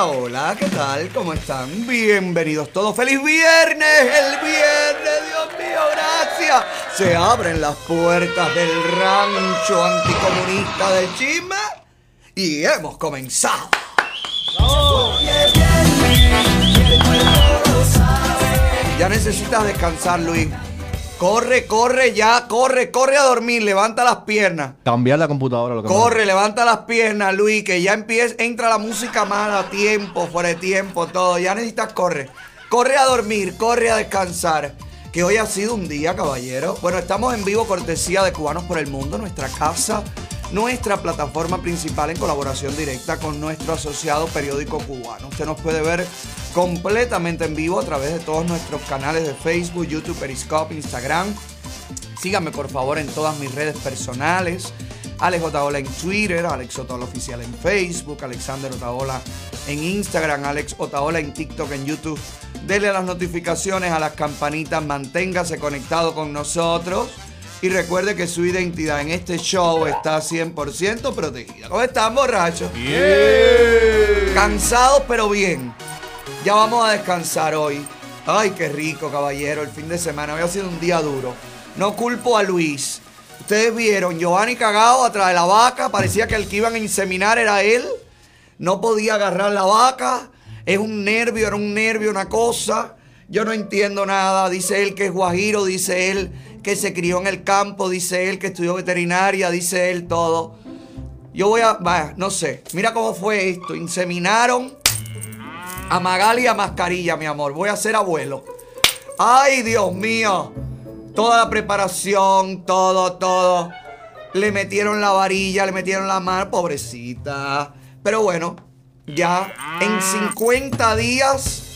Hola, ¿qué tal? ¿Cómo están? Bienvenidos todos. ¡Feliz viernes! ¡El viernes, Dios mío, gracias! Se abren las puertas del rancho anticomunista del chisme y hemos comenzado. Ya necesitas descansar, Luis. Corre, corre ya, corre, corre a dormir, levanta las piernas. Cambiar la computadora. Lo que Corre, levanta las piernas, Luis, que ya empieza, entra la música mala tiempo, fuera de tiempo, todo. Ya necesitas correr. Corre a dormir, corre a descansar. Que hoy ha sido un día, caballero. Bueno, estamos en vivo, cortesía de Cubanos por el Mundo, nuestra casa, nuestra plataforma principal en colaboración directa con nuestro asociado periódico cubano. Usted nos puede ver completamente en vivo a través de todos nuestros canales de Facebook, YouTube, Periscope, Instagram. Síganme por favor en todas mis redes personales. Alex Otaola en Twitter, Alex Otaola Oficial en Facebook, Alexander Otaola en Instagram, Alex Otaola en TikTok, en YouTube. Dele a las notificaciones, a las campanitas, manténgase conectado con nosotros. Y recuerde que su identidad en este show está 100% protegida. ¿Cómo están, borrachos? Bien. Cansados pero bien. Ya vamos a descansar hoy. Ay, qué rico, caballero. El fin de semana había sido un día duro. No culpo a Luis. Ustedes vieron, Giovanni cagado atrás de la vaca. Parecía que el que iban a inseminar era él. No podía agarrar la vaca. Es un nervio, era un nervio, una cosa. Yo no entiendo nada. Dice él que es guajiro, dice él que se crió en el campo, dice él que estudió veterinaria, dice él todo. Yo voy a, vaya, no sé. Mira cómo fue esto. Inseminaron a Magali a Mascarilla, mi amor. Voy a ser abuelo. Ay, Dios mío. Toda la preparación, todo, todo. Le metieron la varilla, le metieron la mano, pobrecita. Pero bueno, ya en 50 días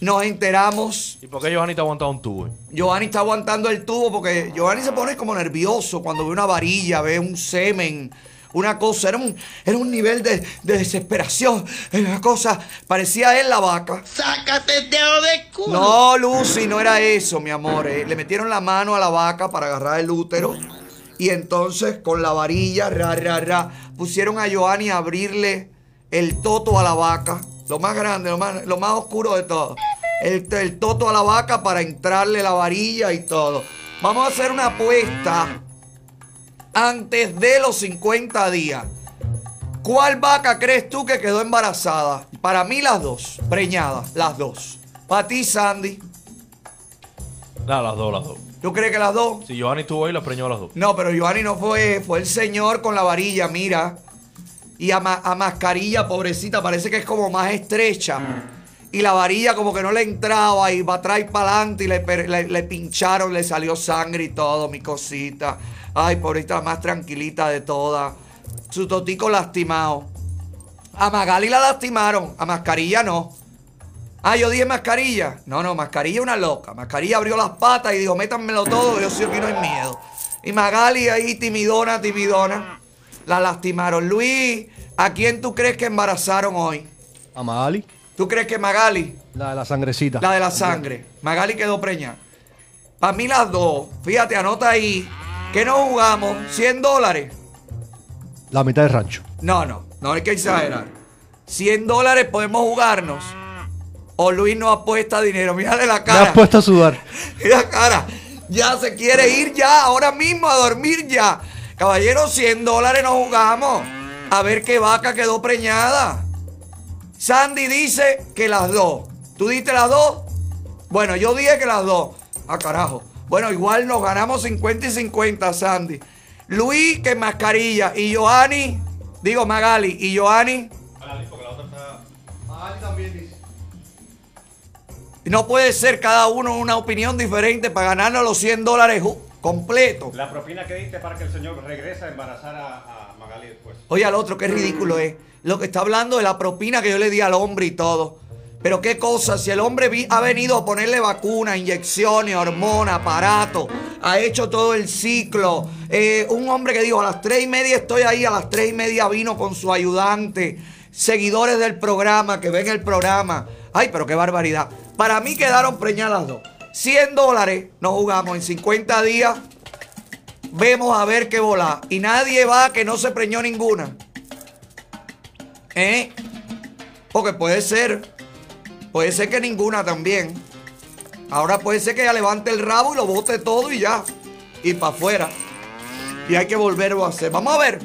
nos enteramos. ¿Y por qué Giovanni te ha aguantado un tubo? Giovanni está aguantando el tubo porque Giovanni se pone como nervioso cuando ve una varilla, ve un semen, una cosa. Era un, era un nivel de, de desesperación. Era una cosa. Parecía él la vaca. ¡Sácate el dedo de culo! No, Lucy, no era eso, mi amor. eh. Le metieron la mano a la vaca para agarrar el útero. Y entonces, con la varilla, ra, ra, ra, pusieron a Giovanni a abrirle el toto a la vaca. Lo más grande, lo más, lo más oscuro de todo. El, el toto a la vaca para entrarle la varilla y todo. Vamos a hacer una apuesta antes de los 50 días. ¿Cuál vaca crees tú que quedó embarazada? Para mí las dos, preñadas, las dos. Para ti, Sandy. Nada, las dos, las dos. ¿Tú crees que las dos? Si Giovanni estuvo ahí, las preñó a las dos. No, pero Giovanni no fue, fue el señor con la varilla, mira. Y a, ma- a mascarilla, pobrecita, parece que es como más estrecha. Y la varilla como que no le entraba y va atrás para adelante y le, le- le pincharon, le salió sangre y todo, mi cosita. Ay, pobrecita, más tranquilita de todas. Su totico lastimado. A Magali la lastimaron, a mascarilla no. Ah, yo dije mascarilla. No, no, mascarilla una loca. Mascarilla abrió las patas y dijo, métanmelo todo, yo sé que no hay miedo. Y Magali ahí, timidona, timidona. La lastimaron. Luis, ¿a quién tú crees que embarazaron hoy? A Magali, ¿Tú crees que Magali? la de la sangrecita. La de la sangre. Magali quedó preñada. Para mí las dos. Fíjate, anota ahí. ¿Qué nos jugamos? ¿100 dólares? La mitad del rancho. No, no, no hay que exagerar. 100 dólares podemos jugarnos. O Luis no apuesta dinero. Mira de la Me cara. has puesto a sudar. Mira cara, ya se quiere ir ya, ahora mismo a dormir ya. Caballero, 100 dólares nos jugamos. A ver qué vaca quedó preñada. Sandy dice que las dos. ¿Tú diste las dos? Bueno, yo dije que las dos. Ah, carajo. Bueno, igual nos ganamos 50 y 50, Sandy. Luis, que mascarilla. Y Joanny, digo Magali. Y Joanny. Magali también dice. No puede ser cada uno una opinión diferente para ganarnos los 100 dólares completos. La propina que diste para que el señor regrese a embarazar a, a Magali después. Oye, al otro, qué ridículo es. Lo que está hablando de la propina que yo le di al hombre y todo. Pero qué cosa, si el hombre vi- ha venido a ponerle vacuna, inyecciones, hormonas, aparato, ha hecho todo el ciclo. Eh, un hombre que dijo, a las tres y media estoy ahí, a las tres y media vino con su ayudante, seguidores del programa, que ven el programa. Ay, pero qué barbaridad. Para mí quedaron preñadas dos. 100 dólares nos jugamos en 50 días. Vemos a ver qué bola. Y nadie va que no se preñó ninguna. ¿Eh? Porque puede ser, puede ser que ninguna también. Ahora puede ser que ella levante el rabo y lo bote todo y ya. Y para afuera. Y hay que volverlo a hacer. Vamos a ver.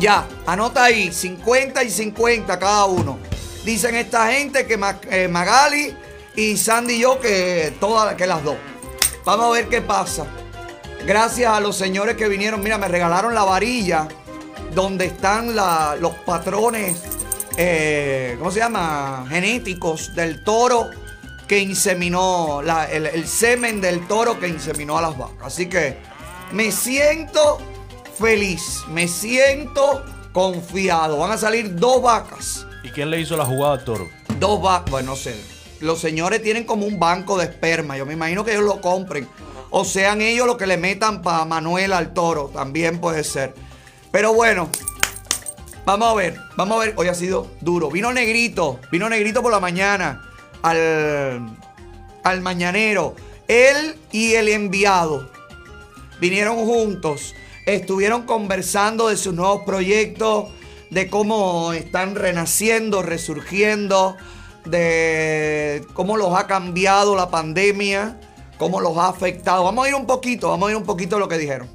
Ya, anota ahí, 50 y 50 cada uno. Dicen esta gente que eh, Magali y Sandy y yo que todas que las dos. Vamos a ver qué pasa. Gracias a los señores que vinieron, mira, me regalaron la varilla donde están la- los patrones, eh, ¿cómo se llama? Genéticos del toro que inseminó, la- el, el semen del toro que inseminó a las vacas. Así que me siento feliz, me siento confiado. Van a salir dos vacas. ¿Y quién le hizo la jugada al toro? Dos vacas, bueno, no sé. Los señores tienen como un banco de esperma. Yo me imagino que ellos lo compren. O sean ellos los que le metan para Manuel al toro. También puede ser. Pero bueno, vamos a ver. Vamos a ver. Hoy ha sido duro. Vino negrito. Vino negrito por la mañana. Al, al mañanero. Él y el enviado vinieron juntos, estuvieron conversando de sus nuevos proyectos, de cómo están renaciendo, resurgiendo, de cómo los ha cambiado la pandemia, cómo los ha afectado. Vamos a ir un poquito, vamos a ir un poquito a lo que dijeron.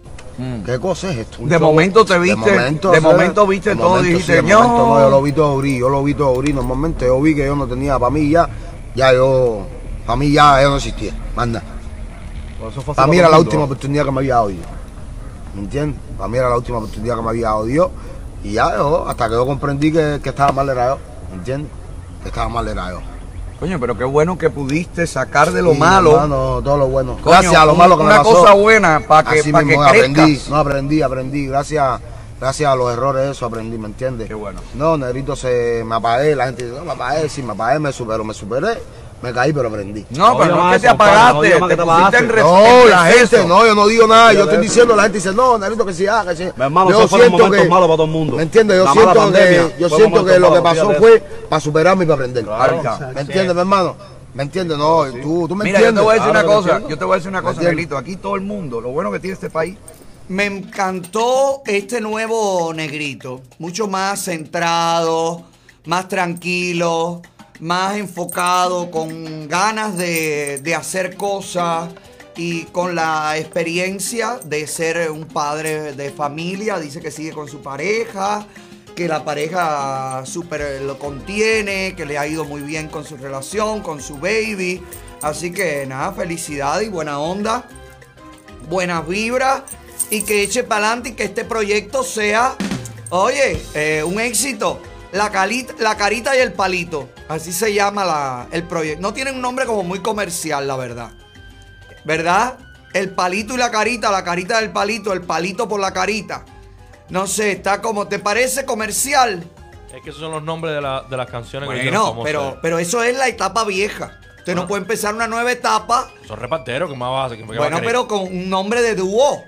¿Qué cosa es esto? De show. momento te viste- de momento viste De todo, momento, dijiste, sí, de momento, "No". no, yo lo vi todo gris, yo lo vi todo gris. Normalmente yo vi que yo no tenía, para mí ya, ya yo, para mí ya yo no existía, más nada. Para mí era la última oportunidad que me había dado Dios. ¿Me entiendes? Para mí era la última oportunidad que me había dado Dios. Y ya yo, hasta que yo comprendí que, que estaba mal era yo. ¿Me entiendes? Que estaba mal era yo. Coño, pero qué bueno que pudiste sacar de lo Sí, malo. hermano, todo lo bueno. Coño, gracias a lo un- malo que me una pasó. cosa buena pa' que- Así pa' que mismo aprendí. crezcas. No, aprendí, aprendí. Gracias, gracias a los errores eso aprendí, ¿me entiendes? Qué bueno. No, negrito, se, me apagué. La gente dice, no, me apagué. Sí, me apagué, me superó, me superé. Me caí, pero aprendí. No, pero no es que te apagaste, te pusiste en No, la gente, no, yo no digo nada. Yo estoy diciendo, la gente dice, no, Negrito, que sí haga, que sí. Mi hermano, yo siento que, malos para todo el mundo. ¿Me entiendes? Yo La siento pandemia que, yo siento que lo que malo, pasó fue para superarme y para aprender. ¿Me entiendes, mi hermano? ¿Me entiendes? No, tú, tú me Mira, yo te entiendes. voy a decir una cosa, yo te voy a decir una ¿Me cosa, entiendes? Negrito. Aquí todo el mundo, lo bueno que tiene este país, Me encantó este nuevo negrito, mucho más centrado, más tranquilo, más enfocado, con ganas de, de hacer cosas y con la experiencia de ser un padre de familia. Dice que sigue con su pareja, que la pareja súper lo contiene, que le ha ido muy bien con su relación, con su baby. Así que nada, felicidad y buena onda buenas vibras y que eche para adelante y que este proyecto sea, oye, eh, un éxito. La, calita- la carita y el palito, así se llama la- el proyecto. No tiene un nombre como muy comercial, la verdad. ¿Verdad? El palito y la carita, la carita del palito, el palito por la carita. No sé, está como, ¿te parece comercial? Es que esos son los nombres de, la- de las canciones que Bueno, famosas. pero, pero eso es la etapa vieja. Usted no puede empezar una nueva etapa Son reparteros, ¿qué más vas a Bueno, pero con un nombre de dúo.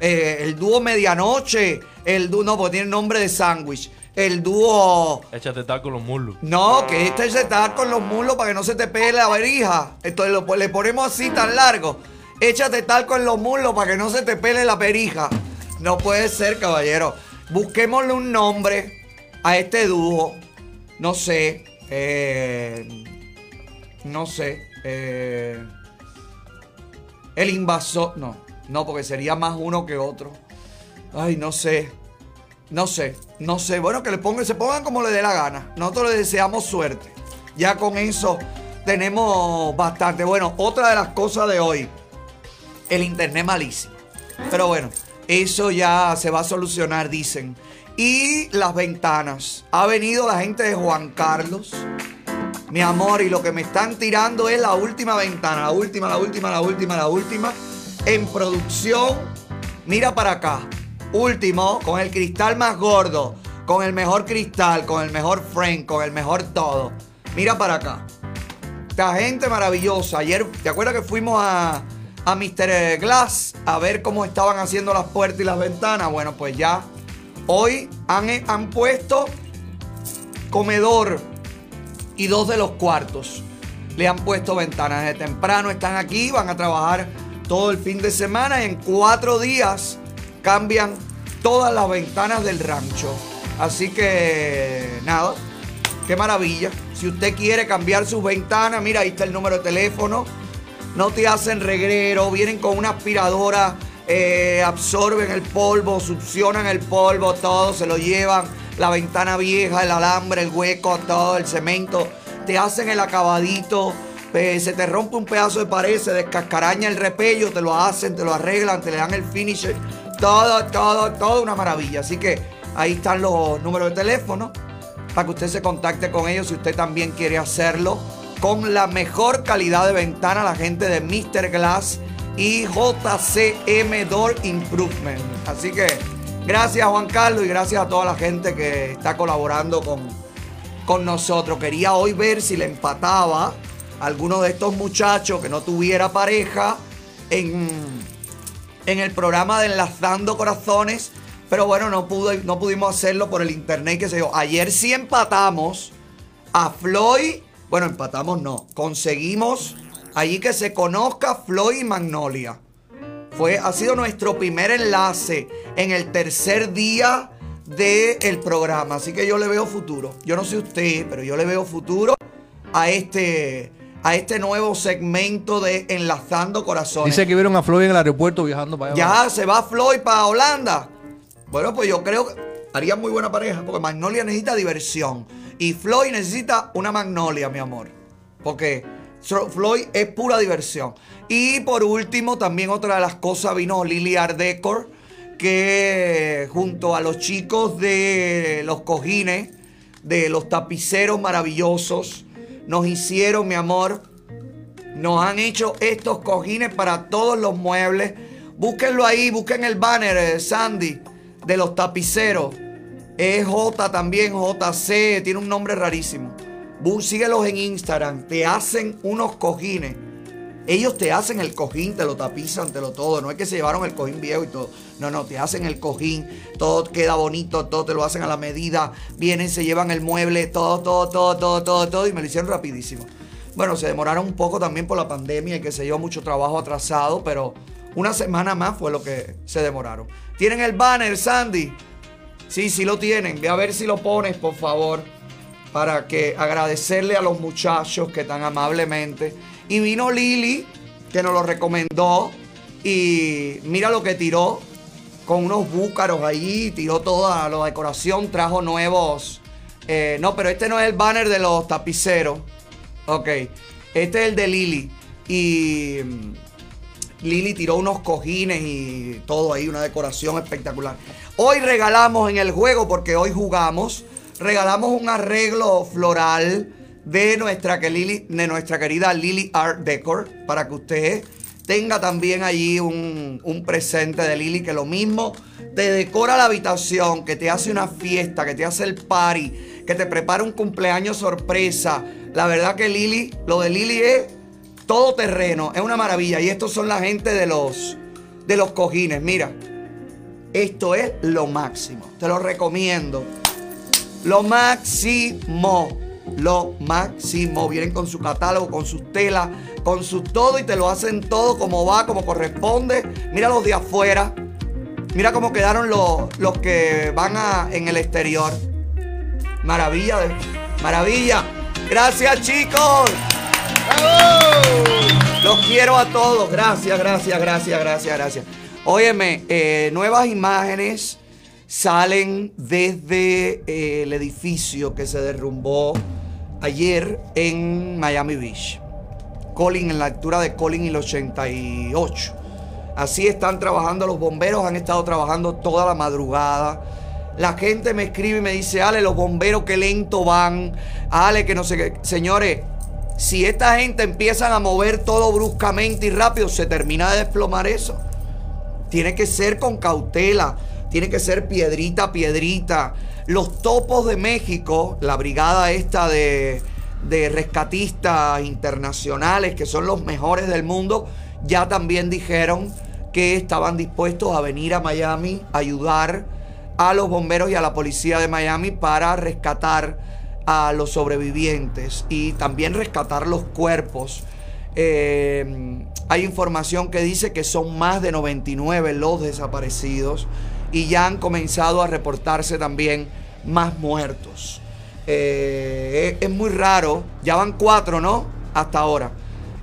Eh, el dúo Medianoche. El dúo, no, porque tiene nombre de sándwich. El dúo. Échate tal con los muslos. No, que este es estar con los muslos para que no se te pegue la verija. Entonces lo- le ponemos así tan largo. Échate talco en los muslos para que no se te pele la perija. No puede ser, caballero. Busquémosle un nombre a este dúo. No sé. eh, no sé. eh, el invasor. No, no, porque sería más uno que otro. Ay, no sé. No sé, no sé. Bueno, que le pongan, se pongan como le dé la gana. Nosotros les deseamos suerte. Ya con eso tenemos bastante. Bueno, otra de las cosas de hoy. El internet malísimo. Pero bueno, eso ya se va a solucionar, dicen. Y las ventanas. Ha venido la gente de Juan Carlos. Mi amor, y lo que me están tirando es la última ventana. La última, la última, la última, la última. En producción. Mira para acá. Último, con el cristal más gordo. Con el mejor cristal, con el mejor frame, con el mejor todo. Mira para acá. Esta gente maravillosa. Ayer, ¿te acuerdas que fuimos a, a Mr. Glass a ver cómo estaban haciendo las puertas y las ventanas? Bueno, pues ya. Hoy han, han puesto comedor y dos de los cuartos. Le han puesto ventanas. Desde temprano están aquí, van a trabajar todo el fin de semana y en cuatro días cambian todas las ventanas del rancho. Así que nada, Qué maravilla. Si usted quiere cambiar sus ventanas, mira, ahí está el número de teléfono. No te hacen regrero, vienen con una aspiradora, eh, absorben el polvo, succionan el polvo, todo, se lo llevan. La ventana vieja, el alambre, el hueco, todo, el cemento. Te hacen el acabadito. eh, se te rompe un pedazo de pared, se descascaraña el repello, te lo hacen, te lo arreglan, te le dan el finisher. Todo, todo, todo una maravilla. Así que ahí están los números de teléfono para que usted se contacte con ellos si usted también quiere hacerlo con la mejor calidad de ventana, la gente de Mr. Glass y JCM Door Improvement. Así que gracias Juan Carlos y gracias a toda la gente que está colaborando con, con nosotros. Quería hoy ver si le empataba a alguno de estos muchachos que no tuviera pareja en, en el programa de Enlazando Corazones. Pero bueno, no, pudo, no pudimos hacerlo por el internet, qué sé yo. Ayer sí empatamos a Floyd. Bueno, empatamos no. Conseguimos allí que se conozca Floyd y Magnolia. Fue, ha sido nuestro primer enlace en el tercer día del programa. Así que yo le veo futuro. Yo no sé usted, pero yo le veo futuro a este, a este nuevo segmento de Enlazando Corazones. Dice que vieron a Floyd en el aeropuerto viajando para allá. Ya se va Floyd para Holanda. Bueno, pues yo creo que haría muy buena pareja, porque Magnolia necesita diversión. Y Floyd necesita una Magnolia, mi amor. Porque Floyd es pura diversión. Y por último, también otra de las cosas vino Lily Art Decor, que junto a los chicos de los cojines, de los tapiceros maravillosos, nos hicieron, mi amor, nos han hecho estos cojines para todos los muebles. Búsquenlo ahí, busquen el banner, eh, Sandy, de los tapiceros. Es J también, JC, tiene un nombre rarísimo. Bú- síguelos en Instagram, te hacen unos cojines. Ellos te hacen el cojín, te lo tapizan, te lo todo. No es que se llevaron el cojín viejo y todo. No, no, te hacen el cojín, todo queda bonito, todo te lo hacen a la medida. Vienen, se llevan el mueble, todo, todo, todo, todo, todo, todo. Y me lo hicieron rapidísimo. Bueno, se demoraron un poco también por la pandemia y que se llevó mucho trabajo atrasado, pero una semana más fue lo que se demoraron. ¿Tienen el banner, Sandy? Sí, sí lo tienen. Ve a ver si lo pones, por favor. Para que agradecerle a los muchachos que tan amablemente. Y vino Lili, que nos lo recomendó. Y mira lo que tiró. Con unos búcaros ahí. Tiró toda la decoración. Trajo nuevos. eh, no, pero este no es el banner de los tapiceros. Ok. Este es el de Lili. Y. mm, Lili tiró unos cojines y todo ahí, una decoración espectacular. Hoy regalamos en el juego, porque hoy jugamos, regalamos un arreglo floral de nuestra, que de nuestra querida Lily Art Decor, para que usted tenga también allí un, un presente de Lili, que lo mismo te decora la habitación, que te hace una fiesta, que te hace el party, que te prepara un cumpleaños sorpresa. La verdad que Lili, lo de Lili es todo terreno, es una maravilla. Y estos son la gente de los, de los cojines. Mira, esto es lo máximo. Te lo recomiendo. Lo máximo. Lo máximo. Vienen con su catálogo, con sus telas, con su todo y te lo hacen todo como va, como corresponde. Mira los de afuera. Mira cómo quedaron los, los que van a, en el exterior. Maravilla, de, maravilla. Gracias chicos. Los quiero a todos. Gracias, gracias, gracias, gracias, gracias. Óyeme, eh, nuevas imágenes salen desde eh, el edificio que se derrumbó ayer en Miami Beach. Colin, en la altura de Colin y el 88. Así están trabajando los bomberos, han estado trabajando toda la madrugada. La gente me escribe y me dice, Ale, los bomberos qué lento van. Ale, que no sé qué. Señores, si esta gente empiezan a mover todo bruscamente y rápido, se termina de desplomar eso. Tiene que ser con cautela, tiene que ser piedrita a piedrita. Los topos de México, la brigada esta de, de rescatistas internacionales, que son los mejores del mundo, ya también dijeron que estaban dispuestos a venir a Miami a ayudar a los bomberos y a la policía de Miami para rescatar a los sobrevivientes y también rescatar los cuerpos. Eh, hay información que dice que son más de 99 los desaparecidos y ya han comenzado a reportarse también más muertos. Eh, es, muy raro. Ya van cuatro, ¿no? Hasta ahora.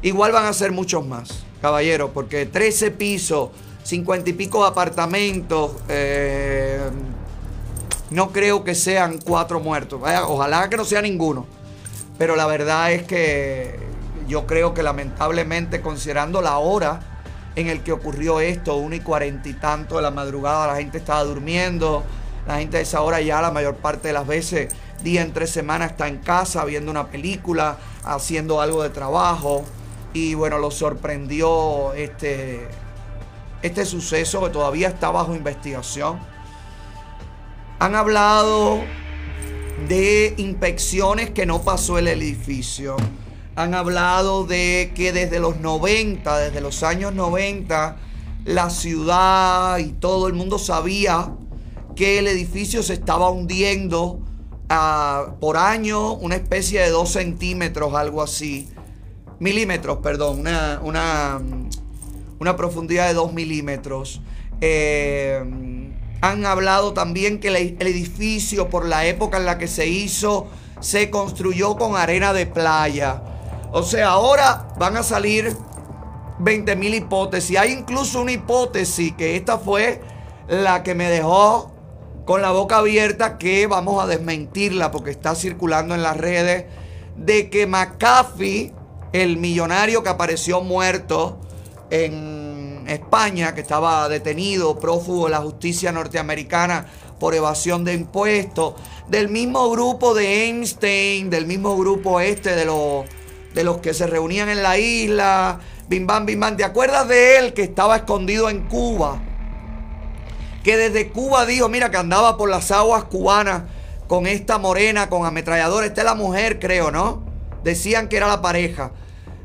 Igual van a ser muchos más, caballero, porque 13 pisos, 50 y pico apartamentos. eh, no creo que sean cuatro muertos. Ojalá que no sea ninguno. Pero la verdad es que yo creo que lamentablemente, considerando la hora en el que ocurrió esto, una y cuarenta y tanto de la madrugada, la gente estaba durmiendo. La gente a esa hora ya la mayor parte de las veces, día entre semana, está en casa viendo una película, haciendo algo de trabajo. Y bueno, lo sorprendió este, este suceso que todavía está bajo investigación. Han hablado de inspecciones que no pasó el edificio. Han hablado de que desde los 90, desde los años 90, la ciudad y todo el mundo sabía que el edificio se estaba hundiendo ah, por año, una especie de 2 centímetros, algo así. Milímetros, perdón, una, una, una profundidad de 2 milímetros. Eh, han hablado también que el el edificio, por la época en la que se hizo, se construyó con arena de playa. O sea, ahora van a salir 20 mil hipótesis. Hay incluso una hipótesis que esta fue la que me dejó con la boca abierta que vamos a desmentirla porque está circulando en las redes de que McAfee, el millonario que apareció muerto en España, que estaba detenido, prófugo de la justicia norteamericana por evasión de impuestos, del mismo grupo de Einstein, del mismo grupo este de los, de los que se reunían en la isla, bim bam. ¿Te acuerdas de él que estaba escondido en Cuba? Que desde Cuba dijo, mira, que andaba por las aguas cubanas con esta morena, con ametralladora. Esta es la mujer, creo, ¿no? Decían que era la pareja.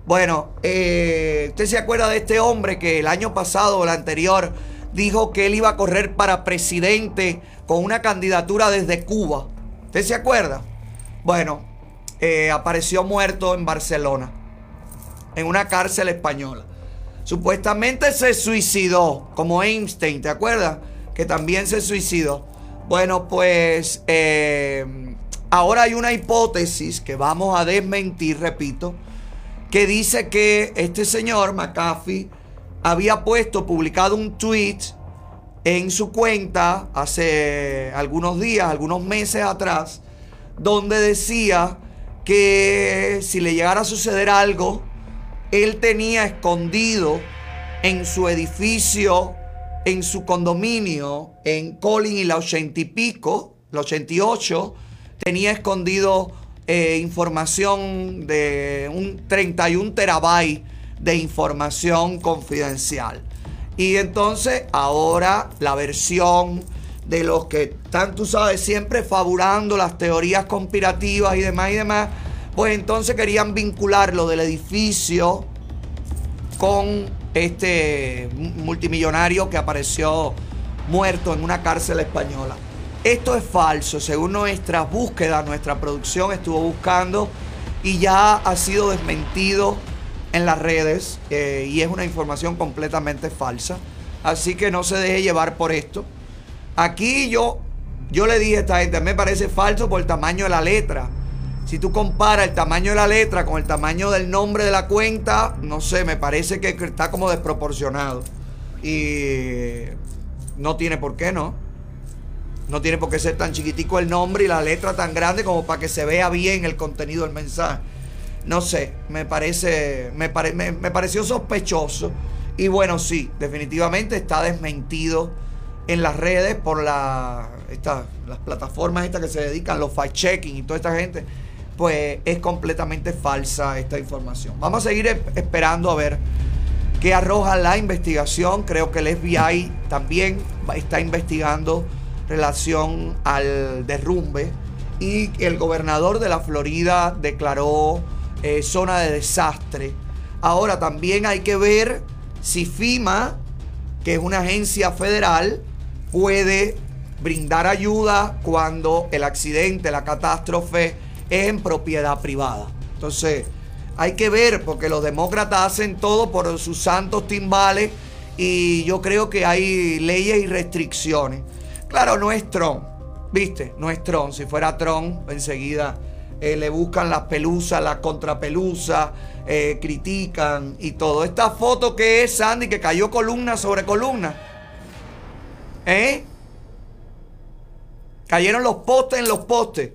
Bueno, eh, ¿usted se acuerda de este hombre que el año pasado o el anterior dijo que él iba a correr para presidente con una candidatura desde Cuba? ¿Usted se acuerda? Bueno, eh, apareció muerto en Barcelona, en una cárcel española. Supuestamente se suicidó, como Einstein, ¿te acuerdas? Que también se suicidó. Bueno, pues eh, ahora hay una hipótesis que vamos a desmentir, repito, que dice que este señor McAfee había puesto, publicado un tweet en su cuenta hace algunos días, algunos meses atrás, donde decía que si le llegara a suceder algo, él tenía escondido en su edificio, en su condominio, en Colin y la ochenta y pico, la 88, tenía escondido eh, información de un 31 terabytes de información confidencial. Y entonces ahora la versión de los que están, tú sabes, siempre fabulando las teorías conspirativas y demás y demás, pues entonces querían vincular lo del edificio con este multimillonario que apareció muerto en una cárcel española. Esto es falso, según nuestras búsquedas, nuestra producción estuvo buscando y ya ha sido desmentido en las redes eh, y es una información completamente falsa. Así que no se deje llevar por esto. Aquí yo, yo le dije a esta gente, me parece falso por el tamaño de la letra. Si tú comparas el tamaño de la letra con el tamaño del nombre de la cuenta, no sé, me parece que está como desproporcionado. Y no tiene por qué, ¿no? No tiene por qué ser tan chiquitico el nombre y la letra tan grande como para que se vea bien el contenido del mensaje. No sé, me parece, me, me pareció sospechoso. Y bueno, sí, definitivamente está desmentido en las redes por la, esta- las plataformas estas que se dedican, los fact-checking y toda esta gente. Pues es completamente falsa esta información. Vamos a seguir esperando a ver qué arroja la investigación. Creo que el FBI también está investigando relación al derrumbe y el gobernador de la Florida declaró eh, zona de desastre. Ahora también hay que ver si FIMA, que es una agencia federal, puede brindar ayuda cuando el accidente, la catástrofe es en propiedad privada. Entonces, hay que ver, porque los demócratas hacen todo por sus santos timbales y yo creo que hay leyes y restricciones. Claro, no es Trump. ¿Viste? No es Tron. Si fuera Tron, enseguida eh, le buscan las pelusas, las contrapelusas, eh, critican y todo. Esta foto que es Sandy, que cayó columna sobre columna. ¿Eh? Cayeron los postes en los postes.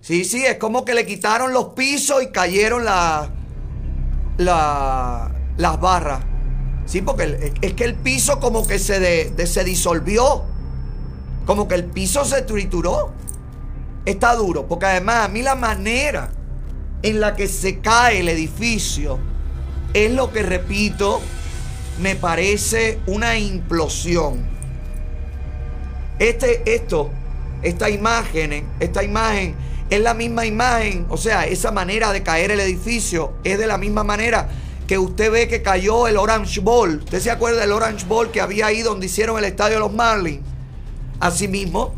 Sí, sí, es como que le quitaron los pisos y cayeron la, la, las barras. Sí, porque es que el piso como que se, se disolvió. Como que el piso se trituró. Está duro. Porque además a mí la manera en la que se cae el edificio es lo que repito, me parece una implosión. Este, esto, esta imagen, esta imagen es la misma imagen, o sea, esa manera de caer el edificio es de la misma manera que usted ve que cayó el Orange Bowl. ¿Usted se acuerda del Orange Bowl que había ahí donde hicieron el estadio de los Marlins? Asimismo,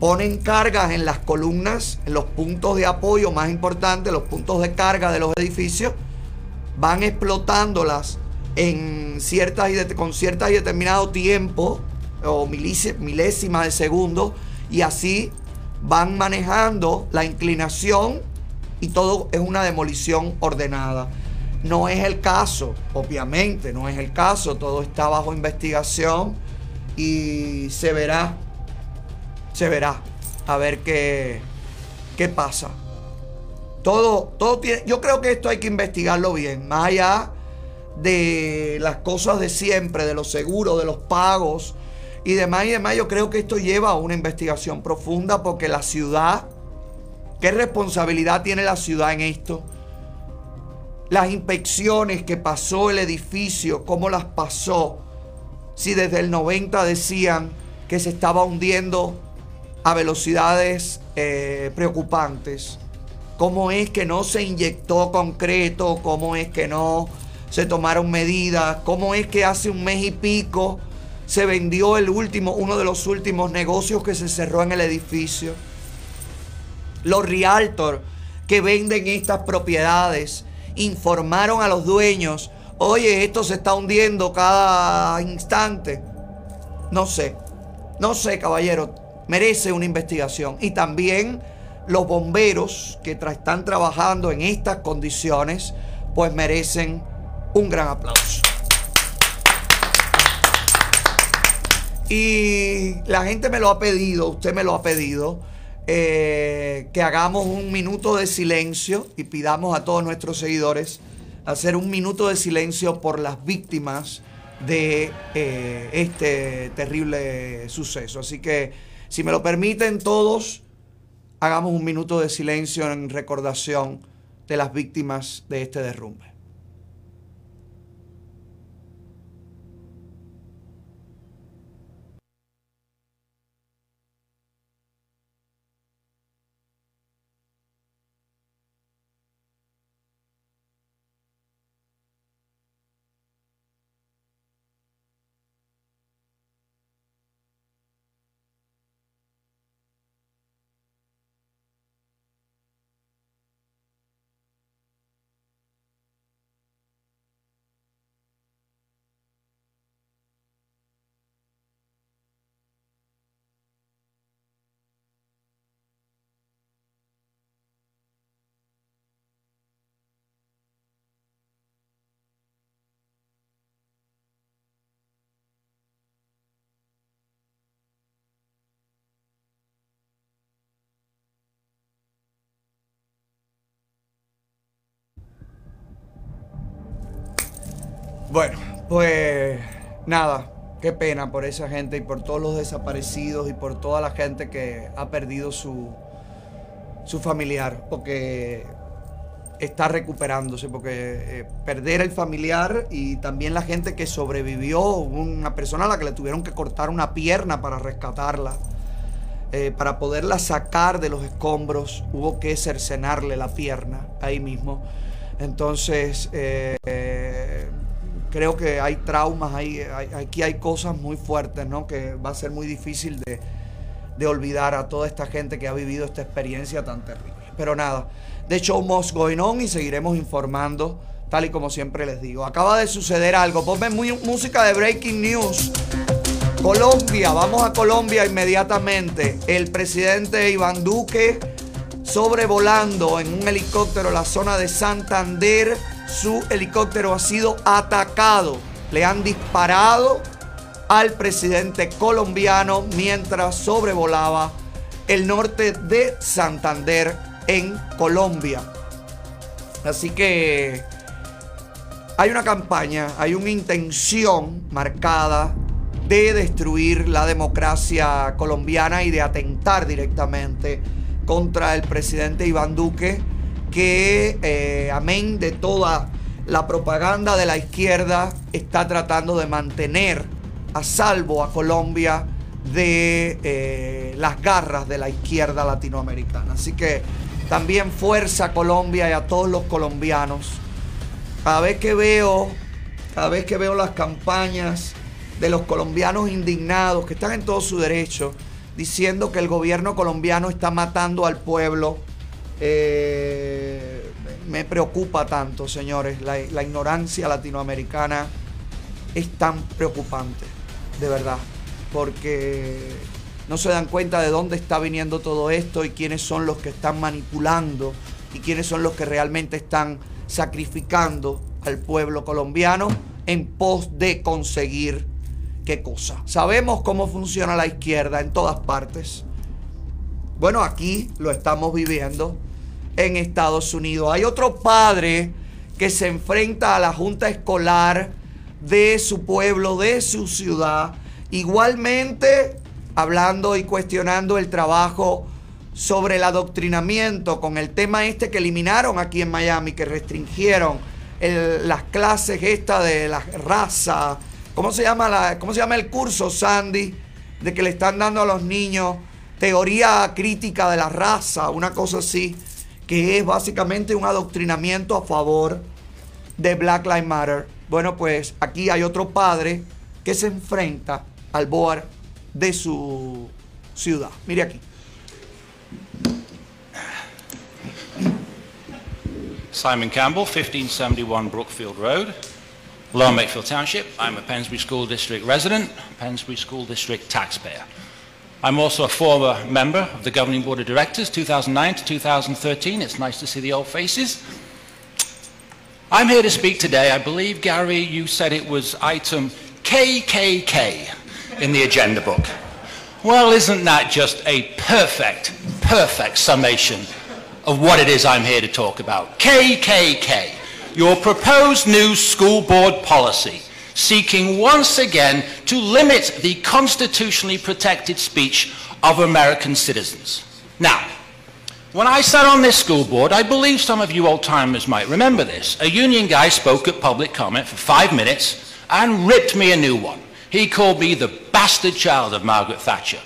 ponen cargas en las columnas, en los puntos de apoyo más importantes, los puntos de carga de los edificios, van explotándolas en ciertas y con ciertas y determinado tiempo o milésimas de segundo y así van manejando la inclinación y todo es una demolición ordenada. No es el caso, obviamente, no es el caso, todo está bajo investigación y se verá, se verá, a ver qué, qué pasa. Todo, todo tiene, yo creo que esto hay que investigarlo bien, más allá de las cosas de siempre, de los seguros, de los pagos, y demás y demás. Yo creo que esto lleva a una investigación profunda porque la ciudad, ¿qué responsabilidad tiene la ciudad en esto? Las inspecciones que pasó el edificio, cómo las pasó. Si desde el 90 decían que se estaba hundiendo a velocidades eh, preocupantes. ¿Cómo es que no se inyectó concreto? ¿Cómo es que no se tomaron medidas? ¿Cómo es que hace un mes y pico se vendió el último, uno de los últimos negocios que se cerró en el edificio. Los realtors que venden estas propiedades informaron a los dueños, oye, esto se está hundiendo cada instante. No sé, no sé, caballero, merece una investigación. Y también los bomberos que están trabajando en estas condiciones, pues merecen un gran aplauso. Y la gente me lo ha pedido, usted me lo ha pedido, eh, que hagamos un minuto de silencio y pidamos a todos nuestros seguidores hacer un minuto de silencio por las víctimas de eh, este terrible suceso. Así que, si me lo permiten todos, hagamos un minuto de silencio en recordación de las víctimas de este derrumbe. Bueno, pues nada, qué pena por esa gente y por todos los desaparecidos y por toda la gente que ha perdido su, su familiar, porque está recuperándose, porque eh, perder el familiar y también la gente que sobrevivió, una persona a la que le tuvieron que cortar una pierna para rescatarla, eh, para poderla sacar de los escombros, hubo que cercenarle la pierna ahí mismo. Entonces, eh, creo que hay traumas, hay, aquí hay cosas muy fuertes, ¿no? Que va a ser muy difícil de, olvidar a toda esta gente que ha vivido esta experiencia tan terrible. Pero nada, de show must going on y seguiremos informando, tal y como siempre les digo. Acaba de suceder algo. Ponme música de breaking news. Colombia, vamos a Colombia inmediatamente. El presidente Iván Duque sobrevolando en un helicóptero la zona de Santander. Su helicóptero ha sido atacado. Le han disparado al presidente colombiano mientras sobrevolaba el norte de Santander en Colombia. Así que hay una campaña, hay una intención marcada de destruir la democracia colombiana y de atentar directamente contra el presidente Iván Duque, que eh, amén de toda la propaganda de la izquierda, está tratando de mantener a salvo a Colombia de eh, las garras de la izquierda latinoamericana. Así que también fuerza a Colombia y a todos los colombianos. Cada vez que veo, cada vez que veo las campañas de los colombianos indignados que están en todo su derecho, diciendo que el gobierno colombiano está matando al pueblo. Eh, me preocupa tanto, señores. La, la, ignorancia latinoamericana es tan preocupante, de verdad, porque no se dan cuenta de dónde está viniendo todo esto y quiénes son los que están manipulando y quiénes son los que realmente están sacrificando al pueblo colombiano en pos de conseguir qué cosa. Sabemos cómo funciona la izquierda en todas partes. Bueno, aquí lo estamos viviendo en Estados Unidos. Hay otro padre que se enfrenta a la junta escolar de su pueblo, de su ciudad, igualmente hablando y cuestionando el trabajo sobre el adoctrinamiento con el tema este que eliminaron aquí en Miami, que restringieron las clases esta de la raza, ¿Cómo se llama, la, cómo se llama el curso, Sandy? De que le están dando a los niños teoría crítica de la raza, una cosa así, que es básicamente un adoctrinamiento a favor de Black Lives Matter. Bueno, pues aquí hay otro padre que se enfrenta al board de su ciudad. Mire aquí. Simon Campbell, 1571 Brookfield Road. Lower Makefield Township. I'm a Pensbury School District resident, Pensbury School District taxpayer. I'm also a former member of the Governing Board of Directors, 2009 to 2013. It's nice to see the old faces. I'm here to speak today. I believe, Gary, you said it was item KKK in the agenda book. Well, isn't that just a perfect, perfect summation of what it is I'm here to talk about? KKK your proposed new school board policy, seeking once again to limit the constitutionally protected speech of American citizens. Now, when I sat on this school board, I believe some of you old-timers might remember this. A union guy spoke at public comment for five minutes and ripped me a new one. He called me the bastard child of Margaret Thatcher.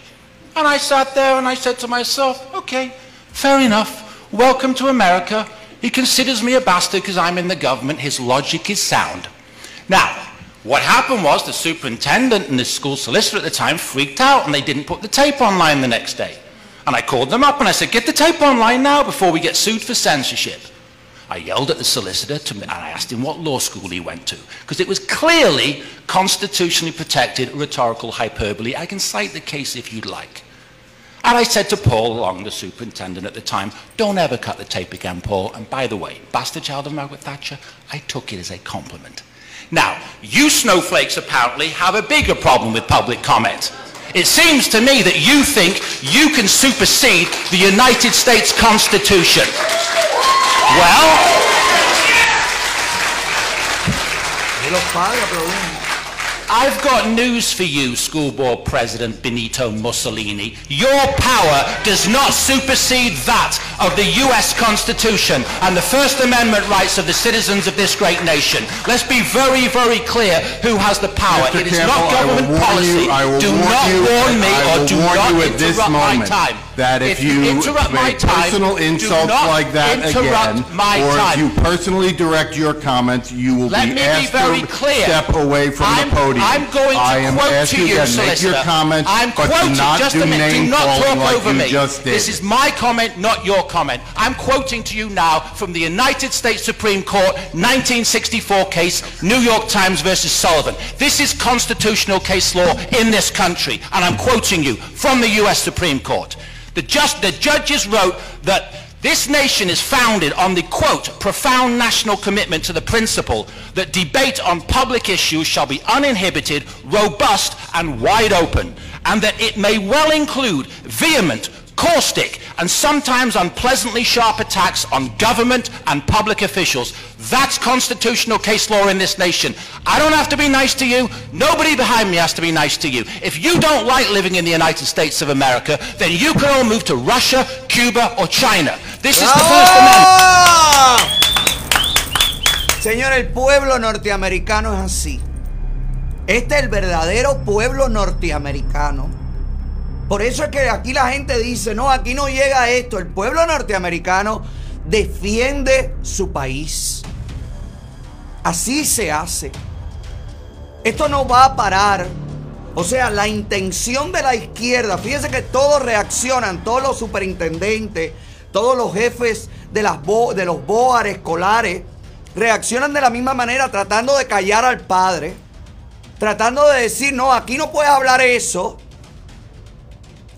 And I sat there and I said to myself, okay, fair enough. Welcome to America. He considers me a bastard because I'm in the government. His logic is sound. Now, what happened was the superintendent and the school solicitor at the time freaked out and they didn't put the tape online the next day. And I called them up and I said, get the tape online now before we get sued for censorship. I yelled at the solicitor to, and I asked him what law school he went to because it was clearly constitutionally protected rhetorical hyperbole. I can cite the case if you'd like. And I said to Paul Long, the superintendent at the time, don't ever cut the tape again, Paul. And by the way, bastard child of Margaret Thatcher, I took it as a compliment. Now, you snowflakes apparently have a bigger problem with public comment. It seems to me that you think you can supersede the United States Constitution. Well... I've got news for you, School Board President Benito Mussolini. Your power does not supersede that of the US Constitution and the First Amendment rights of the citizens of this great nation. Let's be very, very clear who has the power. Mr. It is Campbell, not government I will warn policy. You, do not warn me or do not you at this interrupt my time. That if, If you you interrupt my make time, personal insults like that interrupt again, my or time. if you personally direct your comments, you will Let be be asked very to clear. step away from I'm, the podium. I'm going to I am quote to you, make your comments, I'm but quoting. do not just do a minute. name do not talk like over me. This is my comment, not your comment. I'm quoting to you now from the United States Supreme Court 1964 case, New York Times versus Sullivan. This is constitutional case law in this country, and I'm quoting you from the U.S. Supreme Court. The, just, the judges wrote that this nation is founded on the, quote, profound national commitment to the principle that debate on public issues shall be uninhibited, robust, and wide open, and that it may well include vehement, caustic, and sometimes unpleasantly sharp attacks on government and public officials. That's constitutional case law in this nation. I don't have to be nice to you. Nobody behind me has to be nice to you. If you don't like living in the United States of America, then you can all move to Russia, Cuba, or China. This is the First Amendment. Señor, el pueblo norteamericano es así. Este es el verdadero pueblo norteamericano. Por eso es que aquí la gente dice, no, aquí no llega esto. El pueblo norteamericano defiende su país. Así se hace. Esto no va a parar. O sea, la intención de la izquierda, fíjense que todos reaccionan, todos los superintendentes, todos los jefes de, los BOAR escolares, reaccionan de la misma manera, tratando de callar al padre, tratando de decir, no, aquí no puedes hablar eso.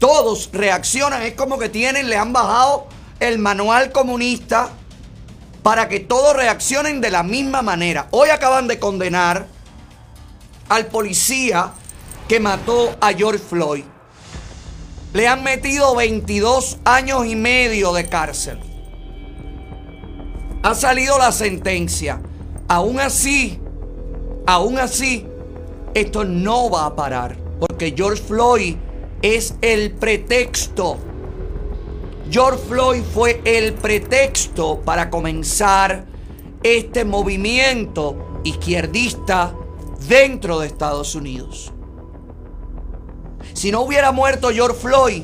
Todos reaccionan, es como que tienen, le han bajado el manual comunista para que todos reaccionen de la misma manera. Hoy acaban de condenar al policía que mató a George Floyd. Le han metido 22 años y medio de cárcel. Ha salido la sentencia. Aún así, aún así, esto no va a parar. Porque George Floyd es el pretexto. George Floyd fue el pretexto para comenzar este movimiento izquierdista dentro de Estados Unidos. Si no hubiera muerto George Floyd,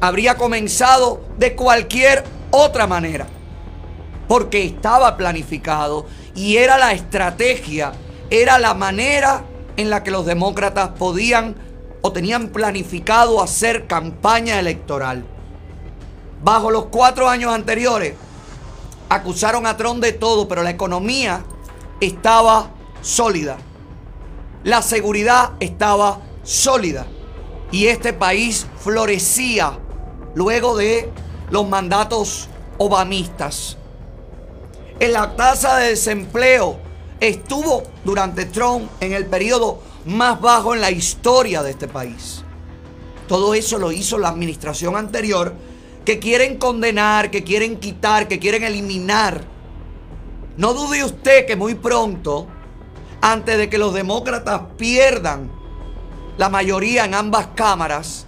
habría comenzado de cualquier otra manera. Porque estaba planificado y era la estrategia, era la manera en la que los demócratas podían o tenían planificado hacer campaña electoral. Bajo los cuatro años anteriores, acusaron a Trump de todo, pero la economía estaba sólida. La seguridad estaba sólida. Y este país florecía luego de los mandatos obamistas. En la tasa de desempleo estuvo durante Trump en el periodo más bajo en la historia de este país. Todo eso lo hizo la administración anterior que quieren condenar, que quieren quitar, que quieren eliminar. No dude usted que muy pronto, antes de que los demócratas pierdan la mayoría en ambas cámaras,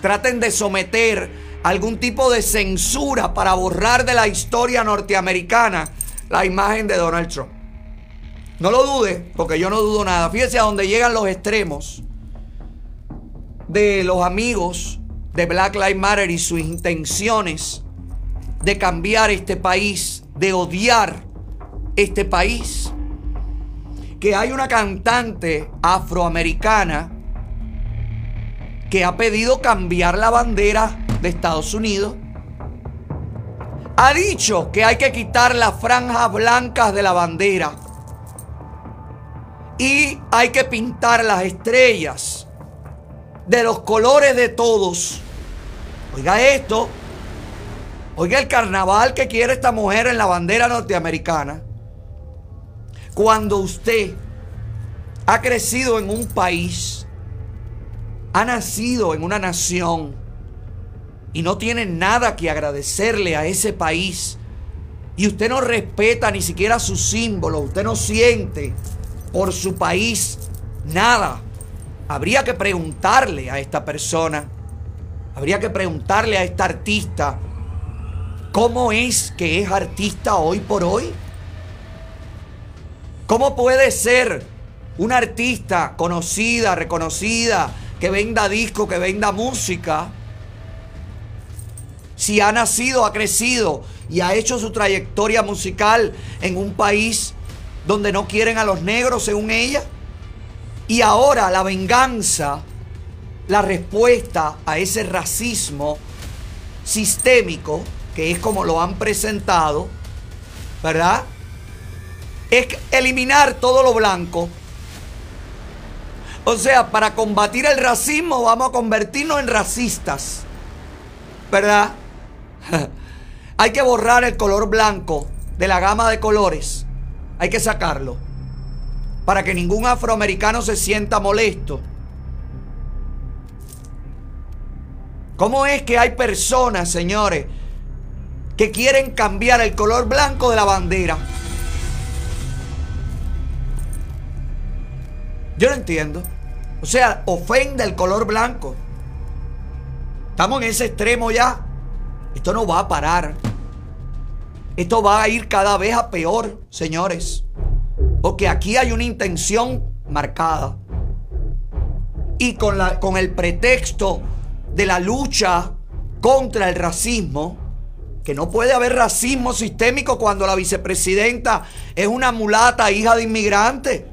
traten de someter algún tipo de censura para borrar de la historia norteamericana la imagen de Donald Trump. No lo dude, porque yo no dudo nada. Fíjese a dónde llegan los extremos de los amigos de Black Lives Matter y sus intenciones de cambiar este país, de odiar este país. Que hay una cantante afroamericana que ha pedido cambiar la bandera de Estados Unidos. Ha dicho que hay que quitar las franjas blancas de la bandera. Y hay que pintar las estrellas de los colores de todos. Oiga esto. Oiga el carnaval que quiere esta mujer en la bandera norteamericana. Cuando usted ha crecido en un país, ha nacido en una nación y no tiene nada que agradecerle a ese país y usted no respeta ni siquiera sus símbolos, usted no siente por su país nada, habría que preguntarle a esta persona, habría que preguntarle a esta artista, ¿cómo es que es artista hoy por hoy? ¿Cómo puede ser una artista conocida, reconocida, que venda disco, que venda música, si ha nacido, ha crecido y ha hecho su trayectoria musical en un país donde no quieren a los negros, según ella. Y ahora la venganza, la respuesta a ese racismo sistémico, que es como lo han presentado, ¿verdad? Es eliminar todo lo blanco. O sea, para combatir el racismo vamos a convertirnos en racistas. ¿Verdad? Hay que borrar el color blanco de la gama de colores. Hay que sacarlo. Para que ningún afroamericano se sienta molesto. ¿Cómo es que hay personas, señores, que quieren cambiar el color blanco de la bandera? Yo no entiendo. O sea, ofende el color blanco. Estamos en ese extremo ya. Esto no va a parar. Esto va a ir cada vez a peor, señores. Porque aquí hay una intención marcada. Y con, la, con el pretexto de la lucha contra el racismo, que no puede haber racismo sistémico cuando la vicepresidenta es una mulata hija de inmigrantes.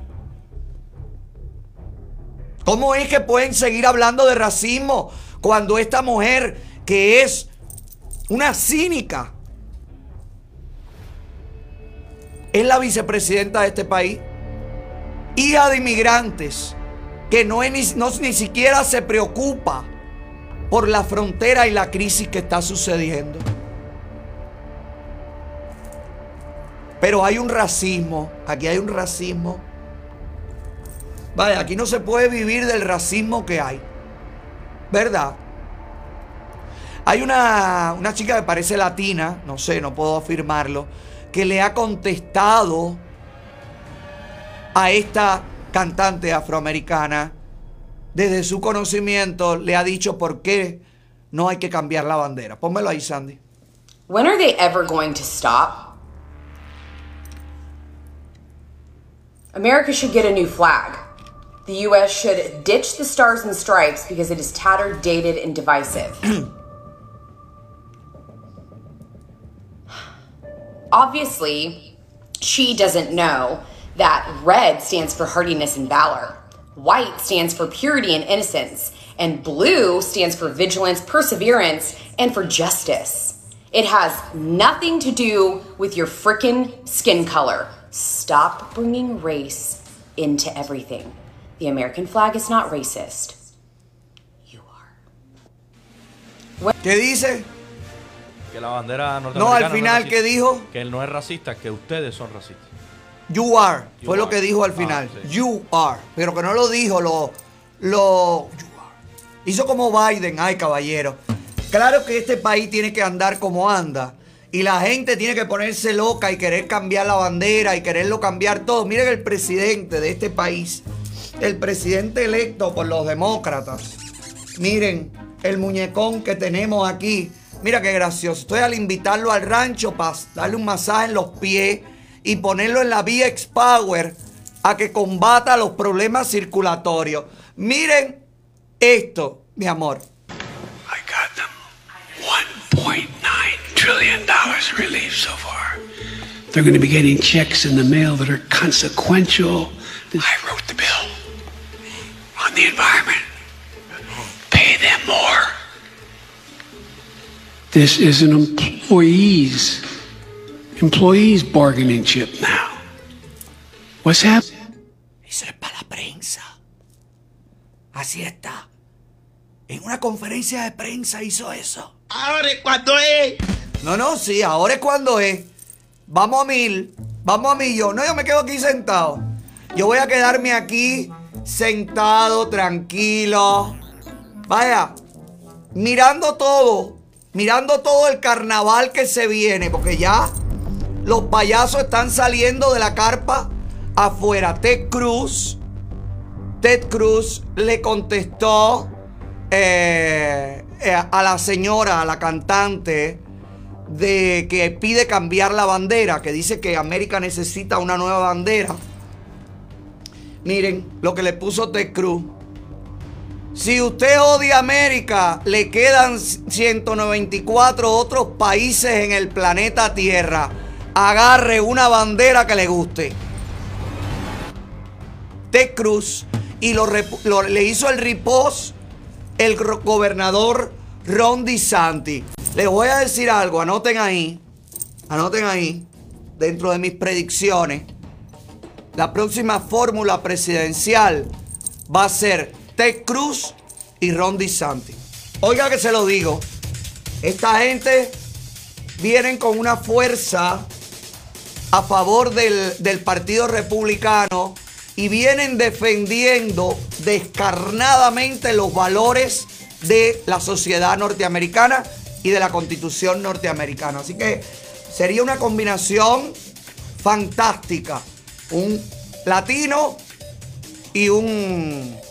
¿Cómo es que pueden seguir hablando de racismo cuando esta mujer que es una cínica es la vicepresidenta de este país? Hija de inmigrantes que no, ni, ni siquiera se preocupa por la frontera y la crisis que está sucediendo. Pero hay un racismo, aquí hay un racismo Vaya, aquí no se puede vivir del racismo que hay. ¿Verdad? Hay una, una chica que parece latina, no sé, no puedo afirmarlo, que le ha contestado a esta cantante afroamericana, desde su conocimiento, le ha dicho por qué no hay que cambiar la bandera. Pónmelo ahí, Sandy. When are they ever going to stop? America should get a new flag. The US should ditch the stars and stripes because it is tattered, dated, and divisive. Obviously, she doesn't know that red stands for hardiness and valor, white stands for purity and innocence, and blue stands for vigilance, perseverance, and for justice. It has nothing to do with your frickin' skin color. Stop bringing race into everything. The American flag is not racist. You are. ¿Qué dice? Que la bandera No, al final, no ¿qué dijo? Que él no es racista, que ustedes son racistas. You are. fue lo que dijo al ah, final. You are. Pero que no lo dijo, lo. lo Hizo como Biden. Ay, caballero. Claro que este país tiene que andar como anda. Y la gente tiene que ponerse loca y querer cambiar la bandera y quererlo cambiar todo. Miren el presidente de este país el presidente electo por los demócratas. Miren el muñecón que tenemos aquí. Mira qué gracioso. Estoy al invitarlo al rancho para darle un masaje en los pies y ponerlo en la VX Power a que combata los problemas circulatorios. Miren esto, mi amor. I got them 1.9 trillion dollars relief so far. They're going to be getting checks in the mail that are consequential. I wrote the bill. on the environment. Pay them more. This is an employees employees bargaining chip now. What's happening? Eso es para la prensa. Así está. En una conferencia de prensa hizo eso. Ahora es cuando es. No, no, sí, ahora es cuando es. Vamos a mil, vamos a millón. No, yo me quedo aquí sentado. Yo voy a quedarme aquí sentado, tranquilo. Vaya, mirando todo, mirando todo el carnaval que se viene, porque ya los payasos están saliendo de la carpa afuera. Ted Cruz, Ted Cruz le contestó eh, eh, a la señora, a la cantante, de que pide cambiar la bandera, que dice que América necesita una nueva bandera. Miren lo que le puso Ted Cruz. Si usted odia América, le quedan 194 otros países en el planeta Tierra. Agarre una bandera que le guste. Ted Cruz y lo, le hizo el ripost el gobernador Ron DeSantis. Les voy a decir algo, anoten ahí, anoten ahí, dentro de mis predicciones, la próxima fórmula presidencial va a ser Ted Cruz y Ron DeSantis. Oiga que se lo digo, esta gente vienen con una fuerza a favor del, del Partido Republicano y vienen defendiendo descarnadamente los valores de la sociedad norteamericana y de la constitución norteamericana. Así que sería una combinación fantástica. Un latino y un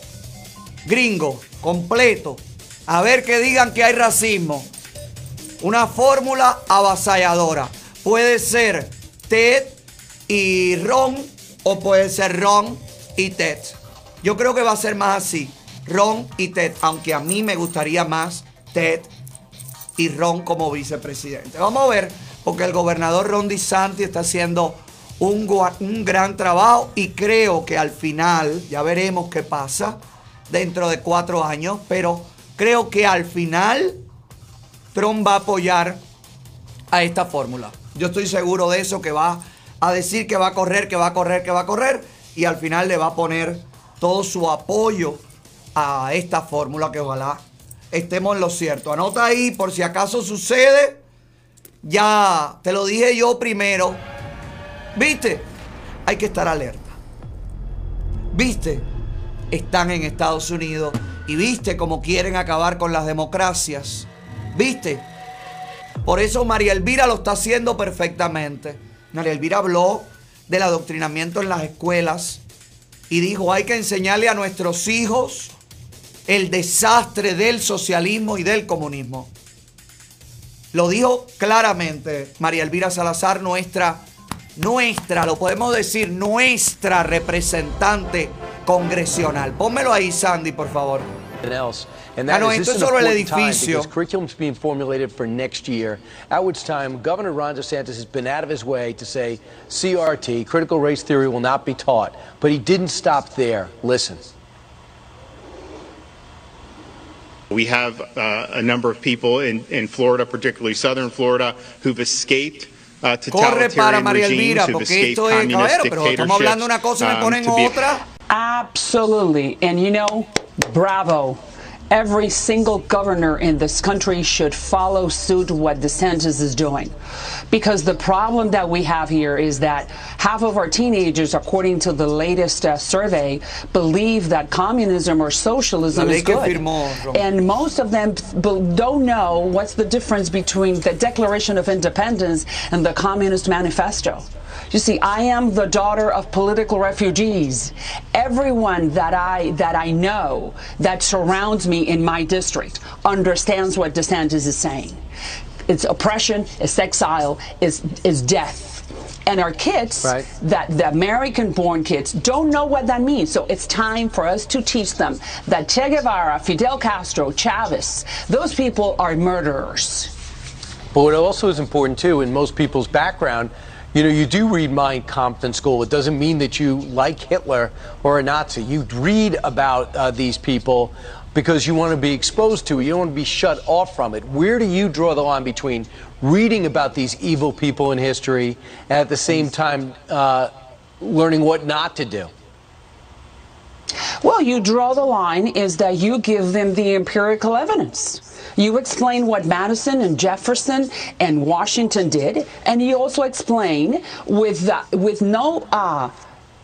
gringo completo. A ver que digan que hay racismo. Una fórmula avasalladora. Puede ser Ted y Ron o puede ser Ron y Ted. Yo creo que va a ser más así. Ron y Ted, aunque a mí me gustaría más Ted y Ron como vicepresidente. Vamos a ver, porque el gobernador Ron DeSantis está haciendo un, un gran trabajo y creo que al final, ya veremos qué pasa dentro de cuatro años, pero creo que al final Trump va a apoyar a esta fórmula. Yo estoy seguro de eso, que va a decir que va a correr, que va a correr, que va a correr, y al final le va a poner todo su apoyo a esta fórmula que ojalá estemos en lo cierto. Anota ahí por si acaso sucede. Ya te lo dije yo primero. ¿Viste? Hay que estar alerta. ¿Viste? Están en Estados Unidos y viste cómo quieren acabar con las democracias. ¿Viste? Por eso María Elvira lo está haciendo perfectamente. María Elvira habló del adoctrinamiento en las escuelas y dijo, hay que enseñarle a nuestros hijos el desastre del socialismo y del comunismo. Lo dijo claramente María Elvira Salazar, nuestra, nuestra, lo podemos decir, nuestra representante congresional. Pónmelo ahí, Sandy, por favor. else. And that ah, no, is, esto this es sobre el edificio. Because curriculum's being formulated for next year, at which time Governor Ron DeSantis has been out of his way to say CRT, critical race theory, will not be taught. But he didn't stop there. Listen. We have uh, a number of people in, in Florida, particularly southern Florida, who've escaped uh, Corre para María Elvira, porque esto es, caballero, pero estamos hablando una cosa y me um, ponen otra. Absolutely. And you know, bravo every single governor in this country should follow suit what DeSantis is doing. Because the problem that we have here is that half of our teenagers, according to the latest uh, survey, believe that communism or socialism is good. And most of them don't know what's the difference between the Declaration of Independence and the Communist Manifesto. You see, I am the daughter of political refugees. Everyone that I that I know that surrounds me in my district understands what DeSantis is saying. It's oppression, it's exile, is is death. And our kids, right. that the American born kids, don't know what that means. So it's time for us to teach them that Che Guevara, Fidel Castro, Chavez, those people are murderers. But what also is important, too, in most people's background, you know, you do read Mein Kampf in school. It doesn't mean that you like Hitler or a Nazi. You read about uh, these people because you want to be exposed to it. You don't want to be shut off from it. Where do you draw the line between reading about these evil people in history and at the same time uh, learning what not to do? Well, you draw the line is that you give them the empirical evidence. You explain what Madison and Jefferson and Washington did, and you also explain with uh, with no uh,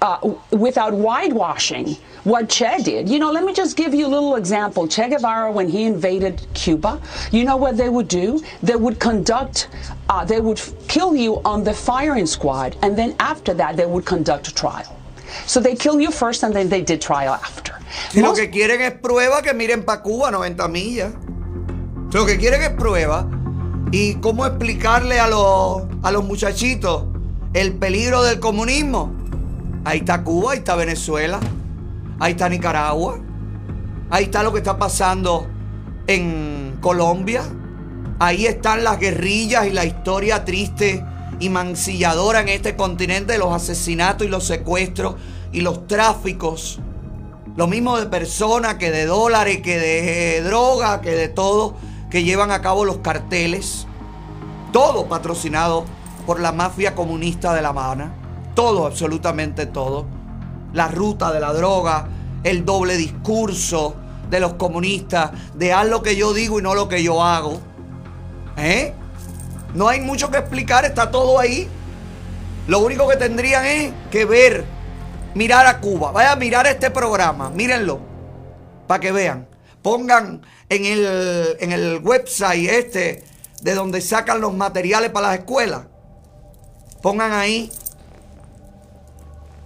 uh, without whitewashing what Che did. You know, let me just give you a little example. Che Guevara, when he invaded Cuba, you know what they would do? They would conduct, uh, they would kill you on the firing squad, and then after that, they would conduct a trial. So they kill you first, and then they did trial after. Si Most lo que quieren es prueba que miren para Cuba 90 millas. Lo que quieren es prueba. ¿Y cómo explicarle a los, a los muchachitos el peligro del comunismo? Ahí está Cuba, ahí está Venezuela, ahí está Nicaragua, Ahí está lo que está pasando en Colombia. Ahí están las guerrillas y la historia triste y mancilladora en este continente de los asesinatos y los secuestros y los tráficos. Lo mismo de personas que de dólares, que de droga, que de todo que llevan a cabo los carteles. Todo patrocinado por la mafia comunista de La Habana. Todo, absolutamente todo. La ruta de la droga, el doble discurso de los comunistas, de haz lo que yo digo y no lo que yo hago. ¿Eh? No hay mucho que explicar, está todo ahí. Lo único que tendrían es que ver, mirar a Cuba. Vaya a mirar este programa, mírenlo, para que vean. Pongan en el, en el website este de donde sacan los materiales para las escuelas. Pongan ahí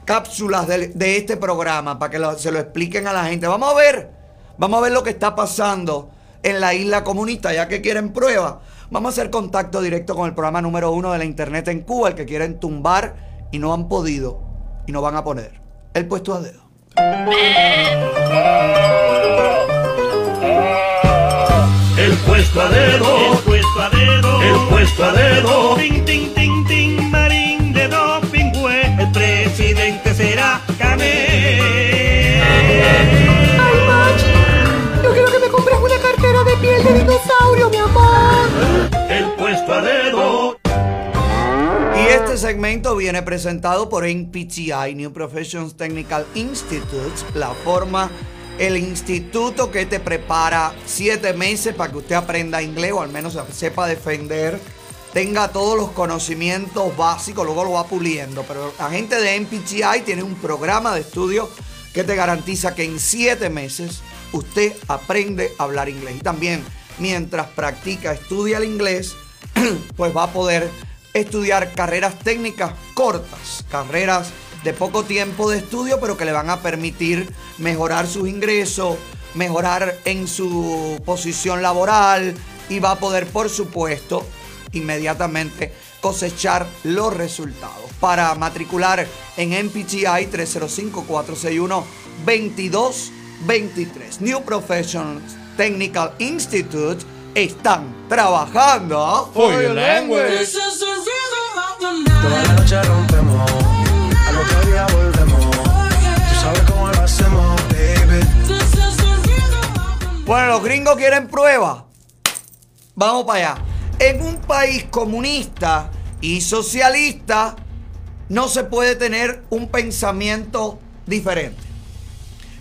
cápsulas de, este programa para que se lo expliquen a la gente. Vamos a ver, vamos a ver lo que está pasando en la isla comunista, ya que quieren pruebas. Vamos a hacer contacto directo con el programa número uno de la internet en Cuba, el que quieren tumbar y no han podido y no van a poner. El puesto a dedo. El puesto a dedo, el puesto a dedo, el puesto a dedo. Ting, ting, ting, ting, marín de doping, el presidente será Cané. Ay, machi, yo quiero que me compres una cartera de piel de dinosaurio, mi amor. El puesto a dedo. Y este segmento viene presentado por NPTI, New Professions Technical Institute, la forma el instituto que te prepara siete meses para que usted aprenda inglés o al menos sepa defender, tenga todos los conocimientos básicos, luego lo va puliendo. Pero la gente de MPTI tiene un programa de estudio que te garantiza que en siete meses usted aprende a hablar inglés. Y también mientras practica, estudia el inglés, pues va a poder estudiar carreras técnicas cortas, carreras de poco tiempo de estudio, pero que le van a permitir mejorar sus ingresos, mejorar en su posición laboral y va a poder, por supuesto, inmediatamente cosechar los resultados. Para matricular en MPTI 305-461-2223. New Professions Technical Institute están trabajando for your language. Bueno, los gringos quieren prueba. Vamos para allá. En un país comunista y socialista no se puede tener un pensamiento diferente.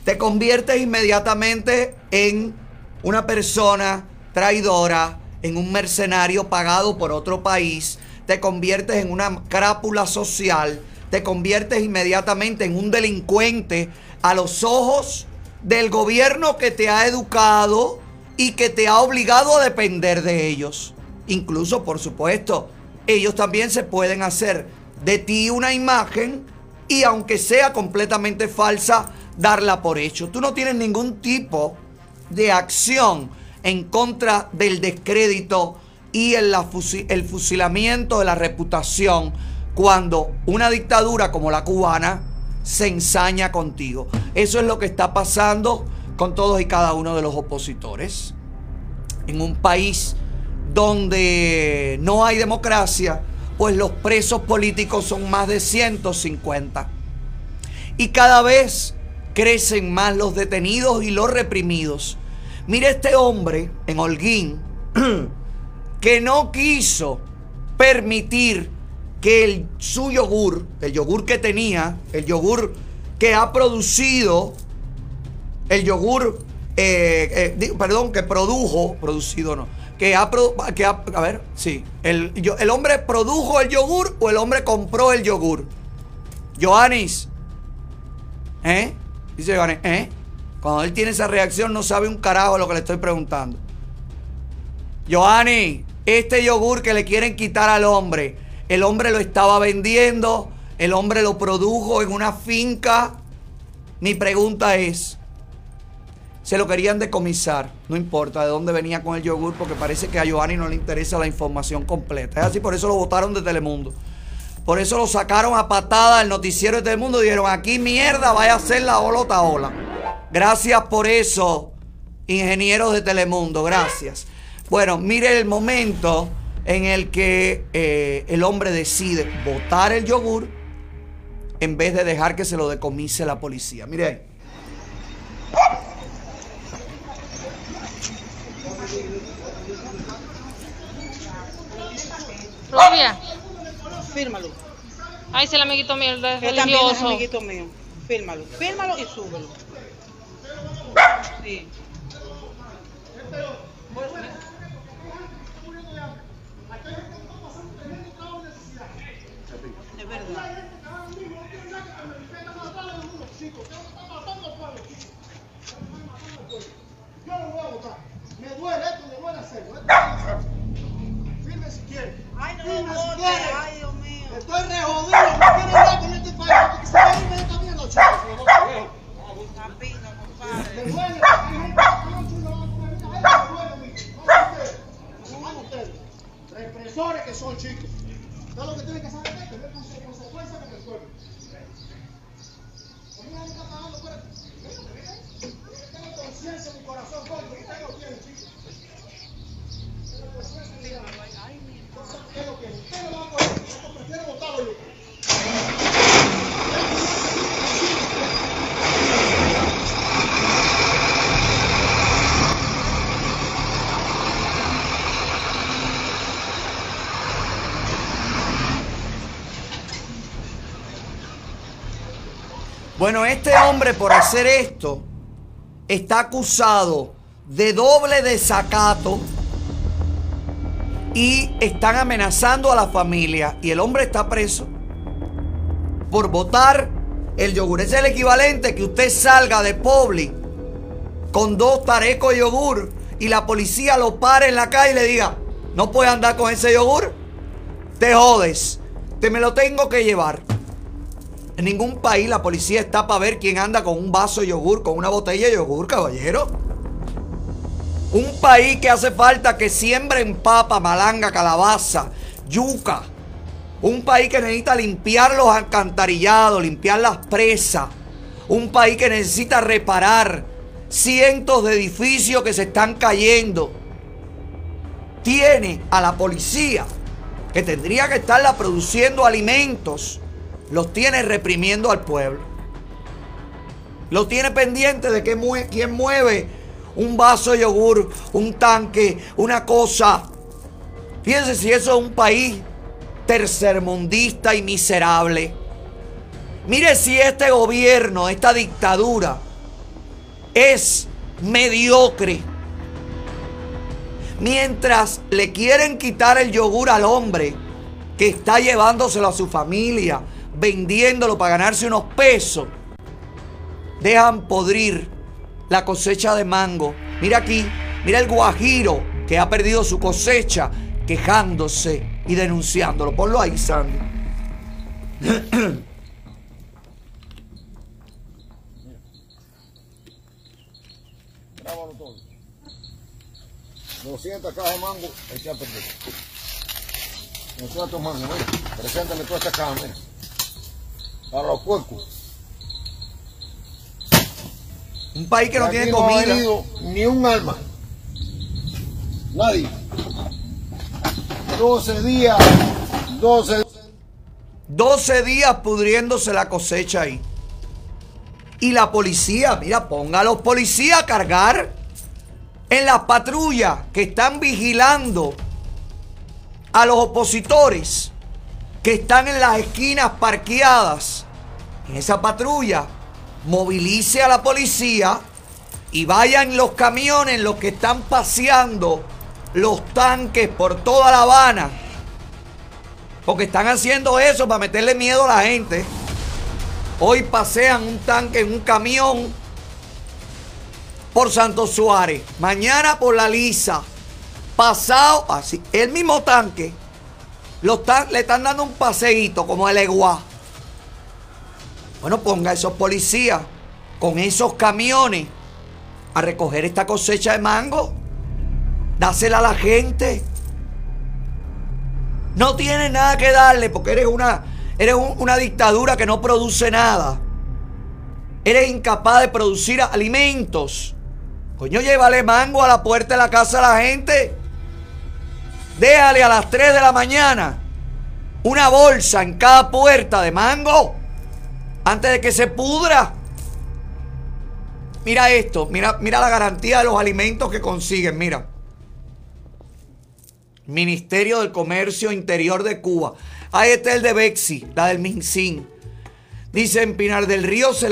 Te conviertes inmediatamente en una persona traidora, en un mercenario pagado por otro país, te conviertes en una crápula social, te conviertes inmediatamente en un delincuente a los ojos del gobierno que te ha educado y que te ha obligado a depender de ellos. Incluso, por supuesto, ellos también se pueden hacer de ti una imagen y aunque sea completamente falsa, darla por hecho. Tú no tienes ningún tipo de acción en contra del descrédito y el, fusilamiento de la reputación cuando una dictadura como la cubana se ensaña contigo. Eso es lo que está pasando con todos y cada uno de los opositores. En un país donde no hay democracia, pues los presos políticos son más de 150. Y cada vez crecen más los detenidos y los reprimidos. Mire este hombre en Holguín que no quiso permitir que el, su yogur, el yogur que tenía, el yogur que ha producido, el yogur, eh, eh, perdón, que produjo, producido no, que ha, que a ver, sí, el, el hombre produjo el yogur o el hombre compró el yogur. Joanis, ¿eh? Dice Joanis, ¿eh? Cuando él tiene esa reacción no sabe un carajo lo que le estoy preguntando. Joanny, este yogur que le quieren quitar al hombre, el hombre lo estaba vendiendo, el hombre lo produjo en una finca. Mi pregunta es, se lo querían decomisar, no importa de dónde venía con el yogur, porque parece que a Giovanni no le interesa la información completa. Es así, por eso lo votaron de Telemundo. Por eso lo sacaron a patada del noticiero de Telemundo dijeron, aquí mierda, vaya a ser la ola ola. Gracias por eso, Ingenieros de Telemundo, gracias. Bueno, mire el momento en el que eh, el hombre decide botar el yogur en vez de dejar que se lo decomise la policía. Mire ahí. Rubia. Fírmalo. Ay, es el amiguito mío, el de Que también es religioso. amiguito mío. Fírmalo. Fírmalo y súbelo. Sí. Yo voy a votar. Me duele esto, me duele hacerlo. Ay, Dios mío. Estoy re jodido. Este país. Me duele. Represores que son chicos. ¿Sabes lo que tienen que saber? Que consecuencias con el pueblo. A mí nadie me está pagando. Tengo conciencia en mi corazón, tienen, chicos. Tengo conciencia en mi corazón. Entonces, ¿qué es lo que a. Yo prefiero votarlo yo. Bueno, este hombre por hacer esto está acusado de doble desacato y están amenazando a la familia y el hombre está preso por votar el yogur. Es el equivalente que usted salga de Publi con dos tarecos de yogur y la policía lo pare en la calle y le diga, no puede andar con ese yogur, te jodes, te me lo tengo que llevar. En ningún país la policía está para ver quién anda con un vaso de yogur, con una botella de yogur, caballero. Un país que hace falta que siembren papa, malanga, calabaza, yuca. Un país que necesita limpiar los alcantarillados, limpiar las presas. Un país que necesita reparar cientos de edificios que se están cayendo. Tiene a la policía que tendría que estarla produciendo alimentos los tiene reprimiendo al pueblo. Los tiene pendiente de que mue quién mueve un vaso de yogur, un tanque, una cosa. Fíjense si eso es un país tercermundista y miserable. Mire si este gobierno, esta dictadura, es mediocre. Mientras le quieren quitar el yogur al hombre que está llevándoselo a su familia, vendiéndolo para ganarse unos pesos, dejan podrir la cosecha de mango. Mira aquí, mira el guajiro que ha perdido su cosecha, quejándose y denunciándolo. Ponlo ahí, Sandy. Grábalo todo. 200 cajas de mango, eché a perder. 200 mangos, mira. Preséntale toda esta caja, mira. Para los puercos. Un país que no Aquí tiene no ha comida. venido ni un alma. Nadie. 12 días, 12 12 días pudriéndose la cosecha ahí. Y la policía, mira, ponga a los policías a cargar en las patrullas que están vigilando a los opositores que están en las esquinas parqueadas. En esa patrulla, movilice a la policía y vayan los camiones, los que están paseando los tanques por toda La Habana. Porque están haciendo eso para meterle miedo a la gente. Hoy pasean un tanque en un camión por Santo Suárez. Mañana por la Lisa. Pasado así. El mismo tanque. Los tan- le están dando un paseíto como el Eguá. Bueno, ponga a esos policías con esos camiones a recoger esta cosecha de mango. Dásela a la gente. No tienes nada que darle porque eres una, eres un- una dictadura que no produce nada. Eres incapaz de producir alimentos. Coño, llévale mango a la puerta de la casa a la gente. Déjale a las 3 de la mañana una bolsa en cada puerta de mango antes de que se pudra. Mira esto, mira, mira la garantía de los alimentos que consiguen, mira. Ministerio del Comercio Interior de Cuba. Ahí está el de Bexi, la del Mincín. Dice en Pinar del Río se,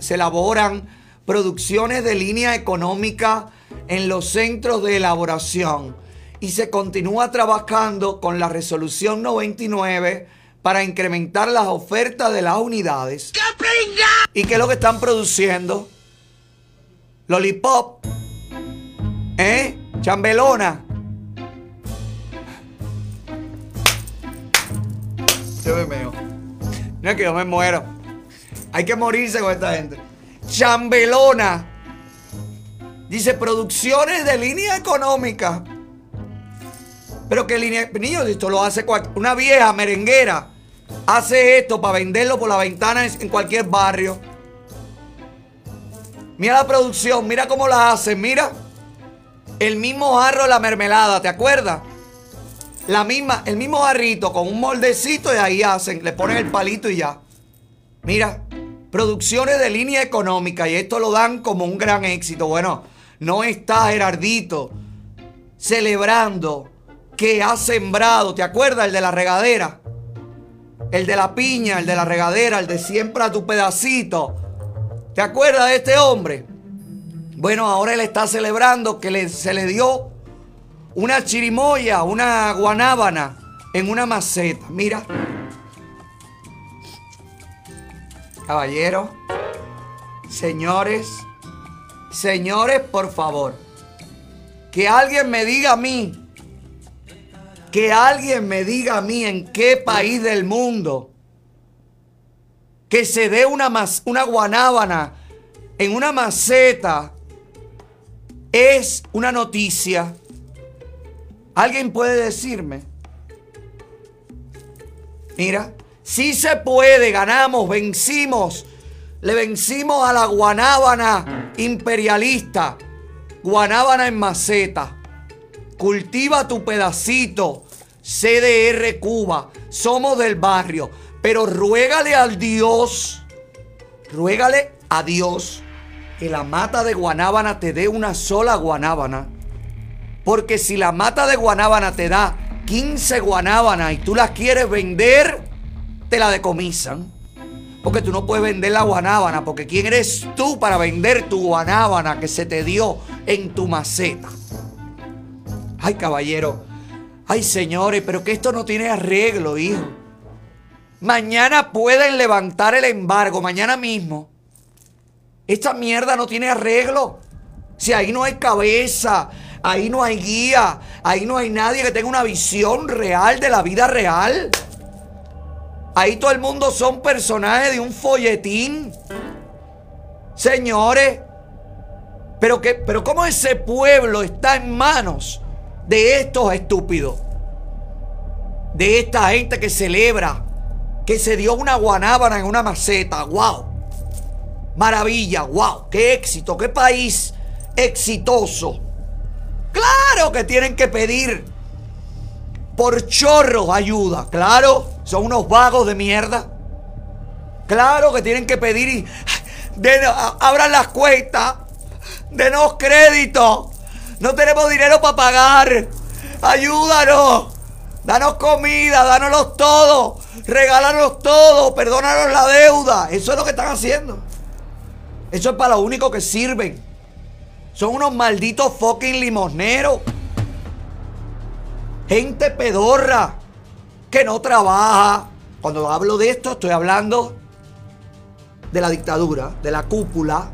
se elaboran producciones de línea económica en los centros de elaboración y se continúa trabajando con la resolución 99 para incrementar las ofertas de las unidades. ¿Y qué es lo que están produciendo? Lollipop. ¿Eh? Chambelona. Yo me meo. No es que yo me muero. Hay que morirse con esta gente. Chambelona. Dice producciones de línea económica. Pero que línea. Niños, esto lo hace una vieja merenguera. Hace esto para venderlo por la ventana en, en cualquier barrio. Mira la producción, mira cómo la hacen, mira. El mismo jarro de la mermelada, ¿te acuerdas? La misma, el mismo jarrito con un moldecito y ahí hacen, le ponen el palito y ya. Mira, producciones de línea económica y esto lo dan como un gran éxito. Bueno, no está Gerardito celebrando que ha sembrado, ¿te acuerdas? El de la regadera, el de la piña, el de la regadera, el de siembra tu pedacito. ¿Te acuerdas de este hombre? Bueno, ahora él está celebrando que le- se le dio una chirimoya, una guanábana en una maceta. Mira. Caballero, señores, señores, por favor, que alguien me diga a mí, que alguien me diga a mí en qué país del mundo que se dé una, una guanábana en una maceta es una noticia. ¿Alguien puede decirme? Mira, si se puede, ganamos, vencimos. Le vencimos a la guanábana imperialista. Guanábana en maceta. Cultiva tu pedacito. CDR Cuba. Somos del barrio. Pero ruégale al Dios. Ruégale a Dios que la mata de guanábana te dé una sola guanábana. Porque si la mata de guanábana te da 15 guanábanas y tú las quieres vender, te la decomisan. Porque tú no puedes vender la guanábana, porque ¿quién eres tú para vender tu guanábana que se te dio en tu maceta? Ay, caballero. Ay, señores, pero que esto no tiene arreglo, hijo. Mañana pueden levantar el embargo, mañana mismo. Esta mierda no tiene arreglo. Si ahí no hay cabeza, ahí no hay guía, ahí no hay nadie que tenga una visión real de la vida real. Ahí todo el mundo son personajes de un folletín. Señores, pero que pero cómo ese pueblo está en manos de estos estúpidos. De esta gente que celebra que se dio una guanábana en una maceta. ¡Wow! Maravilla, wow, qué éxito, qué país exitoso. Claro que tienen que pedir por chorros ayuda, claro, son unos vagos de mierda. Claro que tienen que pedir y abran las cuentas, denos crédito, no tenemos dinero para pagar, ayúdanos, danos comida, dánoslos todo, regálanos todo, perdónanos la deuda, eso es lo que están haciendo. Eso es para lo único que sirven. Son unos malditos fucking limosneros. Gente pedorra que no trabaja. Cuando hablo de esto, estoy hablando de la dictadura, de la cúpula,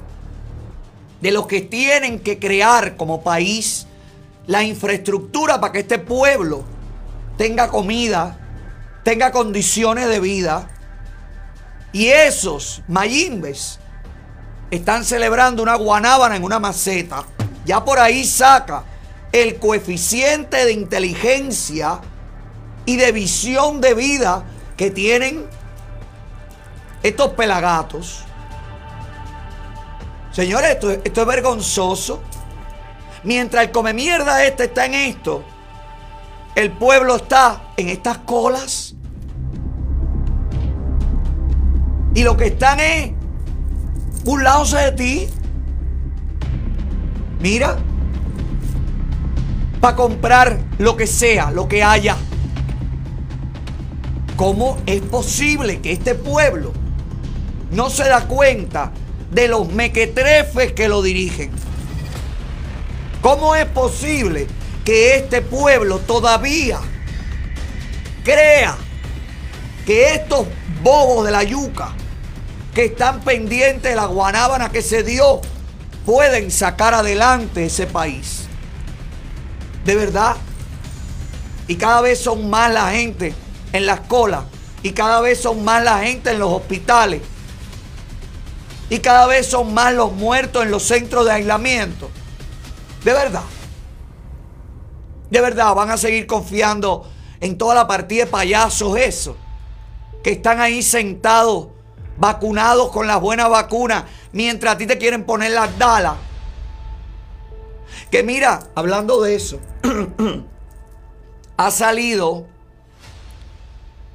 de los que tienen que crear como país la infraestructura para que este pueblo tenga comida, tenga condiciones de vida. Y esos mayimbes están celebrando una guanábana en una maceta. Ya por ahí saca el coeficiente de inteligencia y de visión de vida que tienen estos pelagatos. Señores, esto, es vergonzoso. Mientras el come mierda este está en esto, el pueblo está en estas colas. Y lo que están es burlándose de ti. Mira, para comprar lo que sea, lo que haya. ¿Cómo es posible que este pueblo no se da cuenta de los mequetrefes que lo dirigen? ¿Cómo es posible que este pueblo todavía crea que estos bobos de la yuca que están pendientes de la guanábana que se dio pueden sacar adelante ese país? De verdad. Y cada vez son más la gente en las colas. Y cada vez son más la gente en los hospitales. Y cada vez son más los muertos en los centros de aislamiento. De verdad. De verdad, van a seguir confiando en toda la partida de payasos eso. Que están ahí sentados, vacunados con las buenas vacunas, mientras a ti te quieren poner las dalas. Que mira, hablando de eso, ha salido,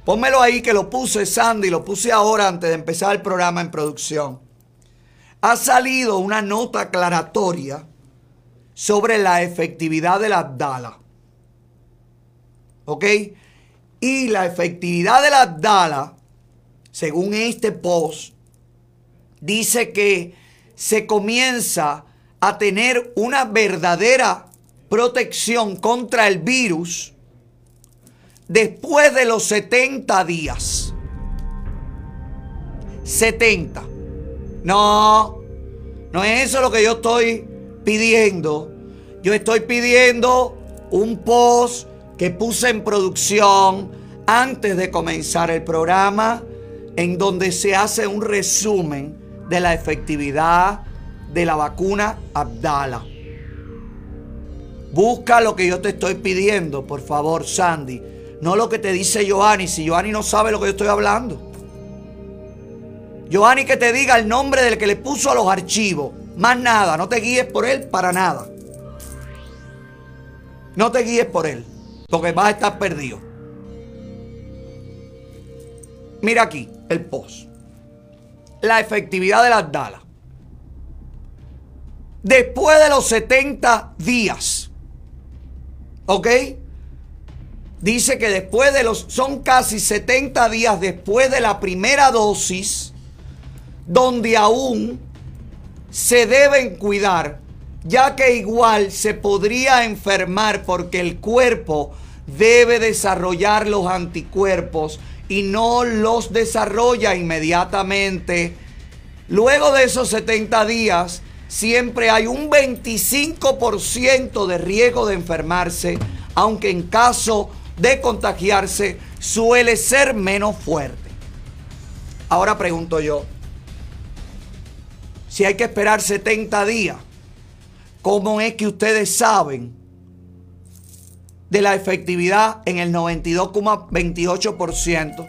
pónmelo ahí que lo puse Sandy, lo puse ahora antes de empezar el programa en producción. Ha salido una nota aclaratoria sobre la efectividad de la Abdala. ¿Ok? Y la efectividad de la Abdala, según este post, dice que se comienza a tener una verdadera protección contra el virus después de los 70 días. 70. No, no es eso lo que yo estoy pidiendo. Yo estoy pidiendo un post que puse en producción antes de comenzar el programa en donde se hace un resumen de la efectividad de la vacuna Abdala. Busca lo que yo te estoy pidiendo, por favor, Sandy. No lo que te dice Joanny, si Joanny no sabe lo que yo estoy hablando. Joanny que te diga el nombre del que le puso a los archivos. Más nada, no te guíes por él para nada. No te guíes por él, porque vas a estar perdido. Mira aquí el post. La efectividad de las dalas. Después de los 70 días. ¿Ok? Dice que después de los... Son casi 70 días después de la primera dosis. Donde aún se deben cuidar. Ya que igual se podría enfermar porque el cuerpo debe desarrollar los anticuerpos y no los desarrolla inmediatamente. Luego de esos 70 días, siempre hay un 25% de riesgo de enfermarse, aunque en caso de contagiarse suele ser menos fuerte. Ahora pregunto yo, si hay que esperar 70 días, ¿cómo es que ustedes saben de la efectividad en el 92,28%?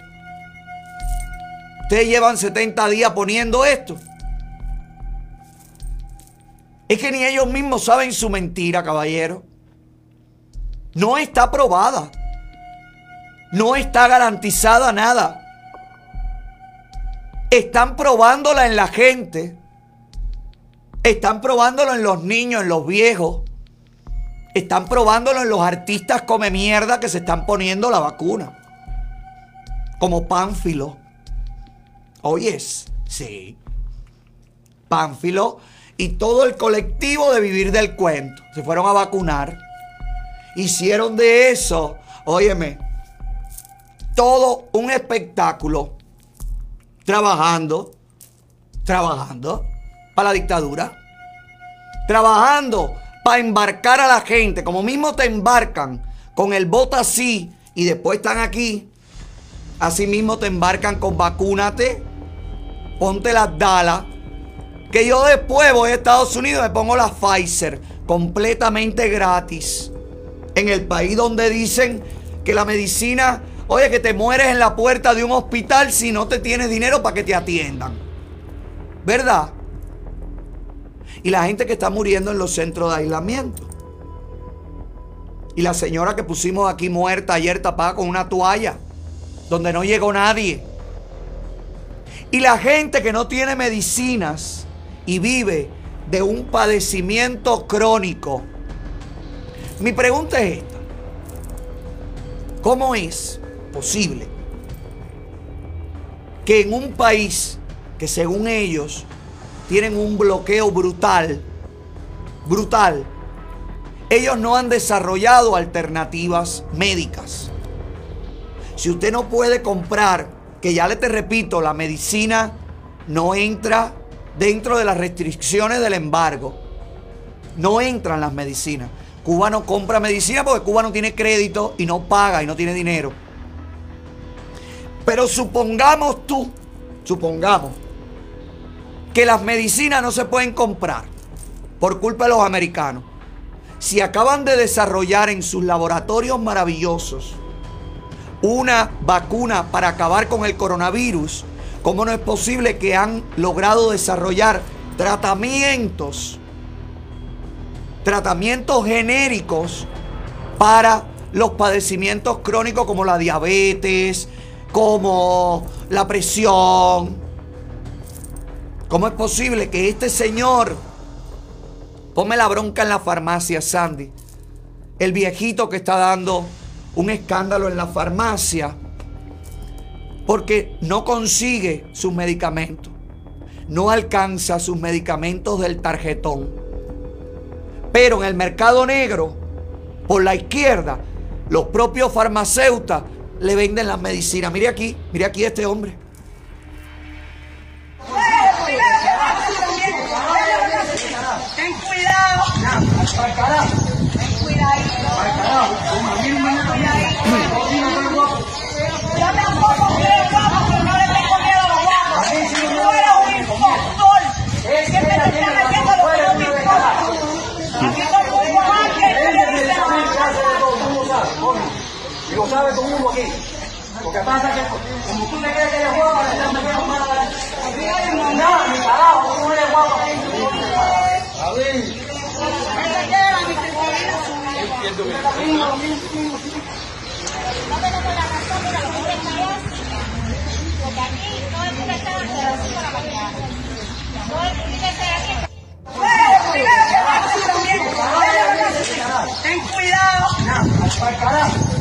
Ustedes llevan 70 días poniendo esto. Es que ni ellos mismos saben su mentira, caballero. No está probada. No está garantizada nada. Están probándola en la gente. Están probándolo en los niños, en los viejos. Están probándolo en los artistas come mierda que se están poniendo la vacuna. Como Pánfilo. Oyes, sí. Pánfilo y todo el colectivo de Vivir del Cuento. Se fueron a vacunar. Hicieron de eso, óyeme, todo un espectáculo. Trabajando, trabajando para la dictadura. Trabajando para embarcar a la gente, como mismo te embarcan con el voto así y después están aquí. Así mismo te embarcan con vacúnate, ponte las dalas que yo después voy a Estados Unidos me pongo la Pfizer completamente gratis. En el país donde dicen que la medicina, oye, que te mueres en la puerta de un hospital si no te tienes dinero para que te atiendan. ¿Verdad? Y la gente que está muriendo en los centros de aislamiento. Y la señora que pusimos aquí muerta ayer tapada con una toalla, donde no llegó nadie. Y la gente que no tiene medicinas y vive de un padecimiento crónico. Mi pregunta es esta. ¿Cómo es posible que en un país que según ellos tienen un bloqueo brutal, brutal, ellos no han desarrollado alternativas médicas? Si usted no puede comprar, que ya le te repito, la medicina no entra dentro de las restricciones del embargo. No entran las medicinas. Cuba no compra medicina porque Cuba no tiene crédito y no paga y no tiene dinero. Pero supongamos tú, supongamos que las medicinas no se pueden comprar por culpa de los americanos. Si acaban de desarrollar en sus laboratorios maravillosos una vacuna para acabar con el coronavirus, ¿cómo no es posible que han logrado desarrollar tratamientos, tratamientos genéricos para los padecimientos crónicos como la diabetes, como la presión? ¿Cómo es posible que este señor, ponme la bronca en la farmacia, Sandy, el viejito que está dando un escándalo en la farmacia porque no consigue sus medicamentos, no alcanza sus medicamentos del tarjetón. Pero en el mercado negro, por la izquierda, los propios farmacéutas le venden las medicinas. Mire aquí, mire aquí este hombre. Ten cuidado. Ten cuidado. Yo tampoco quiero guapo, pero no le tengo miedo a los guapos. Un impostor. Estás lo que no te a Y lo sabe todo el mundo aquí. Lo que pasa que como tú te crees que eres guapo, le estás metiendo mano a la Aquí hay nada, ni carajo, tú eres guapo. A ver. Yo quiero guapo, pero no tengo miedo a los guapos. Tú eres un impostor. Siempre te estás metiendo lo que no te importa. Aquí el mundo va a querer Y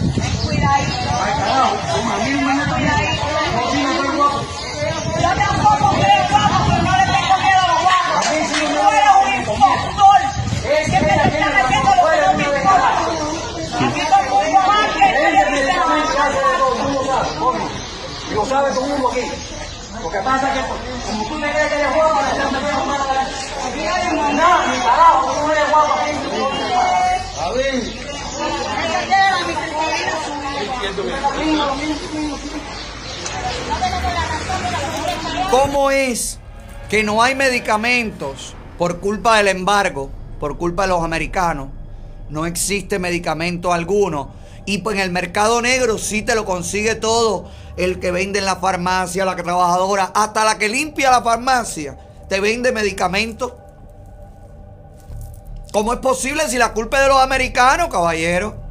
lo sabe todo el mundo aquí. Lo que pasa es que como tú te crees que eres guapo, le estás metiendo mano a la Aquí hay nada, ni carajo, tú no eres guapo. A ver. ¿Cómo es que no hay medicamentos por culpa del embargo, por culpa de los americanos? No existe medicamento alguno. Y pues en el mercado negro sí te lo consigue todo. El que vende en la farmacia, la trabajadora, hasta la que limpia la farmacia, te vende medicamentos. ¿Cómo es posible si la culpa es de los americanos, caballero?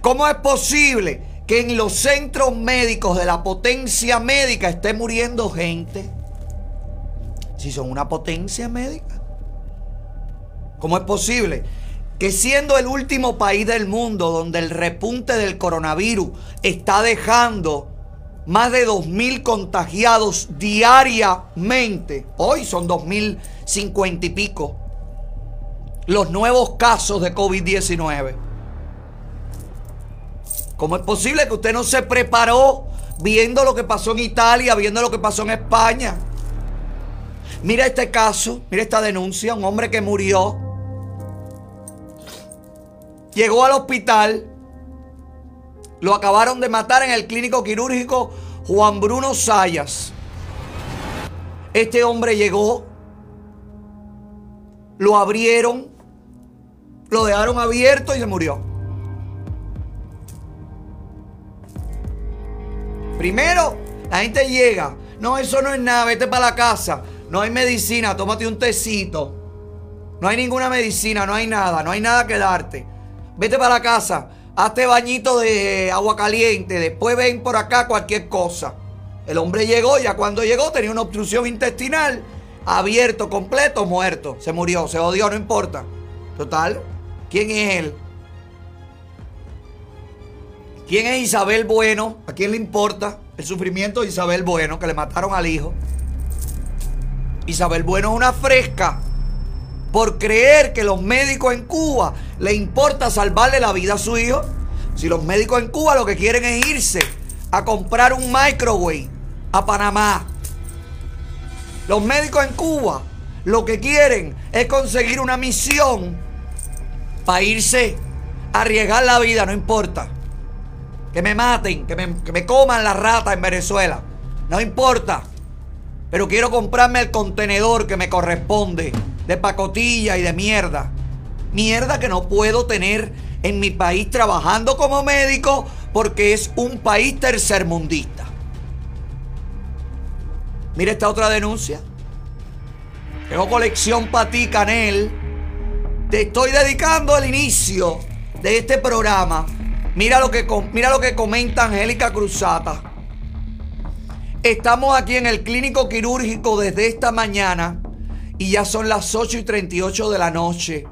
¿Cómo es posible que en los centros médicos de la potencia médica esté muriendo gente? Si son una potencia médica. ¿Cómo es posible que siendo el último país del mundo donde el repunte del coronavirus está dejando más de 2.000 contagiados diariamente, hoy son 2.050 y pico, los nuevos casos de COVID-19. ¿Cómo es posible que usted no se preparó viendo lo que pasó en Italia, viendo lo que pasó en España? Mira este caso, mira esta denuncia, un hombre que murió. Llegó al hospital, lo acabaron de matar en el clínico quirúrgico Juan Bruno Sayas. Este hombre llegó, lo abrieron, lo dejaron abierto y se murió. Primero, la gente llega. No, eso no es nada, vete para la casa. No hay medicina, tómate un tecito. No hay ninguna medicina, no hay nada, no hay nada que darte. Vete para la casa. Hazte bañito de agua caliente. Después ven por acá cualquier cosa. El hombre llegó, ya cuando llegó tenía una obstrucción intestinal. Abierto, completo, muerto. Se murió, se odió, no importa. Total. ¿Quién es él? ¿Quién es Isabel Bueno? ¿A quién le importa el sufrimiento de Isabel Bueno, que le mataron al hijo? Isabel Bueno es una fresca por creer que los médicos en Cuba le importa salvarle la vida a su hijo. Si los médicos en Cuba lo que quieren es irse a comprar un microwave a Panamá. Los médicos en Cuba lo que quieren es conseguir una misión para irse a arriesgar la vida, no importa. Que me maten, que me, que me coman la rata en Venezuela. No importa. Pero quiero comprarme el contenedor que me corresponde de pacotilla y de mierda. Mierda que no puedo tener en mi país trabajando como médico porque es un país tercermundista. Mira esta otra denuncia. Tengo colección para ti, Canel. Te estoy dedicando el inicio de este programa. Mira lo que, mira lo que comenta Angélica Cruzata. Estamos aquí en el clínico quirúrgico desde esta mañana y ya son las 8 y 38 de la noche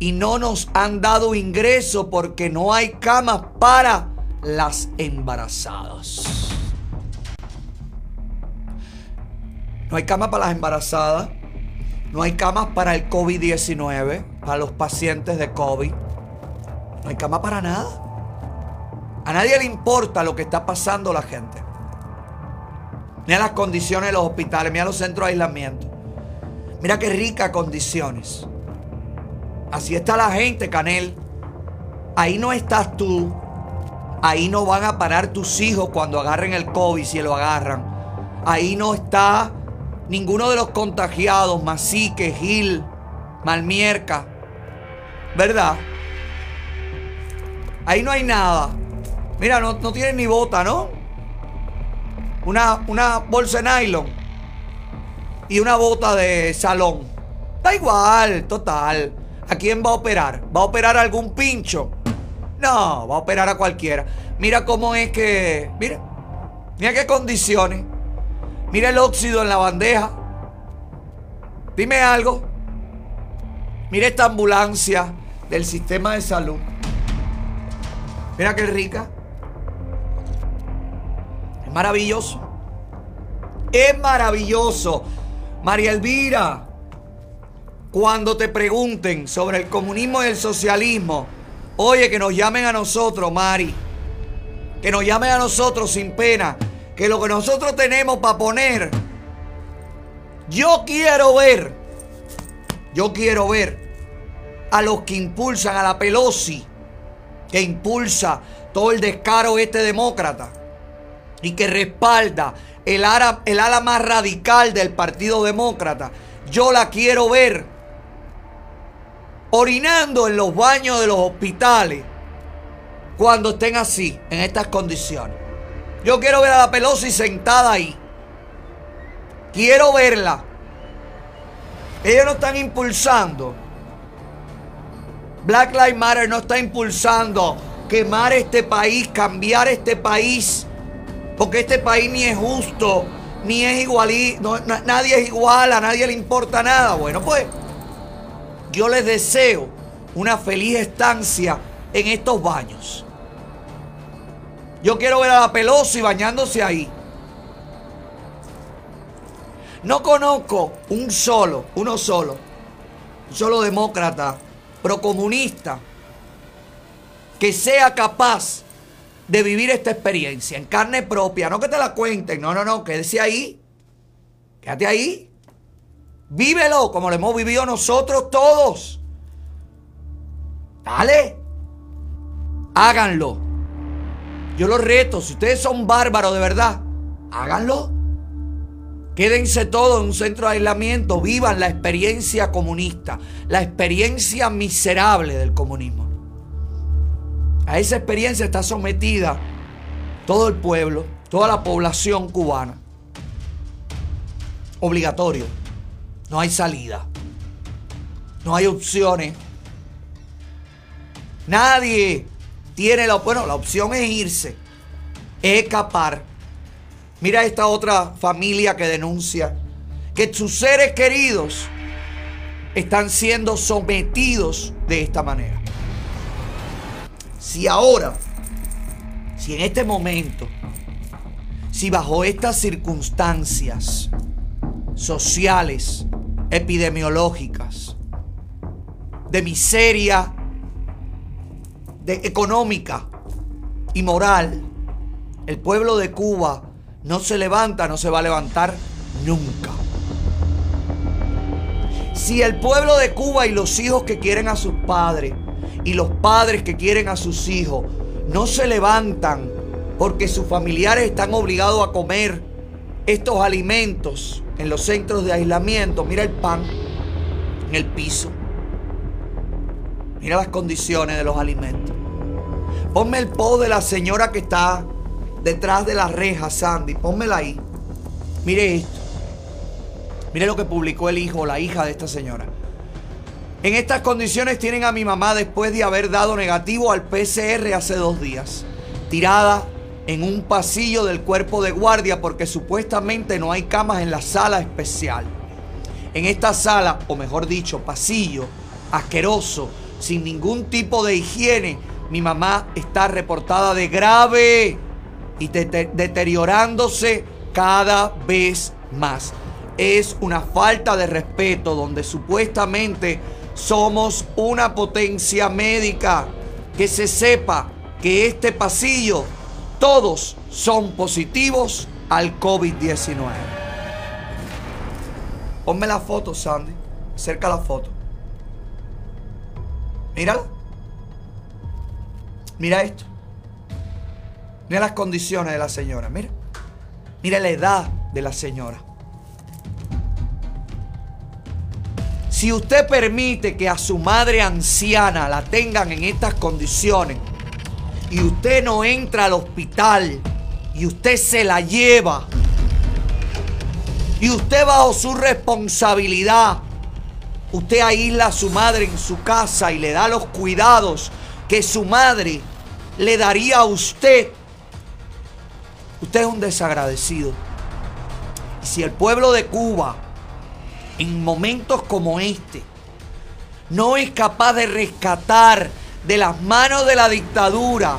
y no nos han dado ingreso porque no hay camas para las embarazadas. No hay camas para las embarazadas. No hay camas para el COVID-19, para los pacientes de COVID. No hay cama para nada. A nadie le importa lo que está pasando la gente. Mira las condiciones de los hospitales, mira los centros de aislamiento. Mira qué ricas condiciones. Así está la gente, Canel. Ahí no estás tú. Ahí no van a parar tus hijos cuando agarren el COVID, si lo agarran. Ahí no está ninguno de los contagiados, Masique, Gil, Malmierca. ¿Verdad? Ahí no hay nada. Mira, no, no tienen ni bota, ¿no? Una, una bolsa de nylon y una bota de salón. Da igual, total. ¿A quién va a operar? ¿Va a operar a algún pincho? No, va a operar a cualquiera. Mira cómo es que. Mira. Mira qué condiciones. Mira el óxido en la bandeja. Dime algo. Mira esta ambulancia del sistema de salud. Mira qué rica. Es maravilloso. Es maravilloso. María Elvira, cuando te pregunten sobre el comunismo y el socialismo, oye, que nos llamen a nosotros, Mari. Que nos llamen a nosotros sin pena. Que lo que nosotros tenemos para poner, yo quiero ver, yo quiero ver a los que impulsan a la Pelosi, que impulsa todo el descaro este demócrata y que respalda el ala, el ala más radical del Partido Demócrata. Yo la quiero ver orinando en los baños de los hospitales cuando estén así, en estas condiciones. Yo quiero ver a la Pelosi sentada ahí. Quiero verla. Ellos no están impulsando. Black Lives Matter no está impulsando quemar este país, cambiar este país. Porque este país ni es justo, ni es igual, nadie es igual, a nadie le importa nada. Bueno, pues yo les deseo una feliz estancia en estos baños. Yo quiero ver a la Pelosi bañándose ahí. No conozco un solo, uno solo, un solo demócrata, procomunista, que sea capaz de vivir esta experiencia en carne propia. No que te la cuenten, no, no, no, quédese ahí. Quédate ahí. Vívelo como lo hemos vivido nosotros todos. Dale. Háganlo. Yo los reto, si ustedes son bárbaros de verdad, háganlo. Quédense todos en un centro de aislamiento, vivan la experiencia comunista, la experiencia miserable del comunismo. A esa experiencia está sometida todo el pueblo, toda la población cubana. Obligatorio. No hay salida. No hay opciones. Nadie tiene la, bueno, la opción es irse, es escapar. Mira esta otra familia que denuncia que sus seres queridos están siendo sometidos de esta manera. Si ahora, si en este momento, si bajo estas circunstancias sociales, epidemiológicas, de miseria de económica y moral, el pueblo de Cuba no se levanta, no se va a levantar nunca. Si el pueblo de Cuba y los hijos que quieren a sus padres y los padres que quieren a sus hijos no se levantan porque sus familiares están obligados a comer estos alimentos en los centros de aislamiento, mira el pan en el piso. Mira las condiciones de los alimentos. Ponme el post de la señora que está detrás de la reja, Sandy. Pónmela ahí. Mire esto. Mire lo que publicó el hijo o la hija de esta señora. En estas condiciones tienen a mi mamá después de haber dado negativo al PCR hace dos días. Tirada en un pasillo del cuerpo de guardia porque supuestamente no hay camas en la sala especial. En esta sala, o mejor dicho, pasillo asqueroso, sin ningún tipo de higiene, mi mamá está reportada de grave y deteriorándose cada vez más. Es una falta de respeto donde supuestamente somos una potencia médica. Que se sepa que este pasillo todos son positivos al COVID-19. Ponme la foto, Sandy. Acerca la foto. Mírala. Mira esto. Mira las condiciones de la señora. Mira. Mira la edad de la señora. Si usted permite que a su madre anciana la tengan en estas condiciones y usted no entra al hospital y usted se la lleva y usted bajo su responsabilidad, usted aísla a su madre en su casa y le da los cuidados que su madre le daría a usted, usted es un desagradecido. Y si el pueblo de Cuba en momentos como este no es capaz de rescatar de las manos de la dictadura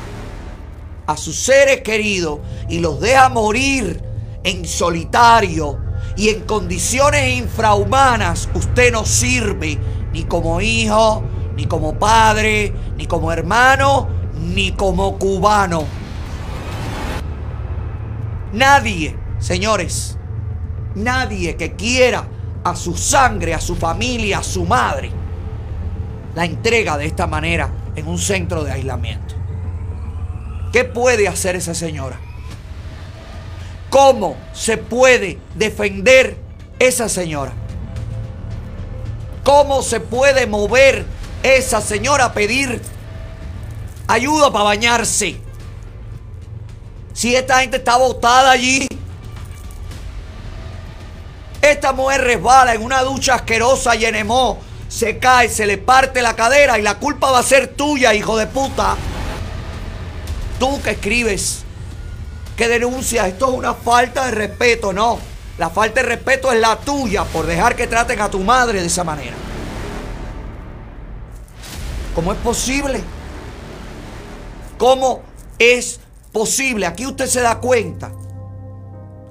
a sus seres queridos y los deja morir en solitario y en condiciones infrahumanas, usted no sirve ni como hijo, ni como padre, ni como hermano, ni como cubano. Nadie, señores, nadie que quiera a su sangre, a su familia, a su madre, la entrega de esta manera en un centro de aislamiento. ¿Qué puede hacer esa señora? ¿Cómo se puede defender esa señora? ¿Cómo se puede mover esa señora a pedir ayuda para bañarse? Si esta gente está botada allí, esta mujer resbala en una ducha asquerosa y enemó, se cae, se le parte la cadera y la culpa va a ser tuya, hijo de puta. Tú que escribes, que denuncias, esto es una falta de respeto, no. La falta de respeto es la tuya por dejar que traten a tu madre de esa manera. ¿Cómo es posible? ¿Cómo es posible? Aquí usted se da cuenta.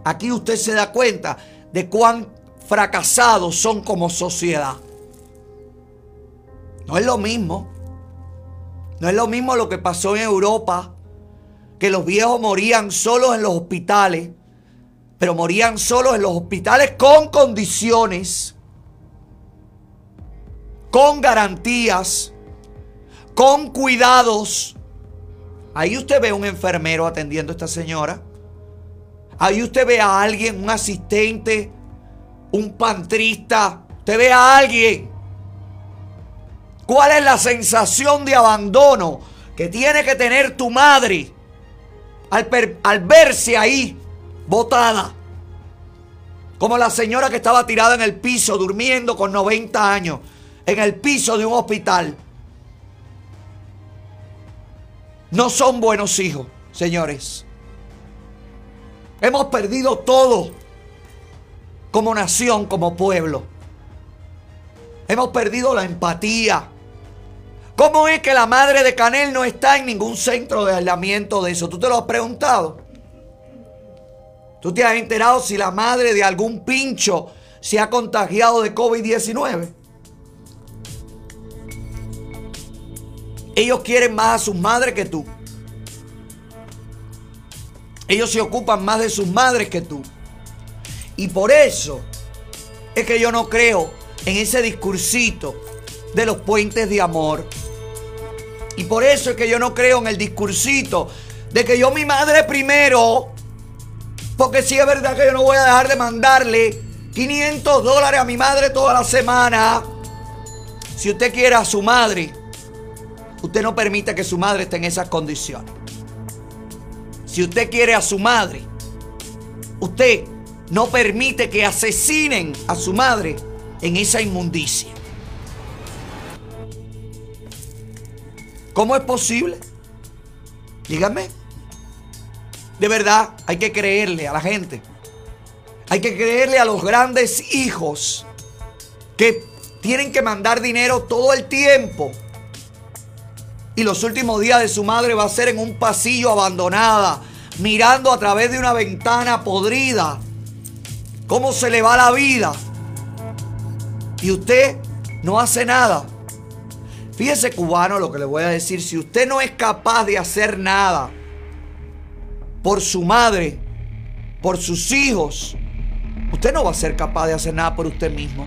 Aquí usted se da cuenta de cuán fracasados son como sociedad. No es lo mismo. No es lo mismo lo que pasó en Europa, que los viejos morían solos en los hospitales, pero morían solos en los hospitales con condiciones, con garantías, con cuidados. Ahí usted ve un enfermero atendiendo a esta señora. Ahí usted ve a alguien, un asistente, un pantrista. Usted ve a alguien. ¿Cuál es la sensación de abandono que tiene que tener tu madre al, al verse ahí botada? Como la señora que estaba tirada en el piso durmiendo con 90 años en el piso de un hospital. no son buenos hijos, señores. Hemos perdido todo como nación, como pueblo. Hemos perdido la empatía. ¿Cómo es que la madre de Canel no está en ningún centro de aislamiento de eso? ¿Tú te lo has preguntado? ¿Tú te has enterado si la madre de algún pincho se ha contagiado de COVID-19? Ellos quieren más a sus madres que tú. Ellos se ocupan más de sus madres que tú. Y por eso es que yo no creo en ese discursito de los puentes de amor. Y por eso es que yo no creo en el discursito de que yo mi madre primero, porque si es verdad que yo no voy a dejar de mandarle 500 dólares a mi madre toda la semana. Si usted quiere a su madre, usted no permite que su madre esté en esas condiciones. Si usted quiere a su madre, usted no permite que asesinen a su madre en esa inmundicia. ¿Cómo es posible? Dígame. De verdad, hay que creerle a la gente. Hay que creerle a los grandes hijos que tienen que mandar dinero todo el tiempo. Y los últimos días de su madre va a ser en un pasillo abandonada, mirando a través de una ventana podrida. ¿Cómo se le va la vida? Y usted no hace nada. Fíjese cubano lo que le voy a decir. Si usted no es capaz de hacer nada por su madre, por sus hijos, usted no va a ser capaz de hacer nada por usted mismo.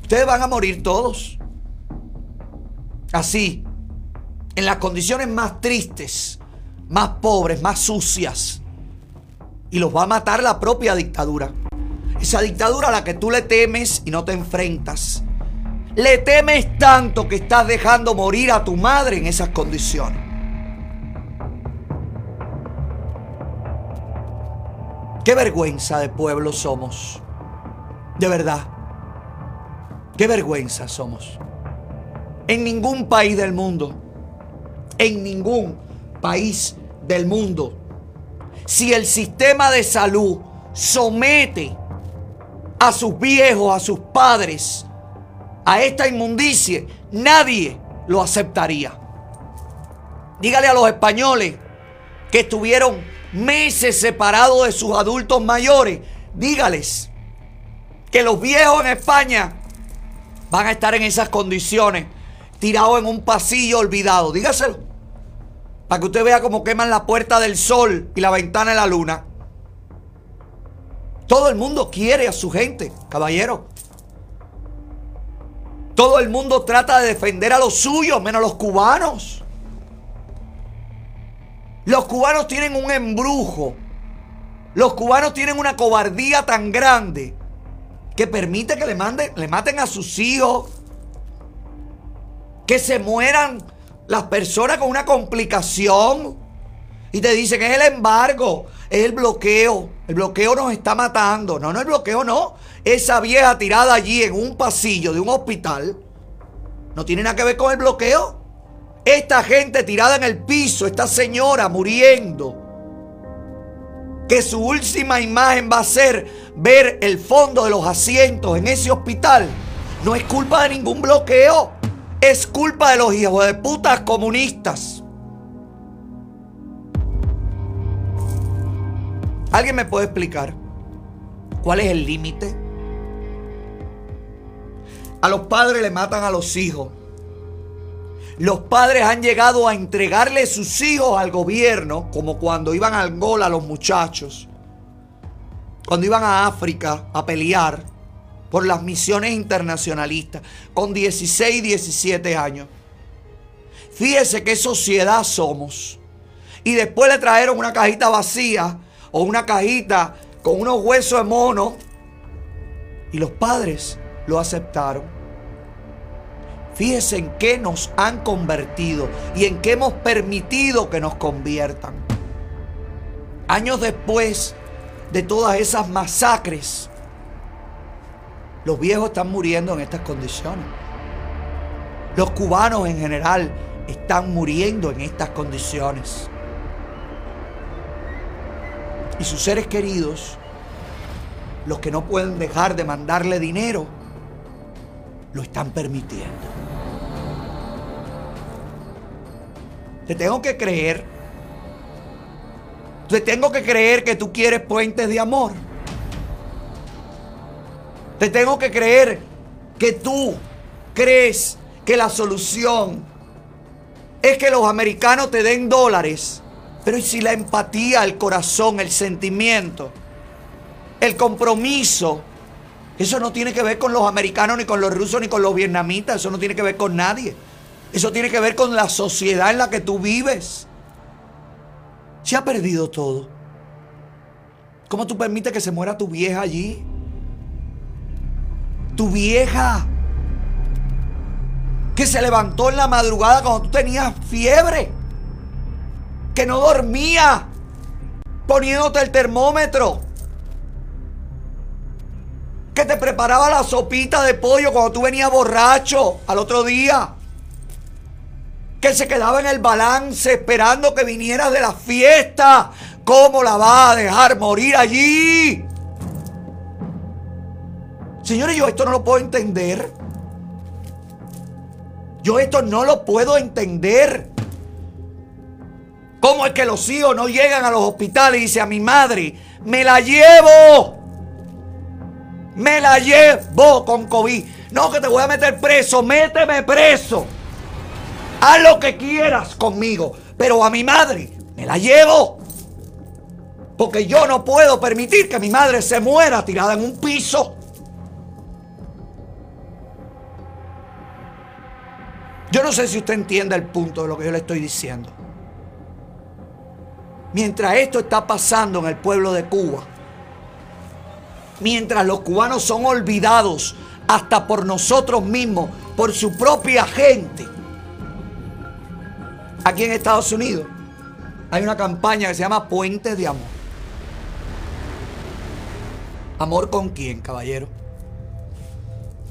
Ustedes van a morir todos. Así, en las condiciones más tristes, más pobres, más sucias. Y los va a matar la propia dictadura. Esa dictadura a la que tú le temes y no te enfrentas. Le temes tanto que estás dejando morir a tu madre en esas condiciones. Qué vergüenza de pueblo somos. De verdad. Qué vergüenza somos. En ningún país del mundo. En ningún país del mundo. Si el sistema de salud somete a sus viejos, a sus padres, a esta inmundicia, nadie lo aceptaría. Dígale a los españoles que estuvieron meses separados de sus adultos mayores, dígales que los viejos en España van a estar en esas condiciones, tirados en un pasillo olvidado. Dígaselo. Para que usted vea cómo queman la puerta del sol y la ventana de la luna. Todo el mundo quiere a su gente, caballero. Todo el mundo trata de defender a los suyos, menos los cubanos. Los cubanos tienen un embrujo. Los cubanos tienen una cobardía tan grande que permite que le, manden, le maten a sus hijos. Que se mueran las personas con una complicación. Y te dicen que es el embargo, es el bloqueo. El bloqueo nos está matando. No, no, el bloqueo no. Esa vieja tirada allí en un pasillo de un hospital no tiene nada que ver con el bloqueo. Esta gente tirada en el piso, esta señora muriendo. Que su última imagen va a ser ver el fondo de los asientos en ese hospital. No es culpa de ningún bloqueo. Es culpa de los hijos de putas comunistas. ¿Alguien me puede explicar cuál es el límite? A los padres le matan a los hijos. Los padres han llegado a entregarle sus hijos al gobierno, como cuando iban a Angola los muchachos, cuando iban a África a pelear por las misiones internacionalistas, con 16, 17 años. Fíjese qué sociedad somos. Y después le trajeron una cajita vacía o una cajita con unos huesos de mono. Y los padres lo aceptaron. Fíjense en qué nos han convertido y en qué hemos permitido que nos conviertan. Años después de todas esas masacres, los viejos están muriendo en estas condiciones. Los cubanos en general están muriendo en estas condiciones. Y sus seres queridos, los que no pueden dejar de mandarle dinero, lo están permitiendo. Te tengo que creer. Te tengo que creer que tú quieres puentes de amor. Te tengo que creer que tú crees que la solución es que los americanos te den dólares. Pero ¿y si la empatía, el corazón, el sentimiento, el compromiso, eso no tiene que ver con los americanos, ni con los rusos, ni con los vietnamitas, eso no tiene que ver con nadie. Eso tiene que ver con la sociedad en la que tú vives. Se ha perdido todo. ¿Cómo tú permites que se muera tu vieja allí? Tu vieja. Que se levantó en la madrugada cuando tú tenías fiebre. Que no dormía. Poniéndote el termómetro. Que te preparaba la sopita de pollo cuando tú venías borracho al otro día. Que se quedaba en el balance esperando que vinieras de la fiesta. ¿Cómo la va a dejar morir allí? Señores, yo esto no lo puedo entender. Yo esto no lo puedo entender. ¿Cómo es que los hijos no llegan a los hospitales y dicen a mi madre, me la llevo? Me la llevo con COVID. No, que te voy a meter preso, méteme preso. Haz lo que quieras conmigo, pero a mi madre me la llevo. Porque yo no puedo permitir que mi madre se muera tirada en un piso. Yo no sé si usted entiende el punto de lo que yo le estoy diciendo. Mientras esto está pasando en el pueblo de Cuba, mientras los cubanos son olvidados hasta por nosotros mismos, por su propia gente, aquí en Estados Unidos hay una campaña que se llama Puente de Amor. ¿Amor con quién, caballero?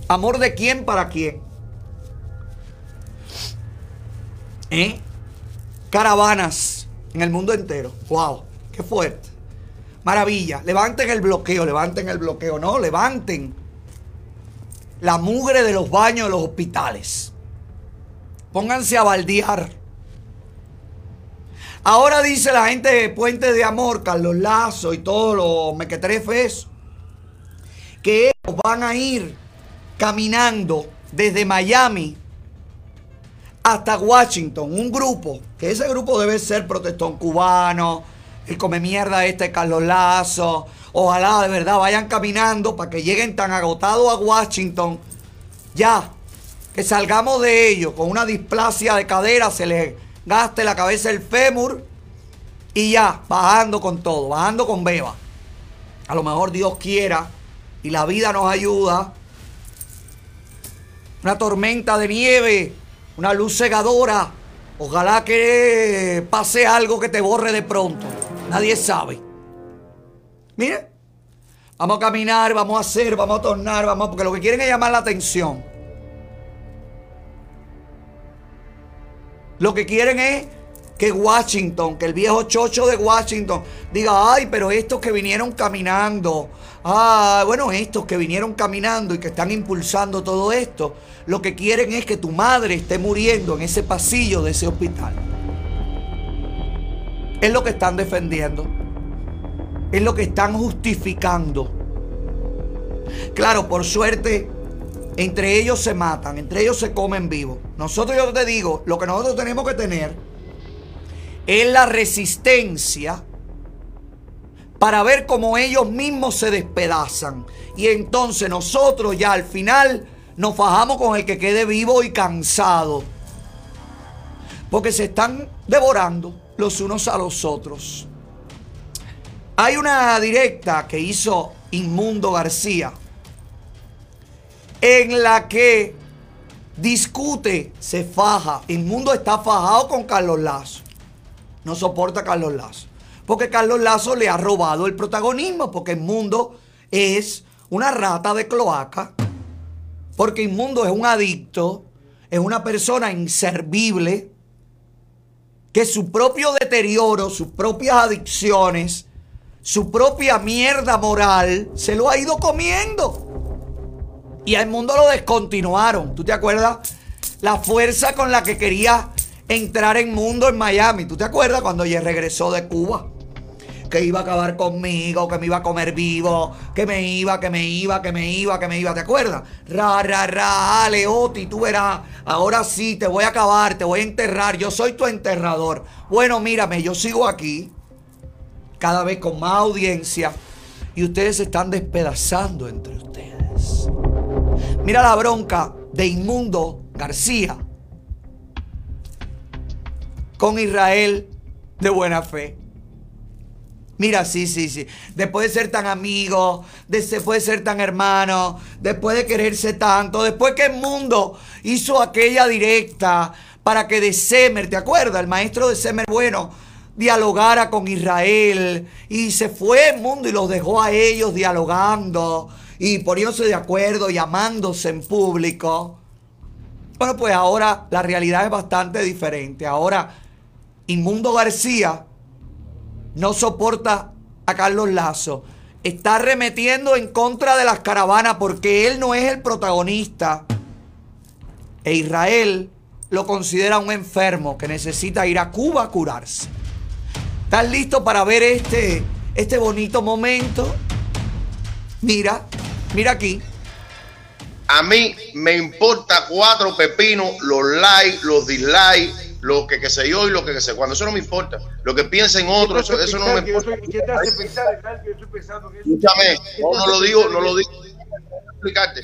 ¿Amor de quién para quién? Caravanas en el mundo entero. ¡Wow! ¡Qué fuerte! Maravilla. Levanten el bloqueo, levanten el bloqueo. No, levanten la mugre de los baños de los hospitales. Pónganse a baldear. Ahora dice la gente de Puente de Amor, Carlos Lazo y todos los mequetrefes, que ellos van a ir caminando desde Miami hasta Washington, un grupo, que ese grupo debe ser protestón cubano, el come mierda este Carlos Lazo. Ojalá de verdad vayan caminando para que lleguen tan agotados a Washington. Ya, que salgamos de ellos con una displasia de cadera, se les gaste la cabeza el fémur y ya, bajando con todo, bajando con beba. A lo mejor Dios quiera y la vida nos ayuda. Una tormenta de nieve, una luz cegadora. Ojalá que pase algo que te borre de pronto. Nadie sabe. Mire, vamos a caminar, vamos a hacer, vamos a tornar, vamos, porque lo que quieren es llamar la atención. Lo que quieren es que Washington, que el viejo chocho de Washington diga, ay, pero estos que vinieron caminando, ah, bueno, estos que vinieron caminando y que están impulsando todo esto, lo que quieren es que tu madre esté muriendo en ese pasillo de ese hospital. Es lo que están defendiendo. Es lo que están justificando. Claro, por suerte, entre ellos se matan, entre ellos se comen vivos. Nosotros, yo te digo, lo que nosotros tenemos que tener es la resistencia para ver cómo ellos mismos se despedazan. Y entonces nosotros ya al final nos fajamos con el que quede vivo y cansado. Porque se están devorando los unos a los otros. Hay una directa que hizo Inmundo García en la que discute, se faja. Inmundo está fajado con Carlos Lazo. No soporta a Carlos Lazo. Porque Carlos Lazo le ha robado el protagonismo. Porque Inmundo es una rata de cloaca. Porque Inmundo es un adicto. Es una persona inservible. que su propio deterioro, sus propias adicciones, su propia mierda moral, se lo ha ido comiendo. Y al mundo lo descontinuaron. ¿Tú te acuerdas? La fuerza con la que quería entrar en mundo en Miami. ¿Tú te acuerdas cuando ella regresó de Cuba? Que iba a acabar conmigo, que me iba a comer vivo, que me iba, que me iba, que me iba, que me iba. ¿Te acuerdas? Ra, ra, ra, Leoti, tú verás. Ahora sí, te voy a acabar, te voy a enterrar. Yo soy tu enterrador. Bueno, mírame, yo sigo aquí. Cada vez con más audiencia. Y ustedes se están despedazando entre ustedes. Mira la bronca de Inmundo García con Israel de buena fe. Mira, sí, sí, sí. Después de ser tan amigo, después de ser tan hermano, después de quererse tanto, después que el mundo hizo aquella directa para que de Semer, ¿te acuerdas? El maestro de Semer, bueno, dialogara con Israel y se fue el mundo y los dejó a ellos dialogando y poniéndose de acuerdo y amándose en público. Bueno, pues ahora la realidad es bastante diferente. Ahora Inmundo García no soporta a Carlos Lazo. Está remetiendo en contra de las caravanas porque él no es el protagonista. E Israel lo considera un enfermo que necesita ir a Cuba a curarse. ¿Estás listo para ver este, este bonito momento? Mira, mira aquí. A mí me importa cuatro pepinos, los likes, los dislikes, lo que, que sé yo y lo que, que sé cuando. Eso no me importa. Lo que piensen otros, eso, eso no me importa. Escúchame, no, no lo digo, no lo digo. Explicarte.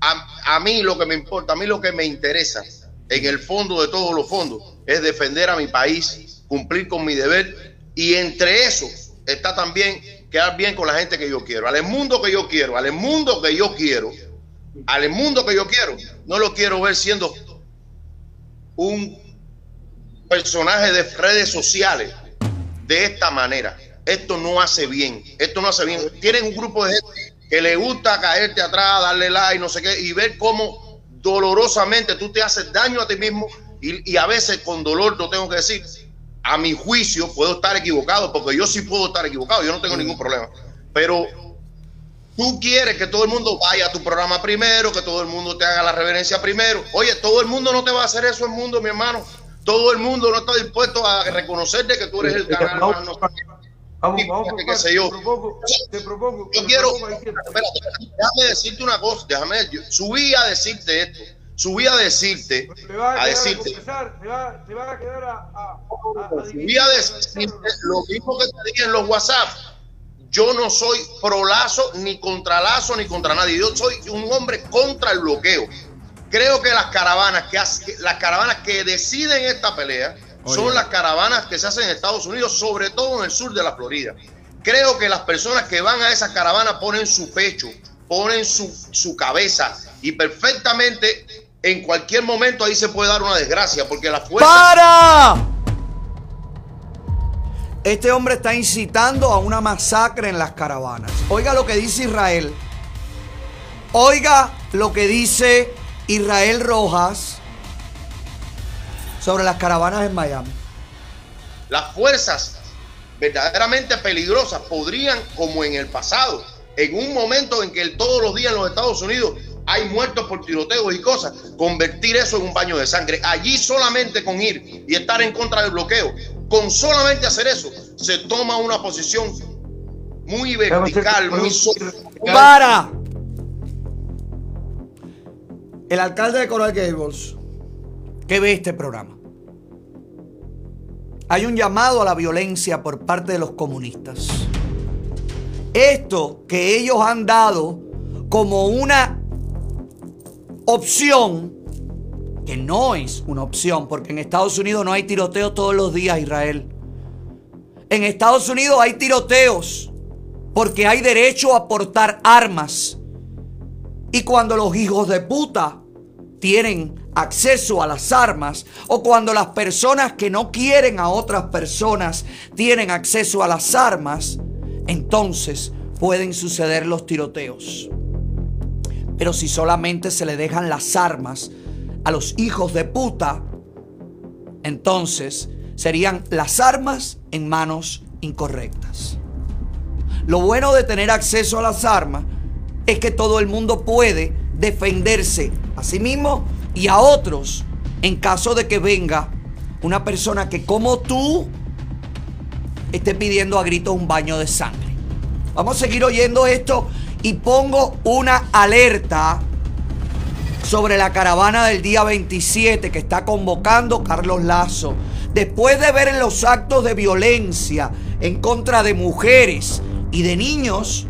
A, a mí lo que me importa, a mí lo que me interesa, en el fondo de todos los fondos, es defender a mi país, cumplir con mi deber y entre eso está también quedar bien con la gente que yo quiero, al mundo que yo quiero, al mundo que yo quiero, al mundo que yo quiero. No lo quiero ver siendo un personaje de redes sociales de esta manera. Esto no hace bien, esto no hace bien. Tienen un grupo de gente que le gusta caerte atrás, darle like, no sé qué, y ver cómo dolorosamente tú te haces daño a ti mismo y, y a veces con dolor, lo tengo que decir, a mi juicio puedo estar equivocado, porque yo sí puedo estar equivocado, yo no tengo ningún problema. Pero tú quieres que todo el mundo vaya a tu programa primero, que todo el mundo te haga la reverencia primero. Oye, todo el mundo no te va a hacer eso el mundo, mi hermano. Todo el mundo no está dispuesto a reconocerte que tú eres el canal. Vamos, vamos, vamos, que, sé yo. Te propongo, yo quiero, espérate, déjame decirte una cosa, déjame, yo subí a decirte esto, subí a decirte, a, decirte, te va, te va a quedar a, a, a subí a decirte lo mismo que te dije en los WhatsApp. Yo no soy pro Lazo, ni contra Lazo, ni contra nadie. Yo soy un hombre contra el bloqueo. Creo que las caravanas que, las caravanas que deciden esta pelea son las caravanas que se hacen en Estados Unidos, sobre todo en el sur de la Florida. Creo que las personas que van a esas caravanas ponen su pecho, ponen su, su cabeza y perfectamente en cualquier momento ahí se puede dar una desgracia porque la fuerza... ¡Para! Este hombre está incitando a una masacre en las caravanas. Oiga lo que dice Israel. Oiga lo que dice Israel Rojas sobre las caravanas en Miami. Las fuerzas verdaderamente peligrosas podrían, como en el pasado, en un momento en que todos los días en los Estados Unidos hay muertos por tiroteos y cosas, convertir eso en un baño de sangre. Allí solamente con ir y estar en contra del bloqueo, con solamente hacer eso, se toma una posición muy vertical, muy... ¡Para! El alcalde de Coral Gables, que ve este programa, hay un llamado a la violencia por parte de los comunistas. Esto que ellos han dado como una opción, que no es una opción, porque en Estados Unidos no hay tiroteos todos los días, Israel. En Estados Unidos hay tiroteos porque hay derecho a portar armas. Y cuando los hijos de puta tienen acceso a las armas o cuando las personas que no quieren a otras personas tienen acceso a las armas, entonces pueden suceder los tiroteos. Pero si solamente se le dejan las armas a los hijos de puta, entonces serían las armas en manos incorrectas. Lo bueno de tener acceso a las armas es que todo el mundo puede defenderse a sí mismo y a otros en caso de que venga una persona que como tú esté pidiendo a gritos un baño de sangre. Vamos a seguir oyendo esto y pongo una alerta sobre la caravana del día 27 que está convocando Carlos Lazo. Después de ver los actos de violencia en contra de mujeres y de niños,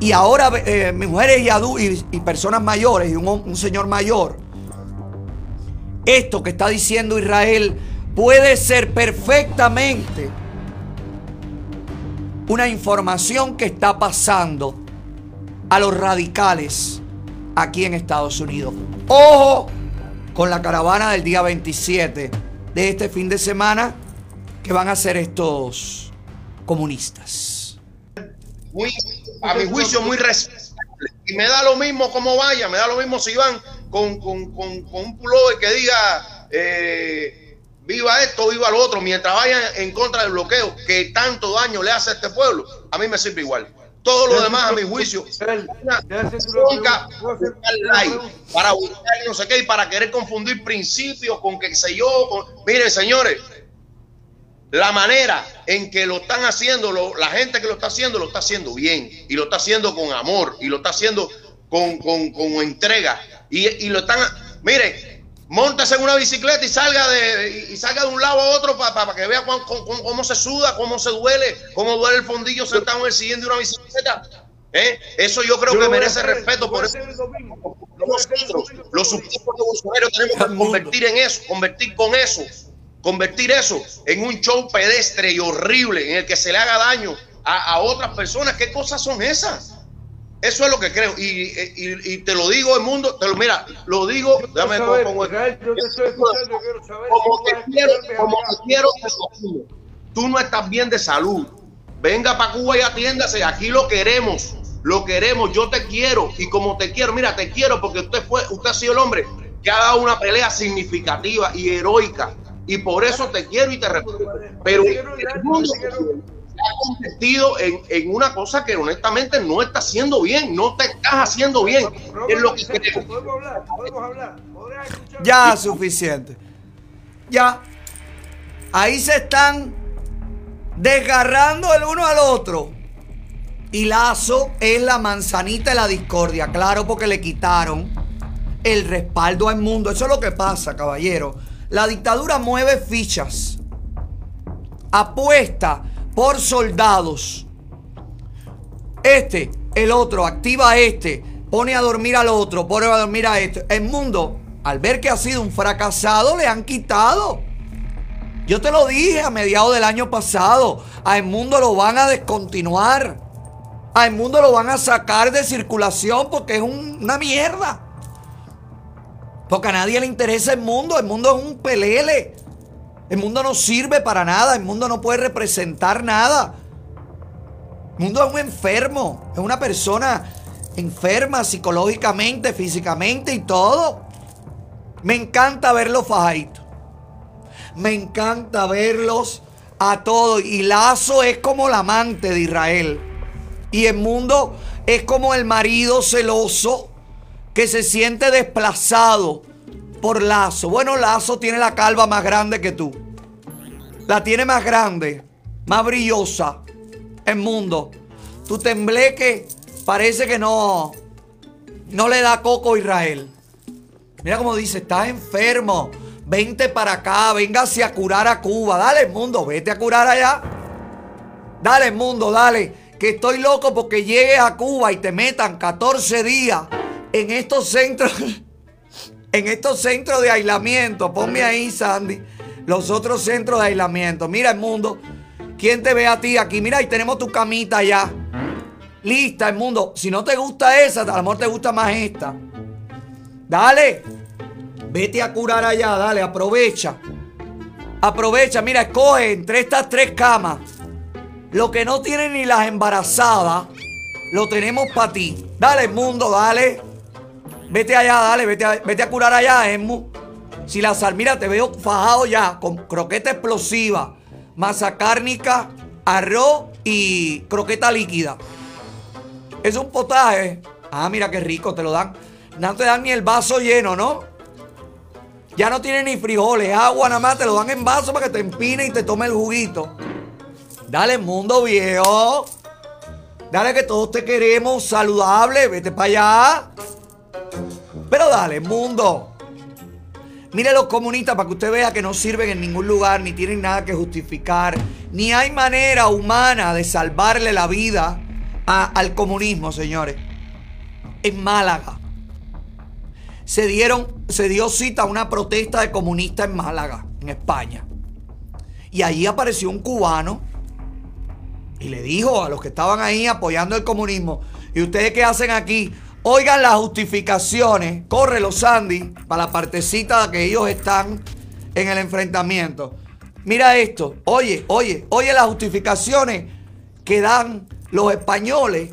y ahora eh, mujeres y, y, personas mayores y un, señor mayor, esto que está diciendo Israel puede ser perfectamente una información que está pasando a los radicales aquí en Estados Unidos. Ojo con la caravana del día 27 de este fin de semana que van a ser estos comunistas. A mi juicio, muy responsable. Y me da lo mismo como vaya, me da lo mismo si van con, con, con, con un pullover que diga eh, viva esto, viva lo otro, mientras vayan en contra del bloqueo que tanto daño le hace a este pueblo, a mí me sirve igual. Todo lo demás, a mi juicio, para buscar no sé qué y para querer confundir principios con que sé yo. Miren, señores, la manera en que lo están haciendo, la gente que lo está haciendo, lo está haciendo bien y lo está haciendo con amor y lo está haciendo con, con, con entrega y, y, lo están, miren, montase en una bicicleta y salga de, y salga de un lado a otro para que vea cómo, se suda, cómo se duele, cómo duele el fondillo sentado en el siguiente de una bicicleta. ¿Eh? Eso yo creo que merece respeto. Por eso nosotros, los subtipos de Bolsonaro, tenemos que convertir en eso, convertir con eso, convertir eso en un show pedestre y horrible en el que se le haga daño a, a otras personas. ¿Qué cosas son esas? Eso es lo que creo. Y, y, y, te lo digo, el mundo, te lo mira, lo digo, dame como, como, te quiero, como te quiero, tú no estás bien de salud. Venga para Cuba y atiéndase. Aquí lo queremos. Lo queremos. Yo te quiero. Y como te quiero, mira, te quiero porque usted fue, usted ha sido el hombre que ha dado una pelea significativa y heroica. Y por eso te quiero y te respeto. Pero el mundo ha convertido en, en, una cosa que honestamente no está haciendo bien, no te estás haciendo bien. Es lo que podemos hablar, podemos hablar. Ya, suficiente. Ya. Ahí se están desgarrando el uno al otro. Y Lazo es la manzanita de la discordia. Claro, porque le quitaron el respaldo al mundo. Eso es lo que pasa, caballero. La dictadura mueve fichas. Apuesta por soldados. Este, el otro, activa a este, pone a dormir al otro, pone a dormir a este. El mundo, al ver que ha sido un fracasado, le han quitado. Yo te lo dije a mediados del año pasado. A el mundo lo van a descontinuar. A el mundo lo van a sacar de circulación porque es una mierda. Porque a nadie le interesa el mundo. El mundo es un pelele. El mundo no sirve para nada, el mundo no puede representar nada. El mundo es un enfermo, es una persona enferma psicológicamente, físicamente y todo. Me encanta verlos fajaditos. Me encanta verlos a todos. Y Lazo es como el amante de Israel. Y el mundo es como el marido celoso que se siente desplazado por Lazo. Bueno, Lazo tiene la calva más grande que tú. La tiene más grande, más brillosa. El mundo. Tu tembleque parece que no, no le da coco a Israel. Mira como dice, estás enfermo. Vente para acá, véngase a curar a Cuba. Dale, mundo, vete a curar allá. Dale, mundo, dale. Que estoy loco porque llegues a Cuba y te metan 14 días en estos centros en estos centros de aislamiento. Ponme ahí, Sandy, los otros centros de aislamiento. Mira el mundo. ¿Quién te ve a ti aquí? Mira, ahí tenemos tu camita ya. Lista, el mundo. Si no te gusta esa, a lo mejor te gusta más esta. Dale. Vete a curar allá, dale, aprovecha. Aprovecha, mira, escoge entre estas tres camas. Lo que no tienen ni las embarazadas, lo tenemos para ti. Dale, mundo, dale. Vete allá, dale, vete a, vete a curar allá, Esmu. Si la mira, te veo fajado ya con croqueta explosiva, masa cárnica, arroz y croqueta líquida. Es un potaje. Ah, mira qué rico, te lo dan. No te dan ni el vaso lleno, ¿no? Ya no tiene ni frijoles, agua nada más, te lo dan en vaso para que te empine y te tome el juguito. Dale, mundo viejo. Dale que todos te queremos saludable, vete para allá. Pero dale, mundo. Mire los comunistas para que usted vea que no sirven en ningún lugar, ni tienen nada que justificar, ni hay manera humana de salvarle la vida a- al comunismo, señores. En Málaga. Se, dieron, se dio cita a una protesta de comunistas en Málaga, en España. Y allí apareció un cubano y le dijo a los que estaban ahí apoyando el comunismo, ¿y ustedes qué hacen aquí? Oigan las justificaciones, corre los Sandy, para la partecita que ellos están en el enfrentamiento. Mira esto, oye, oye, oye las justificaciones que dan los españoles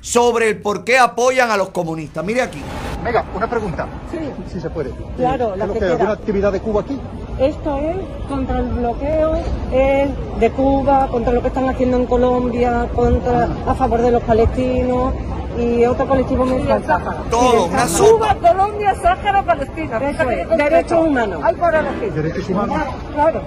sobre el por qué apoyan a los comunistas. Mire aquí. Venga, una pregunta. Sí. Si se puede. Claro, ¿Qué la que que. ¿Alguna actividad de Cuba aquí? Esto es contra el bloqueo es de Cuba, contra lo que están haciendo en Colombia, contra a favor de los palestinos y otro colectivo muy Sáhara. Todo, una Cuba, Colombia, Sáhara, Palestina. Eso es, derechos humanos. Hay para elegir. Derechos humanos. Claro.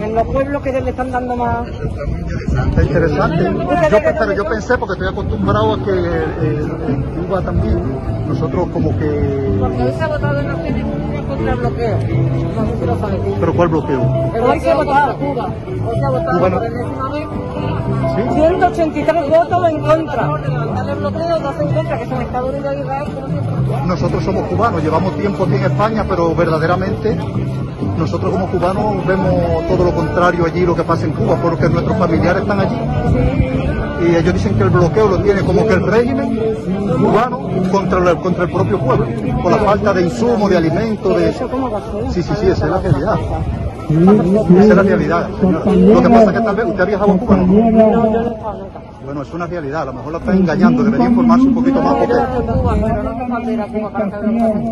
En los pueblos que le están dando más. Está interesante. Yo, pe- pero yo pensé, porque estoy acostumbrado a que eh, en Cuba también, nosotros como que... Porque hoy se ha votado en Unidas contra el bloqueo. No sé si lo sabes. ¿Pero cuál bloqueo? Hoy se ha votado Cuba. Hoy se ha votado Cubano. por enésima vez. 183 votos en contra. De levantar el bloqueo, dos en contra, que son Estados Unidos y Israel, como siempre. Nosotros somos cubanos, llevamos tiempo aquí en España, pero verdaderamente nosotros como cubanos vemos todo lo contrario allí, lo que pasa en Cuba, porque nuestros familiares están allí. Y ellos dicen que el bloqueo lo tiene como que el régimen cubano contra el, contra el propio pueblo, por la falta de insumos, de alimentos, de... Sí, sí, sí, esa es la realidad. Esa es la realidad, señora. Lo que pasa es que tal vez usted ha viajado a Cuba, ¿no? Bueno, es una realidad, a lo mejor la está engañando, debería informarse un poquito más porque...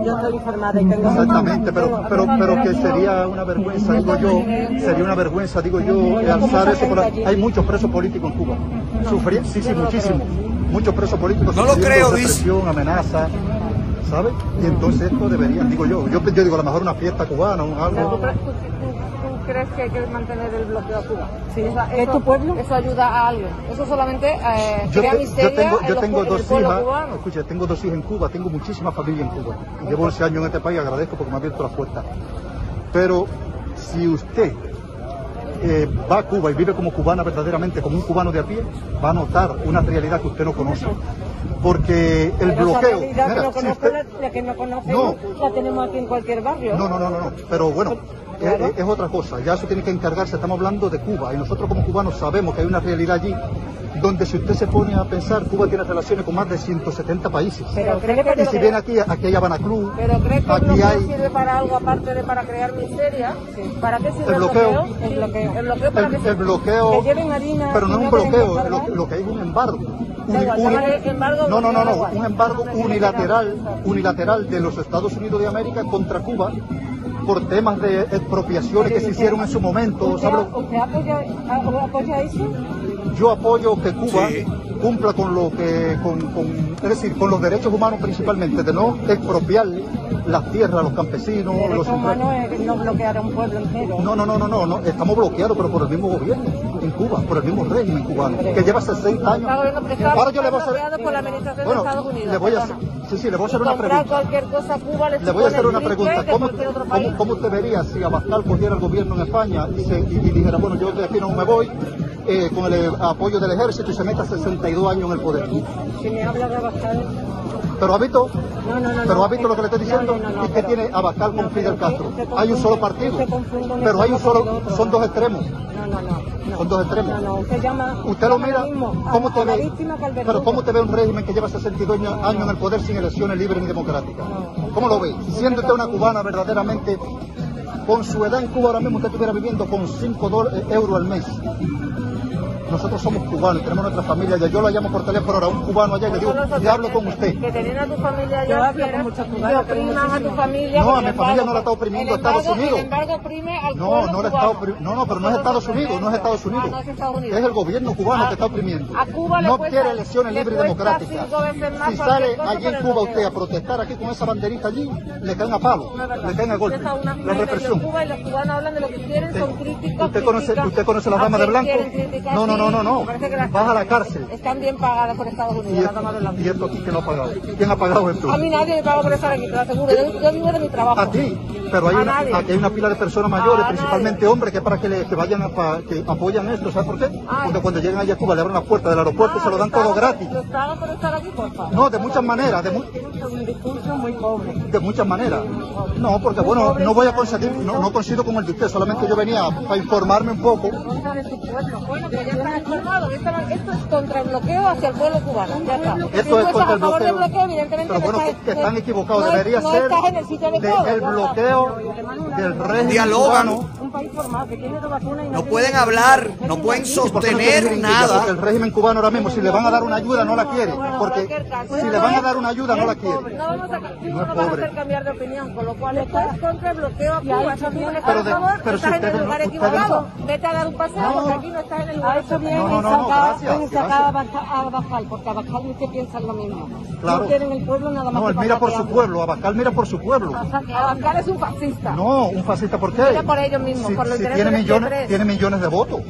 Yo estoy informada y tengo... Exactamente, pero, pero, pero que sería una vergüenza, digo yo, sería una vergüenza, digo yo, alzar eso por ahí. Hay muchos presos políticos en Cuba. Sufrí, sí, sí, muchísimos. Muchos presos políticos. No lo creo, dice. amenaza, ¿sabes? Y entonces esto debería, digo yo, yo, yo digo a lo mejor una fiesta cubana, un ¿Tú, algo. Crees- que hay que mantener el bloqueo a Cuba? Sí. ¿Es tu pueblo? Eso ayuda a alguien. Eso solamente eh, Yo, crea te- miseria yo tengo, en, yo los tengo en dos hijas, escucha, tengo dos hijas en Cuba, tengo muchísima familia en Cuba. Llevo 11 años en este país, agradezco porque me ha abierto las puertas. Pero si usted eh, va a Cuba y vive como cubana verdaderamente, como un cubano de a pie, va a notar una realidad que usted no conoce. Porque el Pero esa bloqueo... realidad que mira, no si conozco, usted- la, la que no conocemos, la tenemos aquí en cualquier barrio. no, no, no, no, no. Pero bueno, Claro. es, es otra cosa. Ya eso tiene que encargarse. Estamos hablando de Cuba y nosotros como cubanos sabemos que hay una realidad allí donde si usted se pone a pensar, Cuba tiene relaciones con más de 170 países. Pero cree que y si viene aquí, aquí hay Habana Club, Pero crees que aquí hay... sirve para algo aparte de para crear miseria. ¿Para qué sirve El bloqueo. El bloqueo. El bloqueo para El, bloqueo, Que lleven harina. pero no es un bloqueo, lo, lo que hay es un embargo. Igual, llámale embargo, no, no, no, no, un embargo unilateral, unilateral de los Estados Unidos de América contra Cuba por temas de expropiaciones que se hicieron en su momento. ¿Usted, ¿sabe lo- usted apoya, eso? Yo apoyo que Cuba cumpla con lo que, con, con- es decir, con los derechos humanos principalmente, de no expropiarle las tierras los campesinos, los Derecho humano es no bloquear a un pueblo entero. No, no, no, no, no, no, estamos bloqueados, pero por el mismo gobierno en Cuba, por el mismo régimen cubano, que lleva 60 años. Ahora yo le voy a hacer, por la administración bueno, de Estados Unidos. le voy a hacer, perdona. sí, sí, le voy a hacer una pregunta. cualquier cosa Cuba le, voy a hacer una pregunta. ¿Cómo, cómo, cómo usted vería si Abascal cogiera el gobierno en España y, se, y, y dijera, bueno, yo de aquí no me voy, eh, con el eh, apoyo del ejército y se meta 62 años en el poder? Si me habla de Abascal, Pero ha visto, No, no, no, pero ha visto lo que le estoy diciendo y que tiene Abascal con Fidel Castro. Hay un solo partido, pero hay un solo, son dos extremos. no, no, no. Son dos extremos. No, no, usted llama. Usted lo mira, ¿cómo a te ve? Pero. ¿cómo te ve un régimen que lleva 62 años años en el poder sin elecciones libres ni democráticas? ¿Cómo lo ve? Siendo usted una cubana verdaderamente Con su edad en Cuba ahora mismo usted estuviera viviendo con 5 euros al mes. Nosotros somos cubanos, tenemos nuestra familia allá. Yo la llamo por teléfono ahora a un cubano allá y le digo, y hablo con usted. Que teniendo a tu familia allá, yo hablo con muchos cubanos, que opriman a tu familia. No, a mi familia no la está oprimiendo Estados Unidos. Sin embargo, oprime al No, no, la está no, no, pero no es Estados Unidos, no es Estados Unidos. Ah, no es Estados Unidos. Es el gobierno cubano que está oprimiendo. A Cuba le no cuesta- quiere elecciones le libres y democráticas. Si sale allí en Cuba usted a protestar aquí con esa banderita allí, le caen a palo, le caen a golpe. La represión. Cuba y los cubanos hablan de lo que quieren, son críticos. ¿Usted conoce. ¿Usted conoce las ¿A damas de quién blanco? No, no, no, no, no. Vas a la cárcel. Están bien pagadas por Estados Unidos, las damas de blanco. y esto que no ha pagado. ¿Quién ha pagado esto? A mí nadie me paga por estar aquí, te lo aseguro. Yo, vivo de mi trabajo. A ti, pero hay una, aquí hay una pila de personas mayores, principalmente hombres, que para que, le- que vayan a, que apoyan esto, ¿sabes por qué? Porque cuando llegan allá a Cuba le abren la puerta del aeropuerto y se lo dan todo gratis. ¿Los pagan por estar aquí, por favor? No, de muchas maneras, de, Un discurso muy pobre. de muchas maneras. No, porque bueno, no voy a conseguir, no, no coincido con el de usted, solamente yo venía para informarme un poco. contra de su pueblo. Bueno, pero ya están informados. Esto, esto es contra el bloqueo hacia el pueblo cubano. Ya está. Esto si es contra a el bloqueo. bloqueo, evidentemente Pero no bueno, que, que están equivocados, no- debería no ser en el sitio de- el está. bloqueo del régimen Dialogan. cubano. No pueden hablar, no pueden ¿Y por qué no quiere sostener nada. El régimen cubano ahora mismo, si le van a dar una ayuda, no la quiere. Porque si le van a dar una ayuda, no la quiere. No vamos a, No es hacer cambiar de opinión, con lo cual estás contra el bloqueo a Cuba. Eso viene Pero por favor, pero si estás en el lugar no- equivocado. Vete a dar un paseo No. porque aquí no estás en el lugar eso viene No, no, gracias, gracias. a Baja- a Bajal, porque a Bajal ni que piensan lo mismo. Claro. No quieren el pueblo nada más No, él mira por su pueblo, Abascal mira por su pueblo. Abascal es un fascista. No, un fascista, ¿por qué? Mira por ellos mismos, Si, por los si tiene millones, tiene millones de votos.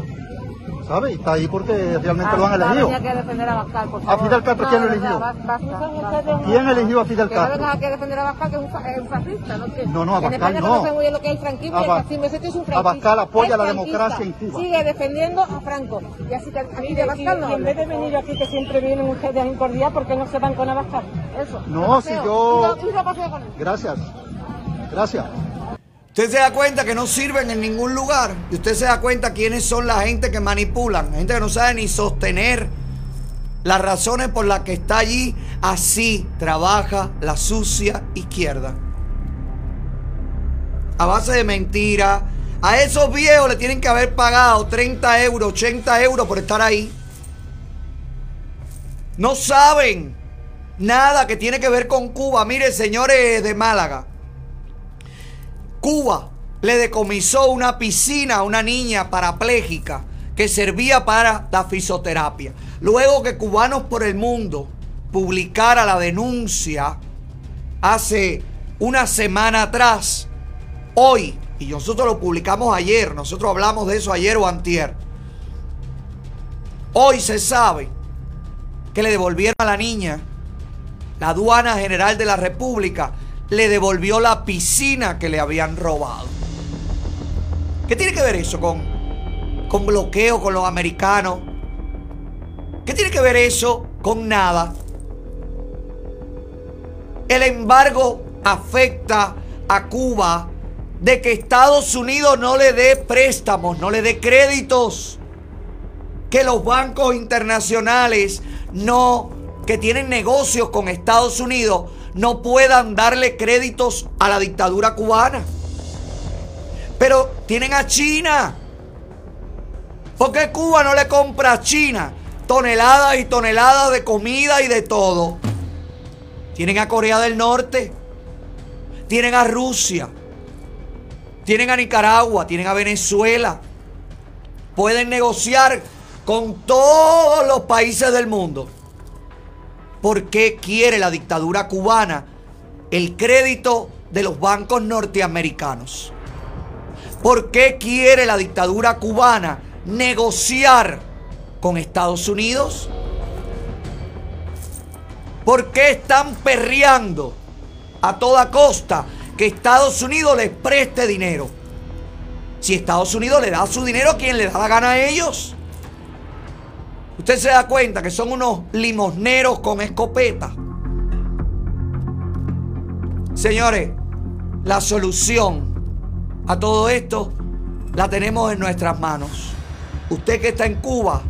¿Sabe? Y está ahí porque realmente lo han Abascal elegido. tenía que defender a Abascal, por ¿A favor. Fidel Castro No, quién lo de eligió? verdad, basta, basta. ¿Quién eligió a Fidel Que no Castro? vengas aquí a defender a Abascal, que es un, es un fascista, ¿no? Que No, no, En Abascal España no. conocen muy bien lo que es el franquismo y el es un franquista. Abascal apoya la democracia en Cuba. Sigue defendiendo a Franco. Y así que aquí de Abascal no Y en vez de venir aquí, que siempre vienen ustedes a incordiar, ¿por qué no se van con Abascal? Eso. No, si yo- no. Gracias. Gracias. Usted se da cuenta que no sirven en ningún lugar. Y usted se da cuenta quiénes son la gente que manipulan. Gente que no sabe ni sostener las razones por las que está allí. Así trabaja la sucia izquierda. A base de mentiras. A esos viejos le tienen que haber pagado 30 euros, 80 euros por estar ahí. No saben nada que tiene que ver con Cuba. Mire, señores de Málaga. Cuba le decomisó una piscina a una niña parapléjica que servía para la fisioterapia. Luego que Cubanos por el Mundo publicara la denuncia hace una semana atrás, hoy, y nosotros lo publicamos ayer, nosotros hablamos de eso ayer o antier, hoy se sabe que le devolvieron a la niña, la aduana general de la República le devolvió la piscina que le habían robado. ¿Qué tiene que ver eso con, con bloqueo con los americanos? ¿Qué tiene que ver eso con nada? El embargo afecta a Cuba de que Estados Unidos no le dé préstamos, no le dé créditos. Que los bancos internacionales no, que tienen negocios con Estados Unidos, no puedan darle créditos a la dictadura cubana. Pero tienen a China. ¿Por qué Cuba no le compra a China toneladas y toneladas de comida y de todo? Tienen a Corea del Norte. Tienen a Rusia. Tienen a Nicaragua. Tienen a Venezuela. Pueden negociar con todos los países del mundo. ¿Por qué quiere la dictadura cubana el crédito de los bancos norteamericanos? ¿Por qué quiere la dictadura cubana negociar con Estados Unidos? ¿Por qué están perreando a toda costa que Estados Unidos les preste dinero? Si Estados Unidos le da su dinero a quien le da la gana a ellos. Usted se da cuenta que son unos limosneros con escopeta. Señores, la solución a todo esto la tenemos en nuestras manos. Usted que está en Cuba,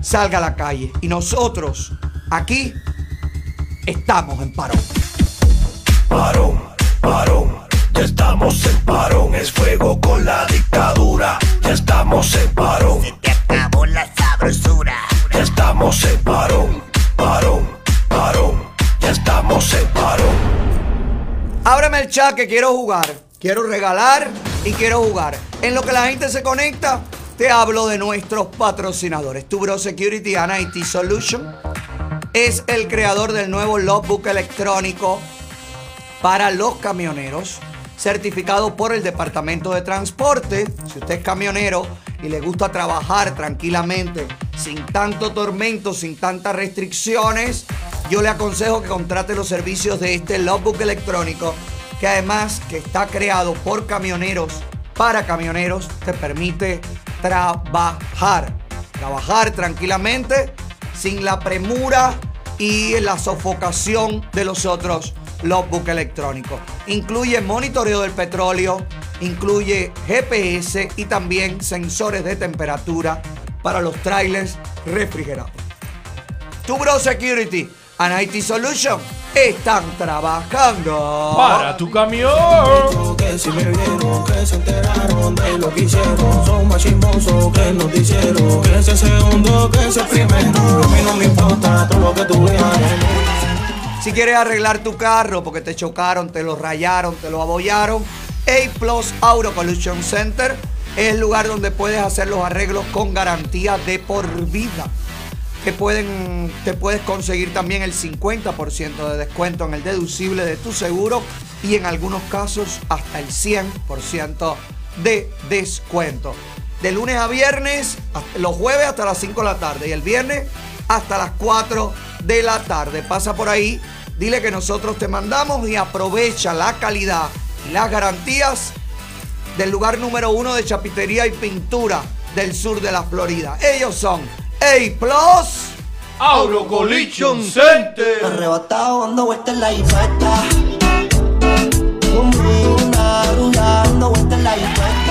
salga a la calle. Y nosotros, aquí, estamos en parón. Parón, parón, Ya estamos en parón, es fuego con la dictadura. Ya estamos en parón. Se te acabó la sabrosura. Ya estamos en parón, parón, parón. Ya estamos en parón. Ábreme el chat que quiero jugar. Quiero regalar y quiero jugar. En lo que la gente se conecta, te hablo de nuestros patrocinadores. Tubro Security and IT Solution es el creador del nuevo logbook electrónico para los camioneros, certificado por el Departamento de Transporte. Si usted es camionero y le gusta trabajar tranquilamente, sin tanto tormento, sin tantas restricciones, yo le aconsejo que contrate los servicios de este logbook electrónico, que además que está creado por camioneros para camioneros, te permite trabajar. Trabajar tranquilamente, sin la premura y la sofocación de los otros logbook electrónicos. Incluye monitoreo del petróleo, incluye GPS y también sensores de temperatura para los trailers refrigerados. Tubro Security and IT Solution están trabajando Para tu camión. Que si me vieron, que se enteraron de lo que hicieron. Son más chismosos que nos dijeron. Que ese segundo, que ese primero. A mí no me importa todo lo que tú veas. Si quieres arreglar tu carro porque te chocaron, te lo rayaron, te lo abollaron, A Plus Auto Collision Center es el lugar donde puedes hacer los arreglos con garantía de por vida. Que pueden, te puedes conseguir también el 50% de descuento en el deducible de tu seguro y en algunos casos hasta el 100% de descuento. De lunes a viernes, los jueves hasta las 5 de la tarde y el viernes hasta las 4 de la tarde. Pasa por ahí, dile que nosotros te mandamos y aprovecha la calidad y las garantías del lugar número uno de chapitería y pintura del sur de la Florida. Ellos son A Plus Auro Collision Center. Arrebatado dando vueltas en la infesta. Conmigo una rula dando vueltas en la infesta.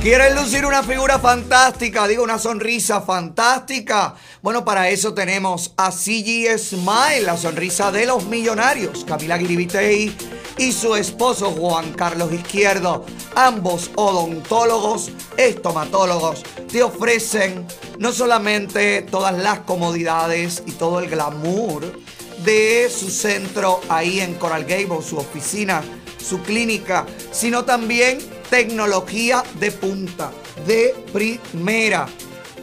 ¿Quieren lucir una figura fantástica? Digo, una sonrisa fantástica. Bueno, para eso tenemos a CG Smile, la sonrisa de los millonarios. Camila Guiribitey y su esposo Juan Carlos Izquierdo. Ambos odontólogos, estomatólogos, te ofrecen no solamente todas las comodidades y todo el glamour de su centro ahí en Coral Gables, su oficina, su clínica, sino también tecnología de punta, de primera.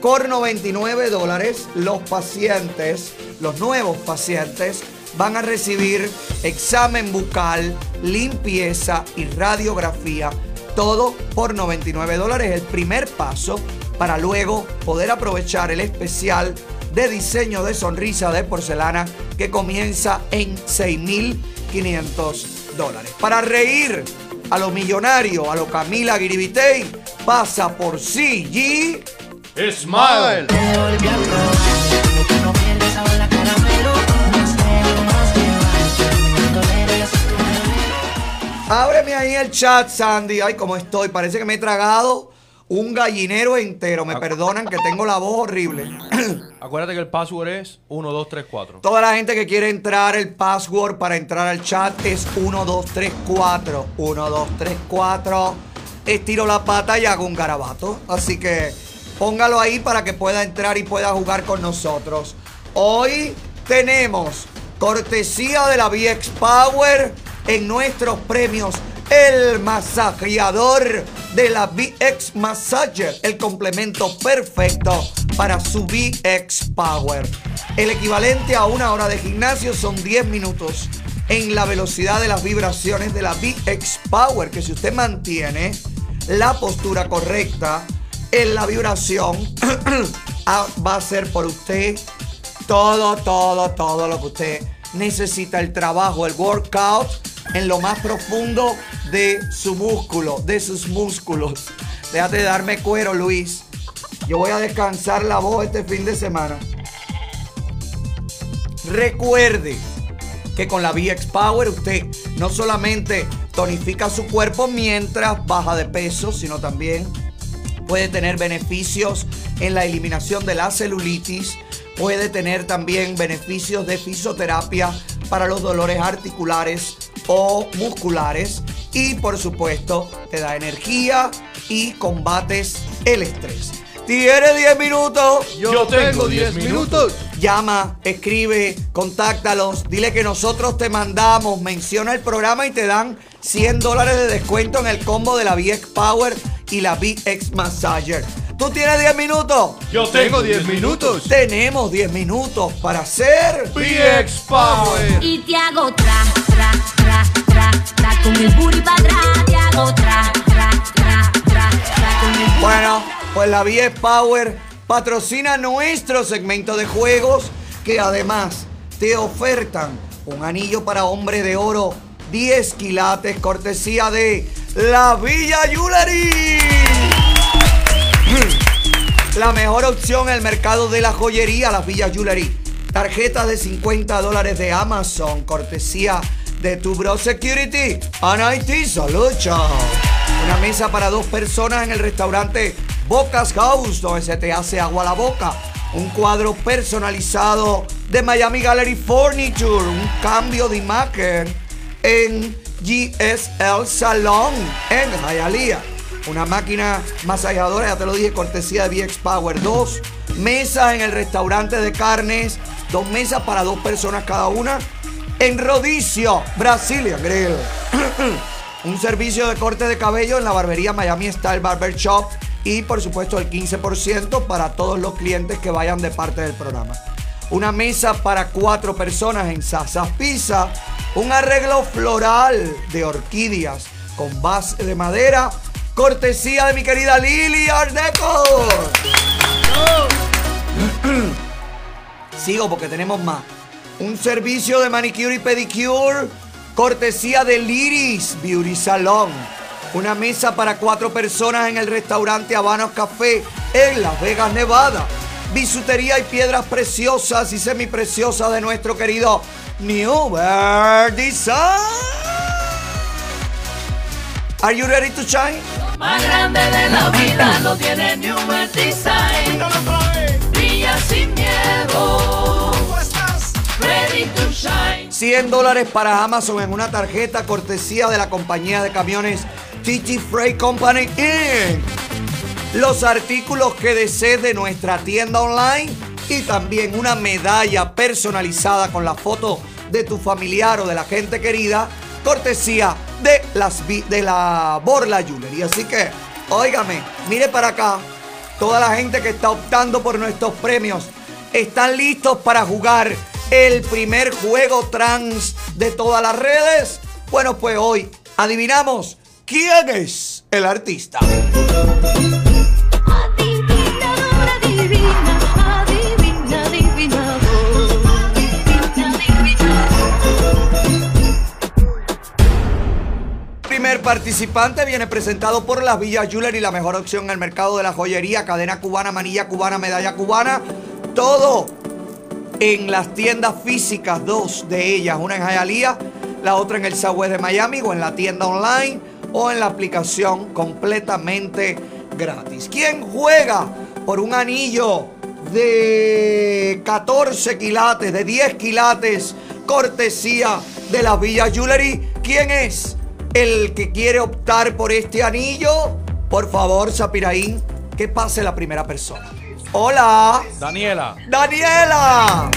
Por 99 dólares, los pacientes, los nuevos pacientes, van a recibir examen bucal, limpieza y radiografía. Todo por 99 dólares. El primer paso para luego poder aprovechar el especial de diseño de sonrisa de porcelana que comienza en 6.500 dólares. Para reír a lo millonario, a lo Camila Guiribitey, pasa por CG Smile. Ábreme ahí el chat, Sandy. Ay, cómo estoy. Parece que me he tragado un gallinero entero. Me perdonan que tengo la voz horrible. Acuérdate que el password es 1234. Toda la gente que quiere entrar, el password para entrar al chat es 1234. 1234. Estiro la pata y hago un garabato. Así que póngalo ahí para que pueda entrar y pueda jugar con nosotros. Hoy tenemos cortesía de la VX Power en nuestros premios. El masajeador de la VX Massager, el complemento perfecto para su VX Power. El equivalente a una hora de gimnasio son 10 minutos en la velocidad de las vibraciones de la VX Power, que si usted mantiene la postura correcta en la vibración, ah, va a ser por usted todo, todo, todo lo que usted necesita. El trabajo, el workout en lo más profundo de su músculo, de sus músculos. Déjate de darme cuero, Luis. Yo voy a descansar la voz este fin de semana. Recuerde que con la VX Power usted no solamente tonifica su cuerpo mientras baja de peso, sino también puede tener beneficios en la eliminación de la celulitis, puede tener también beneficios de fisioterapia para los dolores articulares o musculares y por supuesto te da energía y combates el estrés. ¿Tienes 10 minutos? Yo tengo 10 minutos. Llama, escribe, contáctalos, dile que nosotros te mandamos, menciona el programa y te dan 100 dólares de descuento en el combo de la VX Power y la VX Massager. ¿Tú tienes 10 minutos? Yo tengo 10 minutos. Tenemos 10 minutos para hacer VX Power. Y te hago tra, tra, tra, tra, tra, con el booty para atrás. Te hago tra, tra, tra, tra, tra, con el booty Bueno, pues la VX Power patrocina nuestro segmento de juegos que además te ofertan un anillo para hombre de oro 10 quilates cortesía de la Villa Jewelry. La mejor opción en el mercado de la joyería, la Villa Jewelry. Tarjetas de 50 dólares de Amazon, cortesía de tu Bro Security and IT Solution. Una mesa para dos personas en el restaurante Bocas House, donde se te hace agua la boca. Un cuadro personalizado de Miami Gallery Furniture. Un cambio de imagen en GSL Salon en Hialeah. Una máquina masajadora, ya te lo dije, cortesía de VX Power. Dos mesas en el restaurante de carnes. Dos mesas para dos personas cada una. En Rodicio, Brasilia Grill. Un servicio de corte de cabello en la barbería Miami Style Barber Shop. Y por supuesto el 15% para todos los clientes que vayan de parte del programa. Una mesa para cuatro personas en Sasas Pizza. Un arreglo floral de orquídeas con base de madera. Cortesía de mi querida Lili Art Deco. Sigo porque tenemos más. Un servicio de manicure y pedicure. Cortesía de Liris Beauty Salon. Una mesa para cuatro personas en el restaurante Habanos Café en Las Vegas, Nevada. Bisutería y piedras preciosas y semipreciosas de nuestro querido New Bird Design. Are you ready to shine? Más grande de la vida lo tiene Newer Design. Brilla sin miedo. Ready to shine. 100 dólares para Amazon en una tarjeta cortesía de la compañía de camiones TT Freight Company Inc. Los artículos que desees de nuestra tienda online y también una medalla personalizada con la foto de tu familiar o de la gente querida, cortesía de, las, de la Borla Jewelry. Así que, óigame, mire para acá, toda la gente que está optando por nuestros premios, ¿están listos para jugar el primer juego trans de todas las redes? Bueno, pues hoy adivinamos quién es el artista. Primer participante viene presentado por las Villa Jewelry, la mejor opción en el mercado de la joyería, cadena cubana, manilla cubana, medalla cubana, todo en las tiendas físicas, dos de ellas, una en Hialeah, la otra en el Southwest de Miami o en la tienda online o en la aplicación completamente gratis. ¿Quién juega por un anillo de 14 quilates, de 10 quilates, cortesía de la Villa Jewelry? ¿Quién es el que quiere optar por este anillo? Por favor, Sapiraín, que pase la primera persona. Hola. Daniela. Daniela.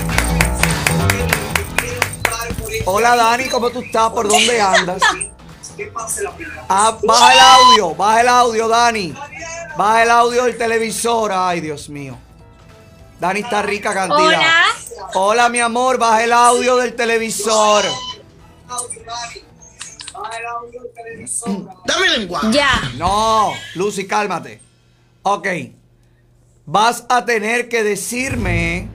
Hola Dani, ¿cómo tú estás? ¿Por dónde andas? Ah, baja el audio, baja el audio, Dani. Baja el audio del televisor. Ay, Dios mío. Dani está rica cantidad. Hola. Hola, mi amor, baja el audio del televisor. Dame lengua. Ya. No, Lucy, cálmate. Ok. Vas a tener que decirme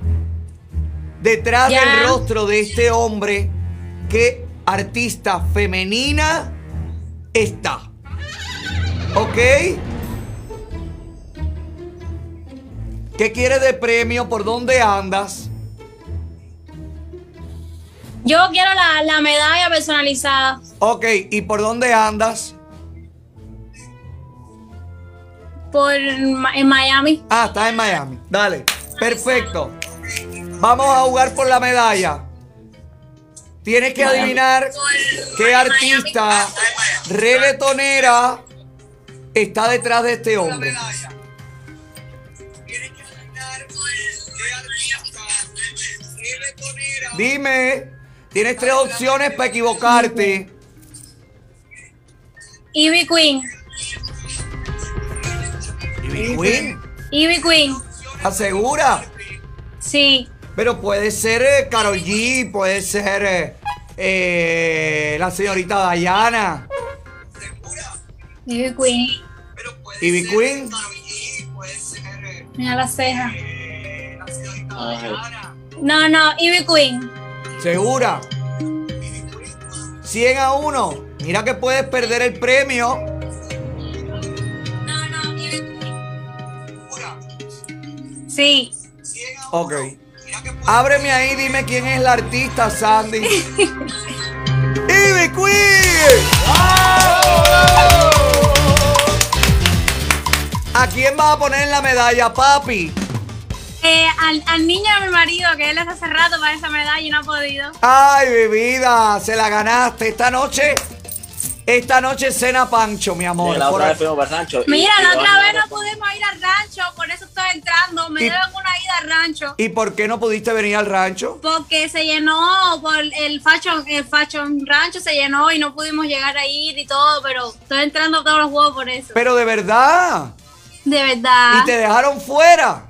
detrás Ya. del rostro de este hombre qué artista femenina está. ¿Ok? ¿Qué quieres de premio? ¿Por dónde andas? Yo quiero la, la medalla personalizada. Ok, ¿y por dónde andas? Por en Miami. Ah, estás en Miami. Dale. Perfecto. Vamos a jugar por la medalla. Tienes que adivinar qué artista reggaetonera está detrás de este hombre? Dime, tienes tres opciones para equivocarte. Ivy Queen. Ivy Queen, Ivy Queen. ¿asegura? Sí. Pero puede ser eh, Karol G, puede ser eh, eh, la señorita Diana, Ivy Queen. Ivy Queen. Mira la ceja. No, no, Ivy Queen. ¿Segura? 100 a 1. Mira que puedes perder el premio. Sí. Ok. Ábreme ahí, dime quién es la artista, Sandy. ¡Ivy Queen! ¿A quién vas a poner la medalla, papi? Eh, al, al niño de mi marido, que él hace rato para esa medalla y no ha podido. Ay, mi vida, se la ganaste esta noche. Esta noche cena Pancho, mi amor. la otra vez fuimos para el rancho. Mira, y la otra vez no pudimos ir al rancho, por eso estoy entrando. Me Y- deben una ida al rancho. ¿Y por qué no pudiste venir al rancho? Porque se llenó, por el fashion, el fashion rancho se llenó y no pudimos llegar a ir y todo, pero estoy entrando a todos los juegos por eso. Pero de verdad. De verdad. Y te dejaron fuera.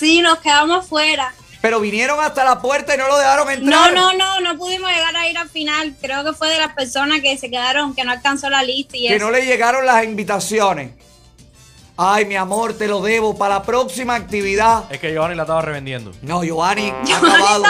Sí, nos quedamos fuera. Pero vinieron hasta la puerta y no lo dejaron No, entrar. no, no, no pudimos llegar a ir al final. Creo que fue de las personas que se quedaron, que no alcanzó la lista y Que eso. no le llegaron las invitaciones. Ay, mi amor, te lo debo para la próxima actividad. Es que Giovanni la estaba revendiendo. No, Giovanni, ha acabado.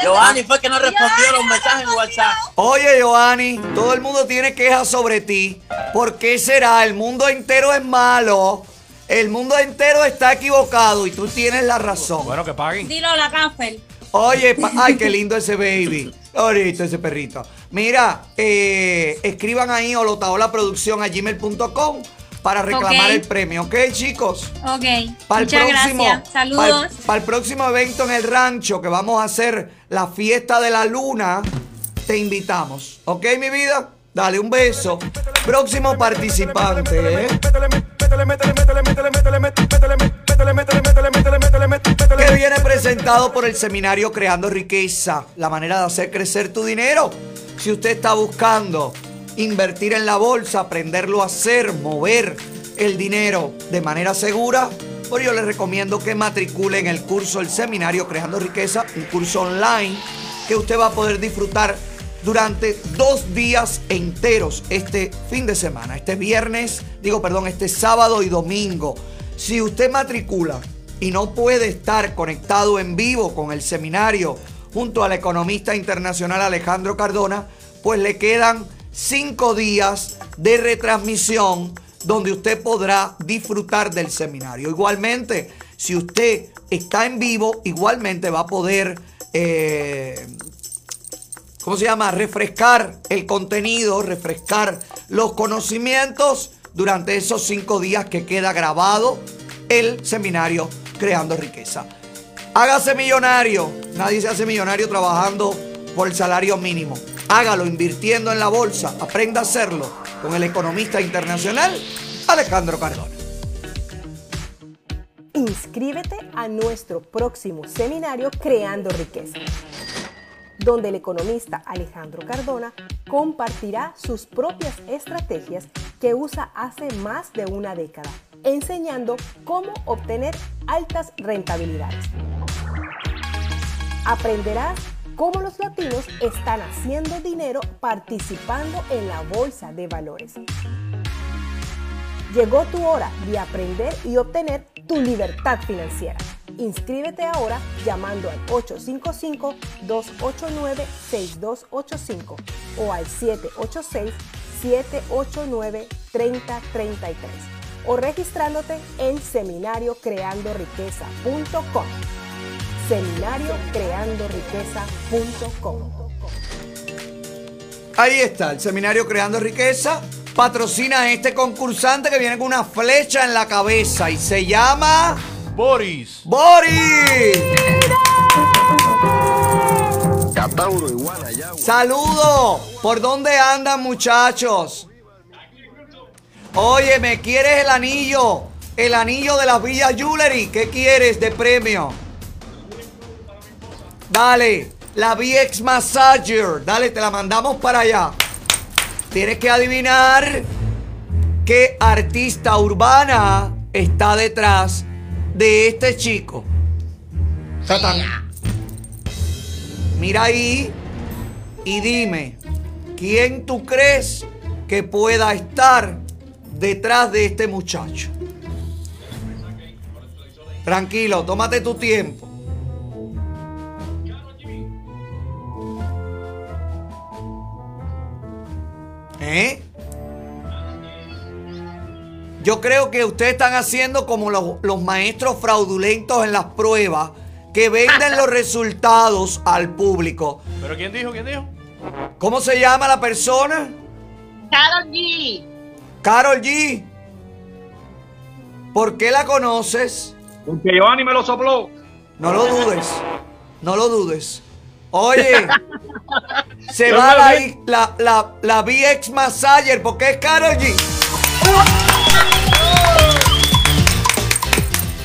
Giovanni fue que no respondió los mensajes en WhatsApp. Oye, Giovanni, todo el mundo tiene quejas sobre ti. ¿Por qué será? El mundo entero es malo. El mundo entero está equivocado y tú tienes la razón. Bueno, que paguen. Dilo a la cárcel. Oye, ay, qué lindo ese baby. Ahorita ese perrito. Mira, eh, escriban ahí holotaolaproducción a gmail.com para reclamar el premio, ¿ok, chicos? Ok. Para el Muchas próximo, gracias. Saludos. Para el próximo evento en el rancho que vamos a hacer la fiesta de la luna, te invitamos. ¿Ok, mi vida? Dale un beso. Próximo participante, ¿eh? Que viene presentado por el seminario Creando Riqueza, la manera de hacer crecer tu dinero. Si usted está buscando invertir en la bolsa, aprenderlo a hacer, mover el dinero de manera segura, pues yo les recomiendo que matriculen el curso, el seminario Creando Riqueza, un curso online que usted va a poder disfrutar durante dos días enteros este fin de semana, este viernes, digo, perdón, este sábado y domingo. Si usted matricula y no puede estar conectado en vivo con el seminario junto al economista internacional Alejandro Cardona, pues le quedan cinco días de retransmisión donde usted podrá disfrutar del seminario. Igualmente, si usted está en vivo, igualmente va a poder... eh, ¿cómo se llama? Refrescar el contenido, refrescar los conocimientos durante esos cinco días que queda grabado el seminario Creando Riqueza. Hágase millonario. Nadie se hace millonario trabajando por el salario mínimo. Hágalo invirtiendo en la bolsa. Aprenda a hacerlo con el economista internacional Alejandro Cardona. Inscríbete a nuestro próximo seminario Creando Riqueza, donde el economista Alejandro Cardona compartirá sus propias estrategias que usa hace más de una década, enseñando cómo obtener altas rentabilidades. Aprenderás cómo los latinos están haciendo dinero participando en la bolsa de valores. Llegó tu hora de aprender y obtener tu libertad financiera. Inscríbete ahora llamando al 855-289-6285 o al 786-789-3033 o registrándote en seminariocreandoriqueza.com. Seminariocreandoriqueza.com. Ahí está, el seminario Creando Riqueza. Patrocina a este concursante que viene con una flecha en la cabeza y se llama. Boris. ¡Boris! ¡Saludos! ¿Por dónde andan, muchachos? Oye, ¿me quieres el anillo? El anillo de las Villas Jewelry. ¿Qué quieres de premio? Dale, la VX Massager. Dale, te la mandamos para allá. Tienes que adivinar qué artista urbana está detrás de este chico. Tatán. Mira ahí y dime, ¿quién tú crees que pueda estar detrás de este muchacho? Tranquilo, tómate tu tiempo. ¿Eh? Yo creo que ustedes están haciendo como los, los maestros fraudulentos en las pruebas que venden los resultados al público. ¿Pero quién dijo? ¿Quién dijo? ¿Cómo se llama la persona? Carol G. Carol G. ¿Por qué la conoces? Porque Giovanni me lo sopló. No lo dudes. No lo dudes. Oye, se va la, la, la, la VX Massager porque es Carol G.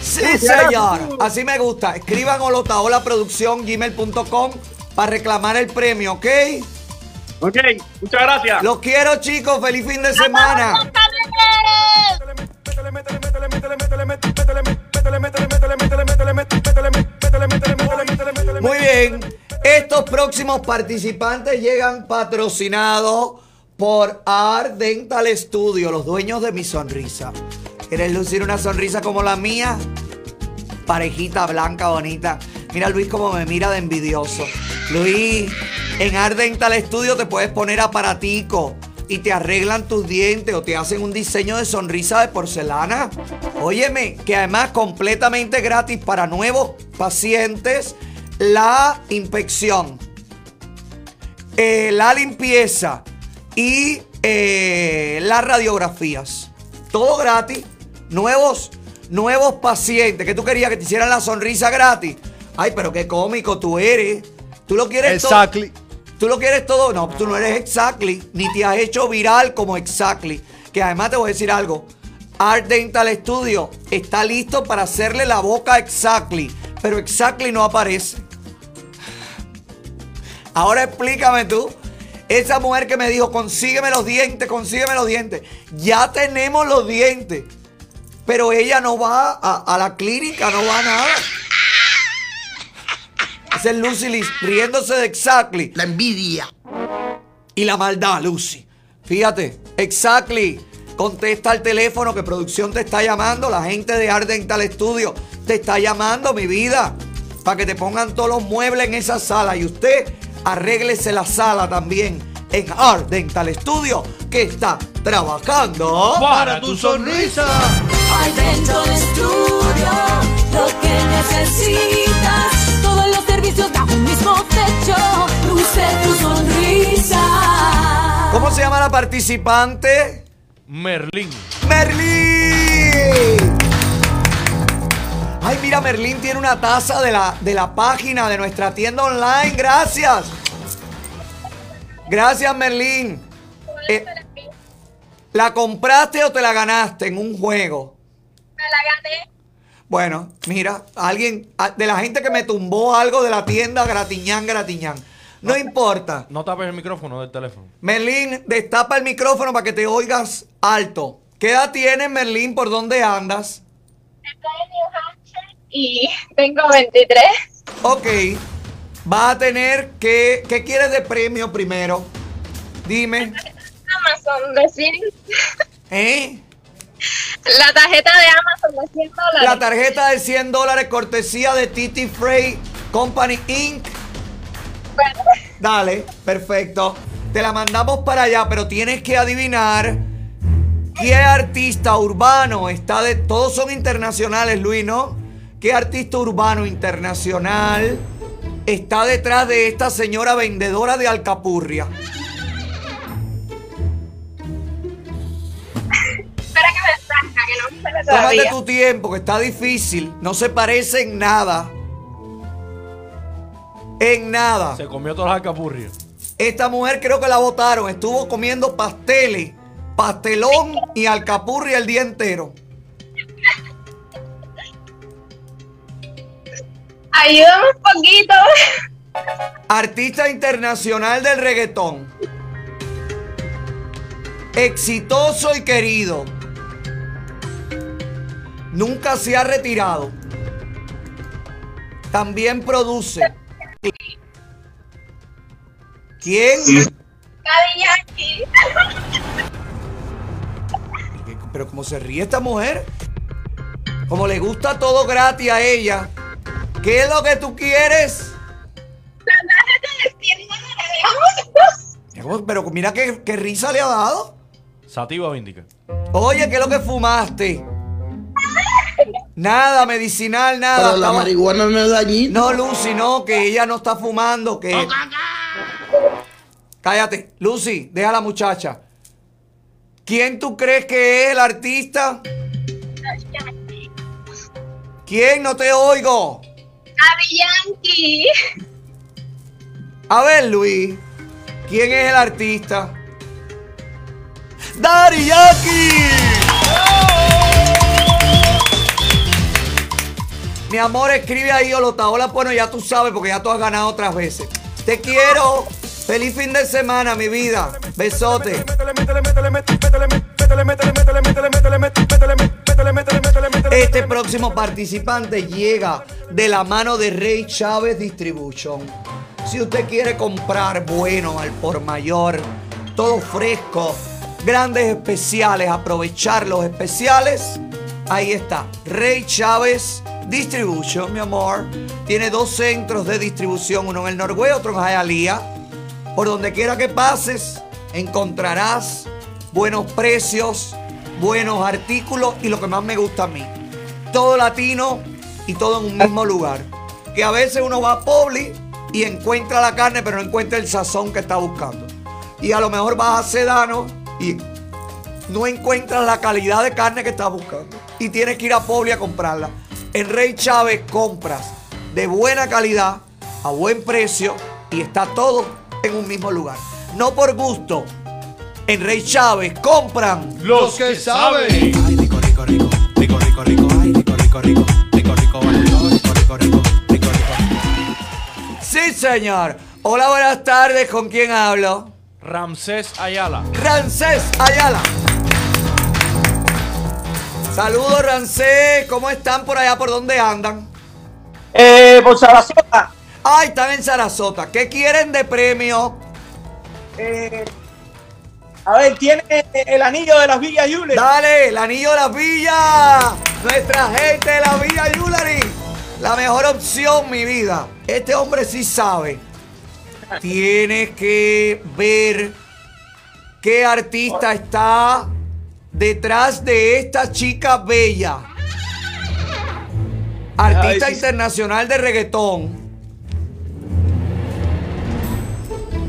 Sí, señor. Así me gusta. Escriban gmail.com para reclamar el premio, ¿ok? Ok, muchas gracias. Los quiero, chicos. Feliz fin de semana. Muy bien. Estos próximos participantes llegan patrocinados por Art Dental Studio, los dueños de mi sonrisa. ¿Quieres lucir una sonrisa como la mía? Parejita blanca, bonita. Mira Luis cómo me mira de envidioso. Luis, en Art Dental Studio te puedes poner aparatico y te arreglan tus dientes o te hacen un diseño de sonrisa de porcelana. Óyeme, que además completamente gratis para nuevos pacientes, la inspección, eh, la limpieza y eh, las radiografías. Todo gratis. Nuevos, nuevos pacientes. que tú querías que te hicieran la sonrisa gratis? Ay, pero qué cómico tú eres. Tú lo quieres todo. Exactly. Tú lo quieres todo. No, tú no eres exactly. Ni te has hecho viral como exactly. Que además te voy a decir algo. Art Dental Studio está listo para hacerle la boca a exactly. Pero exactly no aparece. Ahora explícame tú. Esa mujer que me dijo, consígueme los dientes, consígueme los dientes. Ya tenemos los dientes. Pero ella no va a, a la clínica, no va a nada. Ese es Lucy Liz riéndose de Exactly. La envidia. Y la maldad, Lucy. Fíjate, Exactly. Contesta al teléfono que producción te está llamando. La gente de Art Dental Studio te está llamando, mi vida. Para que te pongan todos los muebles en esa sala. Y usted arréglese la sala también en Art Dental Studio que está trabajando Para tu sonrisa. Art Dental Studio, lo que necesitas. Todos los servicios bajo un mismo techo. Luce tu sonrisa. ¿Cómo se llama la participante? Merlín. ¡Merlín! Ay, mira, Merlín tiene una taza de la, de la página de nuestra tienda online. Gracias. Gracias, Merlín. Eh, ¿La compraste o te la ganaste en un juego? Me la gané. Bueno, mira, alguien a- de la gente que me tumbó algo de la tienda, gratiñán, gratiñán. No importa. No tapes el micrófono del teléfono. Merlín, destapa el micrófono para que te oigas alto. ¿Qué edad tienes, Merlín? ¿Por dónde andas? Estoy en New Hampshire y tengo 23. Ok. Vas a tener que... ¿Qué quieres de premio primero? Dime. Amazon de 100. ¿Eh? La tarjeta de Amazon de 100 dólares. La tarjeta de 100 dólares cortesía de Titi Freight Company Inc. Dale, perfecto. Te la mandamos para allá, pero tienes que adivinar qué artista urbano está de... Todos son internacionales, Luis, ¿no? ¿Qué artista urbano internacional está detrás de esta señora vendedora de alcapurria? Espera que me salga, que no me sale Tómate todavía. tu tiempo, que está difícil. No se parece en nada. En nada. Se comió todas las alcapurrias. Esta mujer creo que la votaron. Estuvo comiendo pasteles pastelón y alcapurria el día entero. Ayúdame un poquito. Artista internacional del reggaetón. Exitoso y querido. Nunca se ha retirado. También produce. ¿Quién? Daddy. Pero como se ríe esta mujer. Como le gusta todo gratis a ella. ¿Qué es lo que tú quieres? Pero mira qué, qué risa le ha dado. Sativa Vindica. Oye, ¿qué es lo que fumaste? Nada, medicinal, nada. Pero la marihuana no es dañina. No, Lucy, no, que ella no está fumando, que... Cállate, Lucy, deja a la muchacha. ¿Quién tú crees que es el artista? ¿Quién? No te oigo. Yankee. A ver, Luis, ¿quién es el artista? ¡Daddy Yankee! Mi amor, escribe ahí, Olotaola. Bueno, ya tú sabes, porque ya tú has ganado otras veces. Te quiero. Feliz fin de semana, mi vida. Besote. Este próximo participante llega de la mano de Rey Chávez Distribution. Si usted quiere comprar bueno al por mayor, todo fresco, grandes especiales, aprovechar los especiales, ahí está. Rey Chávez Distribution, mi amor. Tiene dos centros de distribución, uno en el Norway, otro en Hialeah. Por donde quiera que pases, encontrarás buenos precios, buenos artículos y lo que más me gusta a mí, todo latino y todo en un mismo lugar. Que a veces uno va a Publi y encuentra la carne, pero no encuentra el sazón que está buscando. Y a lo mejor vas a Sedano y no encuentras la calidad de carne que estás buscando. Y tienes que ir a Publi a comprarla. En Rey Chávez compras de buena calidad, a buen precio y está todo en un mismo lugar. No por gusto. En Rey Chávez compran Los que saben. Sí, señor. Hola, buenas tardes. ¿Con quién hablo? Ramsés Ayala. Ramsés Ayala. Saludos, Ramsés. ¿Cómo están por allá? ¿Por dónde andan? Eh, por Sarasota. Ay, están en Sarasota. ¿Qué quieren de premio? Eh, a ver, tiene el anillo de las Villas Yules. Dale, el anillo de las villas. Nuestra gente de la Villa Yulari. La mejor opción, mi vida. Este hombre sí sabe. Tienes que ver qué artista está detrás de esta chica bella. Artista Ay, sí. internacional de reggaetón.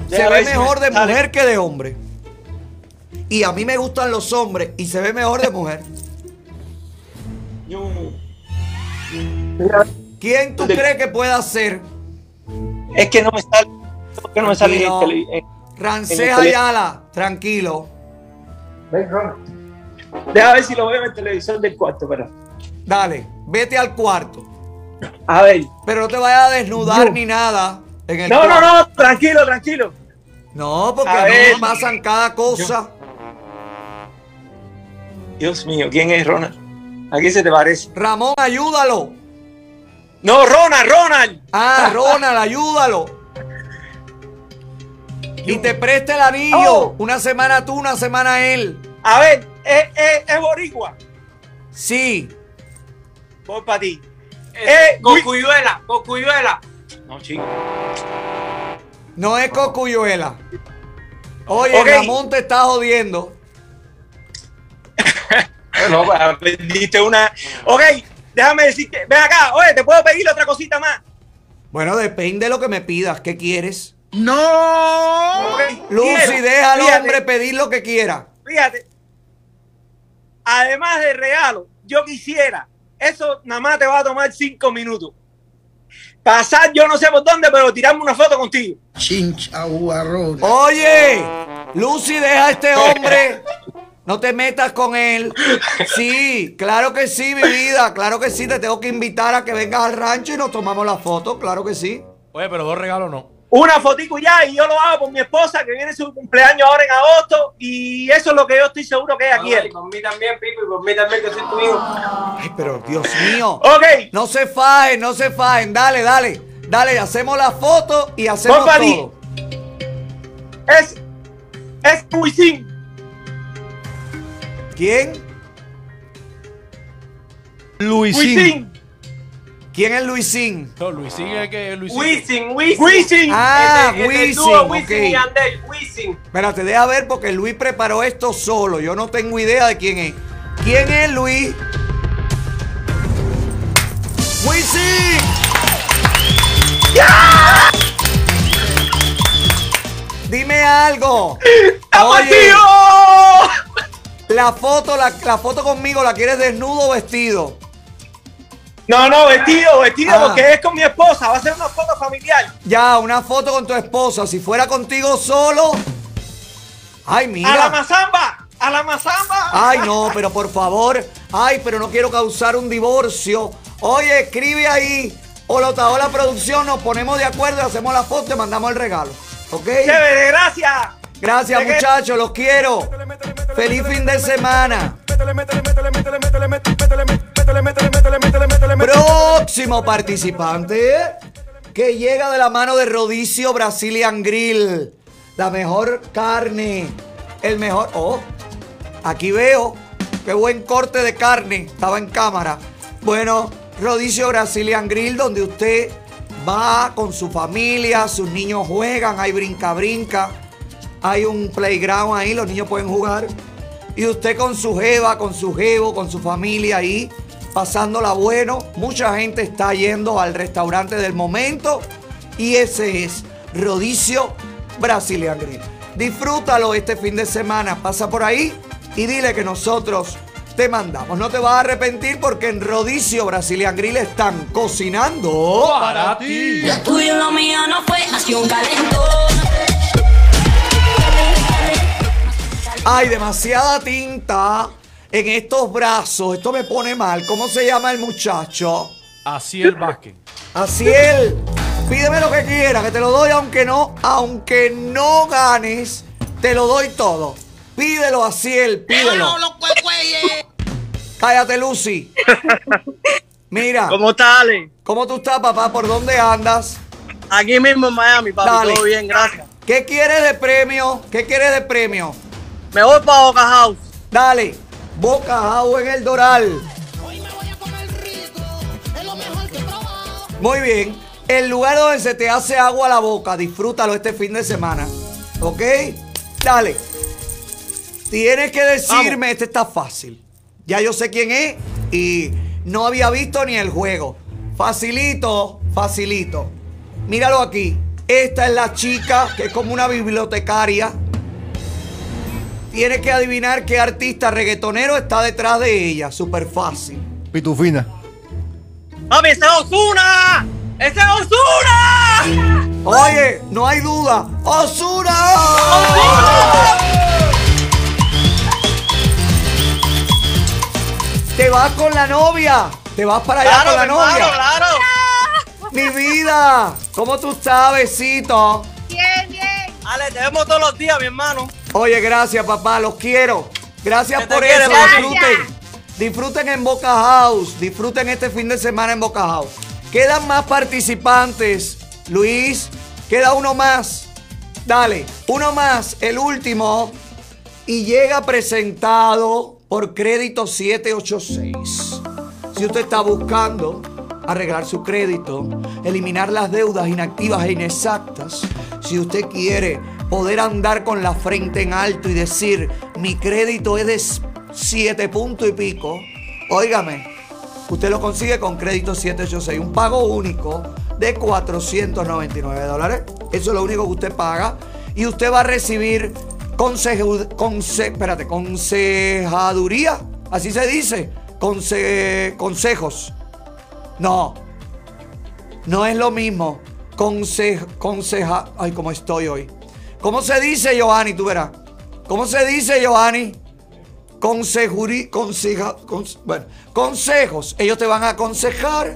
Se ve mejor de mujer que de hombre. Y a mí me gustan los hombres y se ve mejor de mujer. ¿Quién tú crees que pueda ser? Es que no me sale. ¿Por qué no me sale en el en- Rancés en el tele- Ayala, tranquilo. Deja ver si lo veo en el televisor del cuarto, pero. Dale, vete al cuarto. A ver. Pero no te vayas a desnudar No. ni nada en el No, no, cuarto. no, tranquilo, tranquilo. No, porque A mí ver. me pasan cada cosa. Dios mío, ¿quién es Ronald? ¿A quién se te parece? Ramón, ayúdalo. No, Ronald, Ronald. Ah, Ronald, ayúdalo. Y te presta el anillo. Oh. Una semana tú, una semana él. A ver, es, es, es boricua. Sí. Voy para ti. Eh, Cocuyuela, Cocuyuela. No, chico. No es cocuyuela. Oye. Ramón te está jodiendo. No, pues, diste una. Ok, déjame decirte. Ven acá, oye, te puedo pedir otra cosita más. Bueno, depende de lo que me pidas. ¿Qué quieres? ¡No! Lucy, Quiero, deja al hombre pedir lo que quiera. Fíjate. Además del regalo, yo quisiera. Eso nada más te va a tomar cinco minutos. Pasar yo no sé por dónde, pero tirarme una foto contigo. Chincha. Oye, Lucy, deja a este hombre. No te metas con él. Sí, claro que sí, mi vida. Claro que sí. Te tengo que invitar a que vengas al rancho y nos tomamos la foto. Claro que sí. Oye, pero dos regalos no. Una fotico ya y yo lo hago por mi esposa que viene su cumpleaños ahora en agosto y eso es lo que yo estoy seguro que ella quiere. por mí también, Pico, y por mí también que soy tu hijo. Ay, pero Dios mío. Ok. No se fajen, no se fajen. Dale, dale. Dale, hacemos la foto y hacemos Company. todo. Es, es Wisin. ¿Quién? Luisín. Wisin. ¿Quién es Luisín? No, Luisín es el que Luisín. Wisin, Wisin. Wisin. Ah, El de- el del Wisin, dúo Wisin ok. y Yandel, Wisin. Espérate, deja ver porque Luis preparó esto solo. Yo no tengo idea de quién es. ¿Quién es Luis? ¡Wisin! Dime algo. Oye, la foto, la, la foto conmigo, ¿la quieres desnudo o vestido? No, no, vestido, vestido, Ah. porque es con mi esposa. Va a ser una foto familiar. Ya, una foto con tu esposa. Si fuera contigo solo. Ay, mira. A la mazamba. A la mazamba. Ay, no, pero por favor. Ay, pero no quiero causar un divorcio. Oye, escribe ahí. O la producción, nos ponemos de acuerdo hacemos la foto y mandamos el regalo. ¿Ok? Chévere, gracias. Gracias, muchachos, los quiero. Feliz fin de semana. Próximo participante que llega de la mano de Rodicio Brazilian Grill. La mejor carne. El mejor. Oh, aquí veo. Qué buen corte de carne. Estaba en cámara. Bueno, Rodicio Brazilian Grill, donde usted va con su familia, sus niños juegan, hay brinca-brinca. Hay un playground ahí, los niños pueden jugar. Y usted con su jeva, con su jevo, con su familia ahí, pasándola bueno. Mucha gente está yendo al restaurante del momento. Y ese es Rodicio Brazilian Grill. Disfrútalo este fin de semana. Pasa por ahí y dile que nosotros te mandamos. No te vas a arrepentir porque en Rodicio Brazilian Grill están cocinando Para ti. Lo tuyo y lo mío no fue que un calentón. Hay demasiada tinta en estos brazos. Esto me pone mal. ¿Cómo se llama el muchacho? Así el Vázquez. Asiel, pídeme lo que quieras, que te lo doy aunque no, aunque no ganes, te lo doy todo. Pídelo, Asiel, pídelo. Cállate, Lucy. Mira. ¿Cómo estás, Ale? ¿Cómo tú estás, papá? ¿Por dónde andas? Aquí mismo en Miami. Dale. Todo bien, gracias. ¿Qué quieres de premio? ¿Qué quieres de premio? Me voy para Boca House. Dale. Boca House en el Doral. Muy bien. El lugar donde se te hace agua a la boca, disfrútalo este fin de semana. ¿Ok? Dale. Tienes que decirme, este está fácil. Ya yo sé quién es y no había visto ni el juego. Facilito, facilito. Míralo aquí. Esta es la chica que es como una bibliotecaria. Tienes que adivinar qué artista reggaetonero está detrás de ella. Súper fácil. Pitufina. ¡Papi, ese es Osuna! ¡Ese es Osuna! Oye, no hay duda. ¡Osuna! Te vas con la novia. Te vas para allá Claro, con la novia. claro. Mi vida. ¿Cómo tú estás, besito? Bien, bien. Ale, te vemos todos los días, mi hermano. Oye, gracias, papá. Los quiero. Gracias por eso. Disfruten. Disfruten en Boca House. Disfruten este fin de semana en Boca House. Quedan más participantes. Luis, queda uno más. Dale, uno más, el último. Y llega presentado por crédito 786. Si usted está buscando arreglar su crédito, eliminar las deudas inactivas e inexactas, si usted quiere poder andar con la frente en alto y decir, mi crédito es de 7 puntos y pico, óigame, usted lo consigue con crédito 786, un pago único de 499 dólares. Eso es lo único que usted paga. Y usted va a recibir consejo, conse- espérate, consejaduría, así se dice, conse- consejos. No, no es lo mismo. Conse, conseja, ay, cómo estoy hoy. ¿Cómo se dice, Giovanni? Tú verás. ¿Cómo se dice, Giovanni? consejuri, conseja, cons- bueno, consejos. Ellos te van a aconsejar,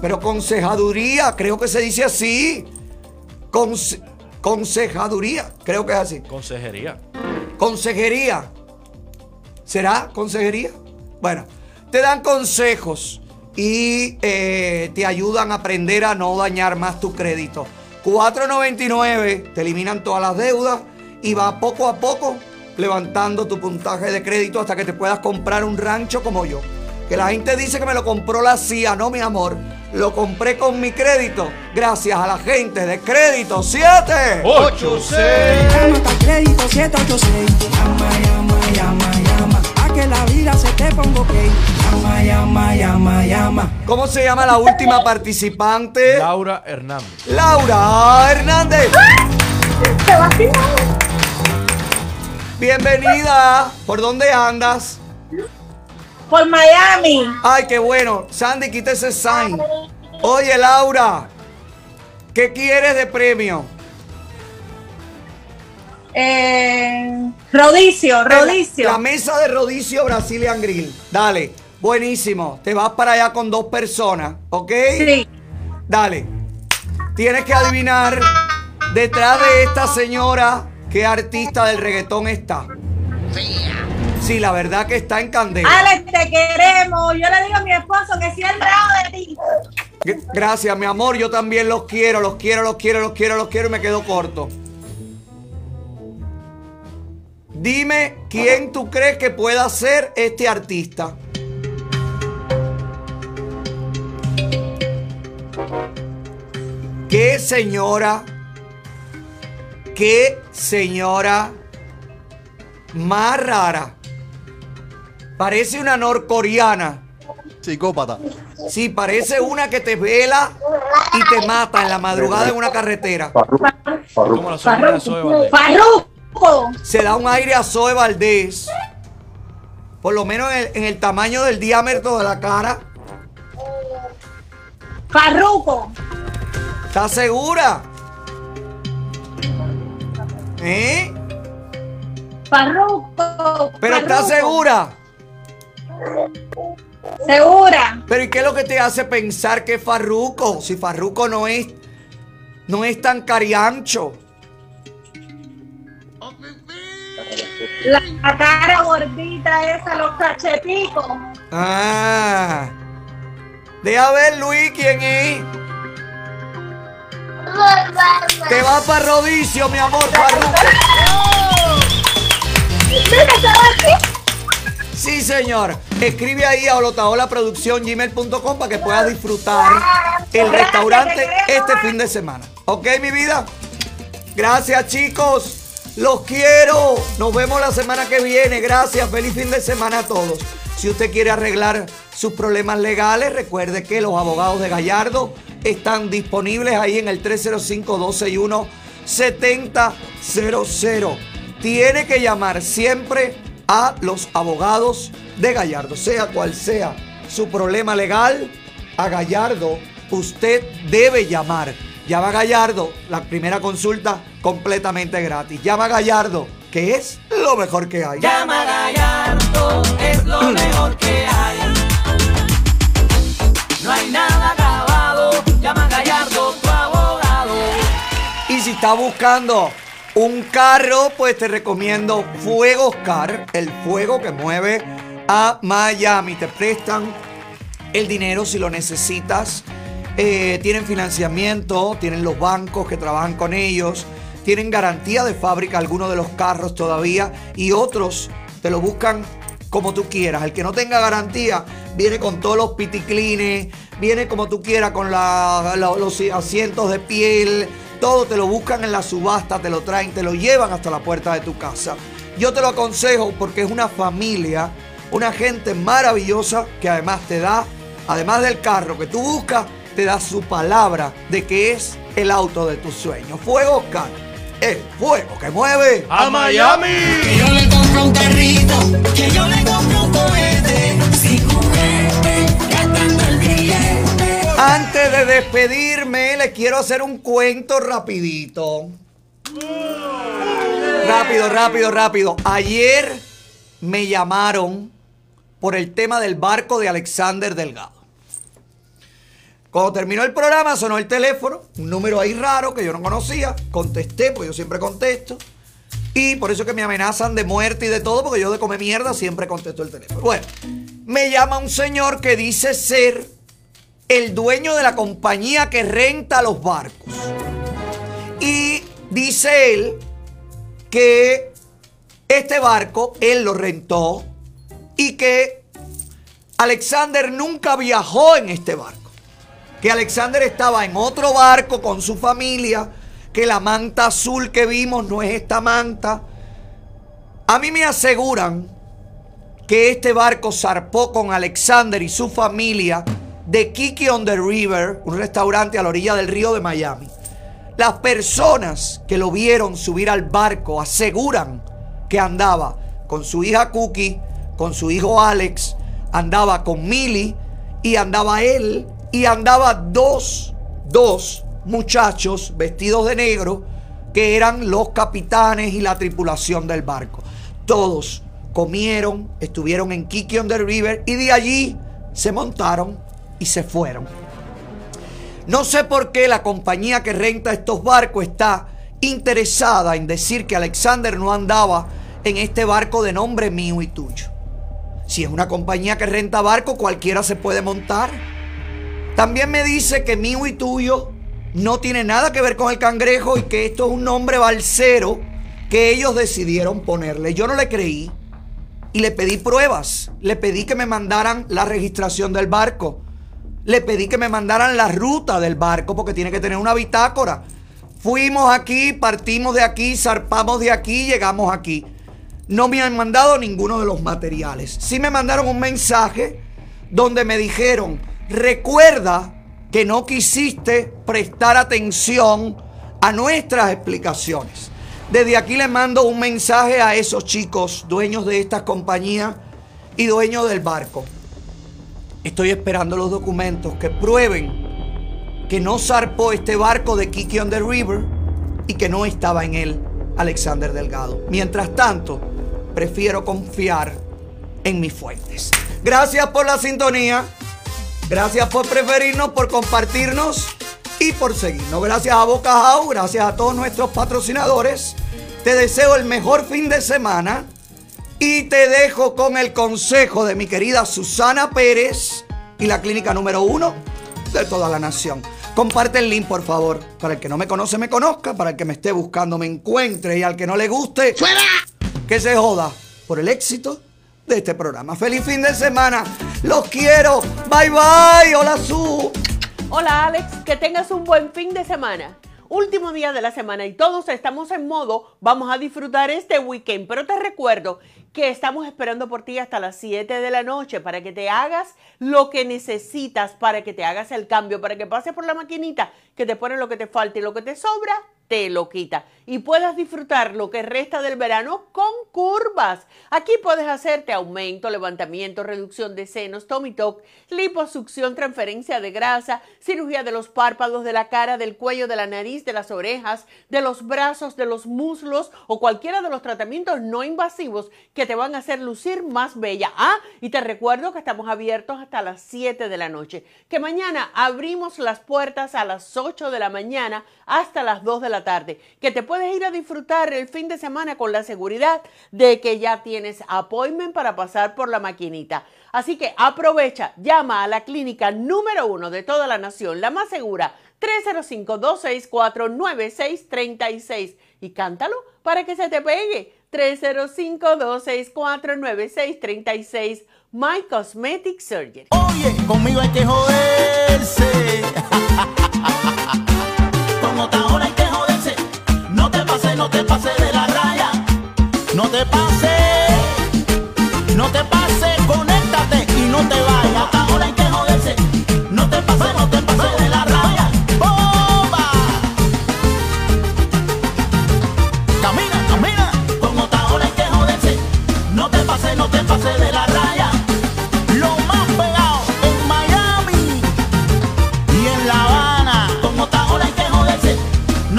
pero consejaduría, creo que se dice así. Conse- consejaduría, creo que es así. Consejería. Consejería. ¿Será consejería? Bueno, te dan consejos y eh, te ayudan a aprender a no dañar más tu crédito. 4.99 te eliminan todas las deudas y va poco a poco levantando tu puntaje de crédito hasta que te puedas comprar un rancho como yo. Que la gente dice que me lo compró la CIA, no mi amor. Lo compré con mi crédito gracias a la gente de Crédito 7. Anota el crédito 786. Llama, llama, llama, llama. A que la vida se te ponga ok. Llama, llama, llama, llama. ¿Cómo se llama la última participante? Laura Hernández. Laura Hernández. Bienvenida. ¿Por dónde andas? Por Miami. Ay, qué bueno. Sandy, quita ese sign. Oye, Laura. ¿Qué quieres de premio? Eh, rodicio, rodicio. La, la mesa de rodicio Brazilian Grill. Dale. Buenísimo. Te vas para allá con dos personas, ¿ok? Sí. Dale. Tienes que adivinar detrás de esta señora qué artista del reggaetón está. Sí, la verdad que está en candela. Alex, te queremos. Yo le digo a mi esposo que si él bravo de ti. Gracias, mi amor. Yo también los quiero, los quiero, los quiero, los quiero, los quiero y me quedo corto. Dime quién tú crees que pueda ser este artista. ¿Qué señora? ¿Qué señora más rara? Parece una norcoreana. Psicópata. Sí, parece una que te vela y te mata en la madrugada en una carretera. Como la de. Se da un aire a Zoe Valdés. Por lo menos en el, en el tamaño del diámetro de la cara. Farruko. ¿Estás segura? ¿Eh? Farruko. ¿Pero estás segura? Segura. ¿Pero y qué es lo que te hace pensar que es Farruco? Si Farruco no es, no es tan cariancho. La, la cara gordita esa, los cacheticos. Ah. Deja ver, Luis, quién es. Te va para Rodicio, mi amor. Sí, señor. Escribe ahí a holotaolaproducción.gmail.com para que puedas disfrutar el restaurante este fin de semana. ¿Ok, mi vida? Gracias, chicos. Los quiero. Nos vemos la semana que viene. Gracias. Feliz fin de semana a todos. Si usted quiere arreglar sus problemas legales, recuerde que los abogados de Gallardo están disponibles ahí en el 305-261-7000. Tiene que llamar siempre a los abogados de Gallardo, sea cual sea su problema legal, a Gallardo usted debe llamar. Llama a Gallardo, la primera consulta completamente gratis. Llama a Gallardo, que es lo mejor que hay. Llama Gallardo, es lo mejor que hay. No hay nada acabado. Llama Gallardo, tu abogado. Y si está buscando un carro, pues te recomiendo Fuegos Car, el fuego que mueve a Miami. Te prestan el dinero si lo necesitas. Eh, tienen financiamiento, tienen los bancos que trabajan con ellos, tienen garantía de fábrica algunos de los carros todavía y otros te lo buscan como tú quieras. El que no tenga garantía viene con todos los piticlines, viene como tú quieras con los asientos de piel, todo te lo buscan en la subasta, te lo traen, te lo llevan hasta la puerta de tu casa. Yo te lo aconsejo porque es una familia, una gente maravillosa que además te da, además del carro que tú buscas, te da su palabra de que es el auto de tus sueños. Fuego Oscar, el fuego que mueve ¡A Miami! Que yo le compro un carrito, que yo le compro un cohete. Sin juguete, gastando el billete. Antes de despedirme, les quiero hacer un cuento rapidito. Rápido, rápido, rápido. Ayer me llamaron por el tema del barco de Alexander Delgado. Cuando terminó el programa sonó el teléfono, un número ahí raro que yo no conocía, contesté, porque yo siempre contesto. Y por eso que me amenazan de muerte y de todo, porque yo de comer mierda siempre contesto el teléfono. Bueno, me llama un señor que dice ser el dueño de la compañía que renta los barcos. Y dice él que este barco él lo rentó y que Alexander nunca viajó en este barco. Que Alexander estaba en otro barco con su familia, que la manta azul que vimos no es esta manta. A mí me aseguran que este barco zarpó con Alexander y su familia de Kiki on the River, un restaurante a la orilla del río de Miami. Las personas que lo vieron subir al barco aseguran que andaba con su hija Cookie, con su hijo Alex, andaba con Millie y andaba él y andaba dos, dos muchachos vestidos de negro que eran los capitanes y la tripulación del barco. Todos comieron, estuvieron en Kiki on the River y de allí se montaron y se fueron. No sé por qué la compañía que renta estos barcos está interesada en decir que Alexander no andaba en este barco de nombre mío y tuyo. Si es una compañía que renta barco, cualquiera se puede montar. También me dice que mío y tuyo no tiene nada que ver con el cangrejo y que esto es un nombre balsero que ellos decidieron ponerle. Yo no le creí y le pedí pruebas. Le pedí que me mandaran la registración del barco. Le pedí que me mandaran la ruta del barco porque tiene que tener una bitácora. Fuimos aquí, partimos de aquí, zarpamos de aquí, llegamos aquí. No me han mandado ninguno de los materiales. Sí me mandaron un mensaje donde me dijeron, recuerda que no quisiste prestar atención a nuestras explicaciones. Desde aquí le mando un mensaje a esos chicos, dueños de estas compañías y dueños del barco. Estoy esperando los documentos que prueben que no zarpó este barco de Kiki on the River y que no estaba en él Alexander Delgado. Mientras tanto, prefiero confiar en mis fuentes. Gracias por la sintonía. Gracias por preferirnos, por compartirnos y por seguirnos. Gracias a Boca House, gracias a todos nuestros patrocinadores. Te deseo el mejor fin de semana y te dejo con el consejo de mi querida Susana Pérez y la clínica número uno de toda la nación. Comparte el link, por favor, para el que no me conoce me conozca, para el que me esté buscando me encuentre y al que no le guste, ¡fuera! Que se joda por el éxito de este programa. Feliz fin de semana. Los quiero. Bye bye. Hola Su. Hola Alex, que tengas un buen fin de semana. Último día de la semana y todos estamos en modo, vamos a disfrutar este weekend, pero te recuerdo que estamos esperando por ti hasta las 7 de la noche para que te hagas lo que necesitas, para que te hagas el cambio, para que pases por la maquinita que te pone lo que te falta y lo que te sobra, te lo quita. Y puedas disfrutar lo que resta del verano con curvas. Aquí puedes hacerte aumento, levantamiento, reducción de senos, tummy liposucción, transferencia de grasa, cirugía de los párpados, de la cara, del cuello, de la nariz, de las orejas, de los brazos, de los muslos o cualquiera de los tratamientos no invasivos que te van a hacer lucir más bella. Ah, y te recuerdo que estamos abiertos hasta las 7 de la noche, que mañana abrimos las puertas a las 8 de la mañana hasta las 2 de la tarde, que te puedes ir a disfrutar el fin de semana con la seguridad de que ya tienes appointment para pasar por la maquinita. Así que aprovecha, llama a la clínica número uno de toda la nación, la más segura, 305-264-9636 y cántalo para que se te pegue. 305-264-9636 My Cosmetic Surgery. Oye, conmigo hay que joderse.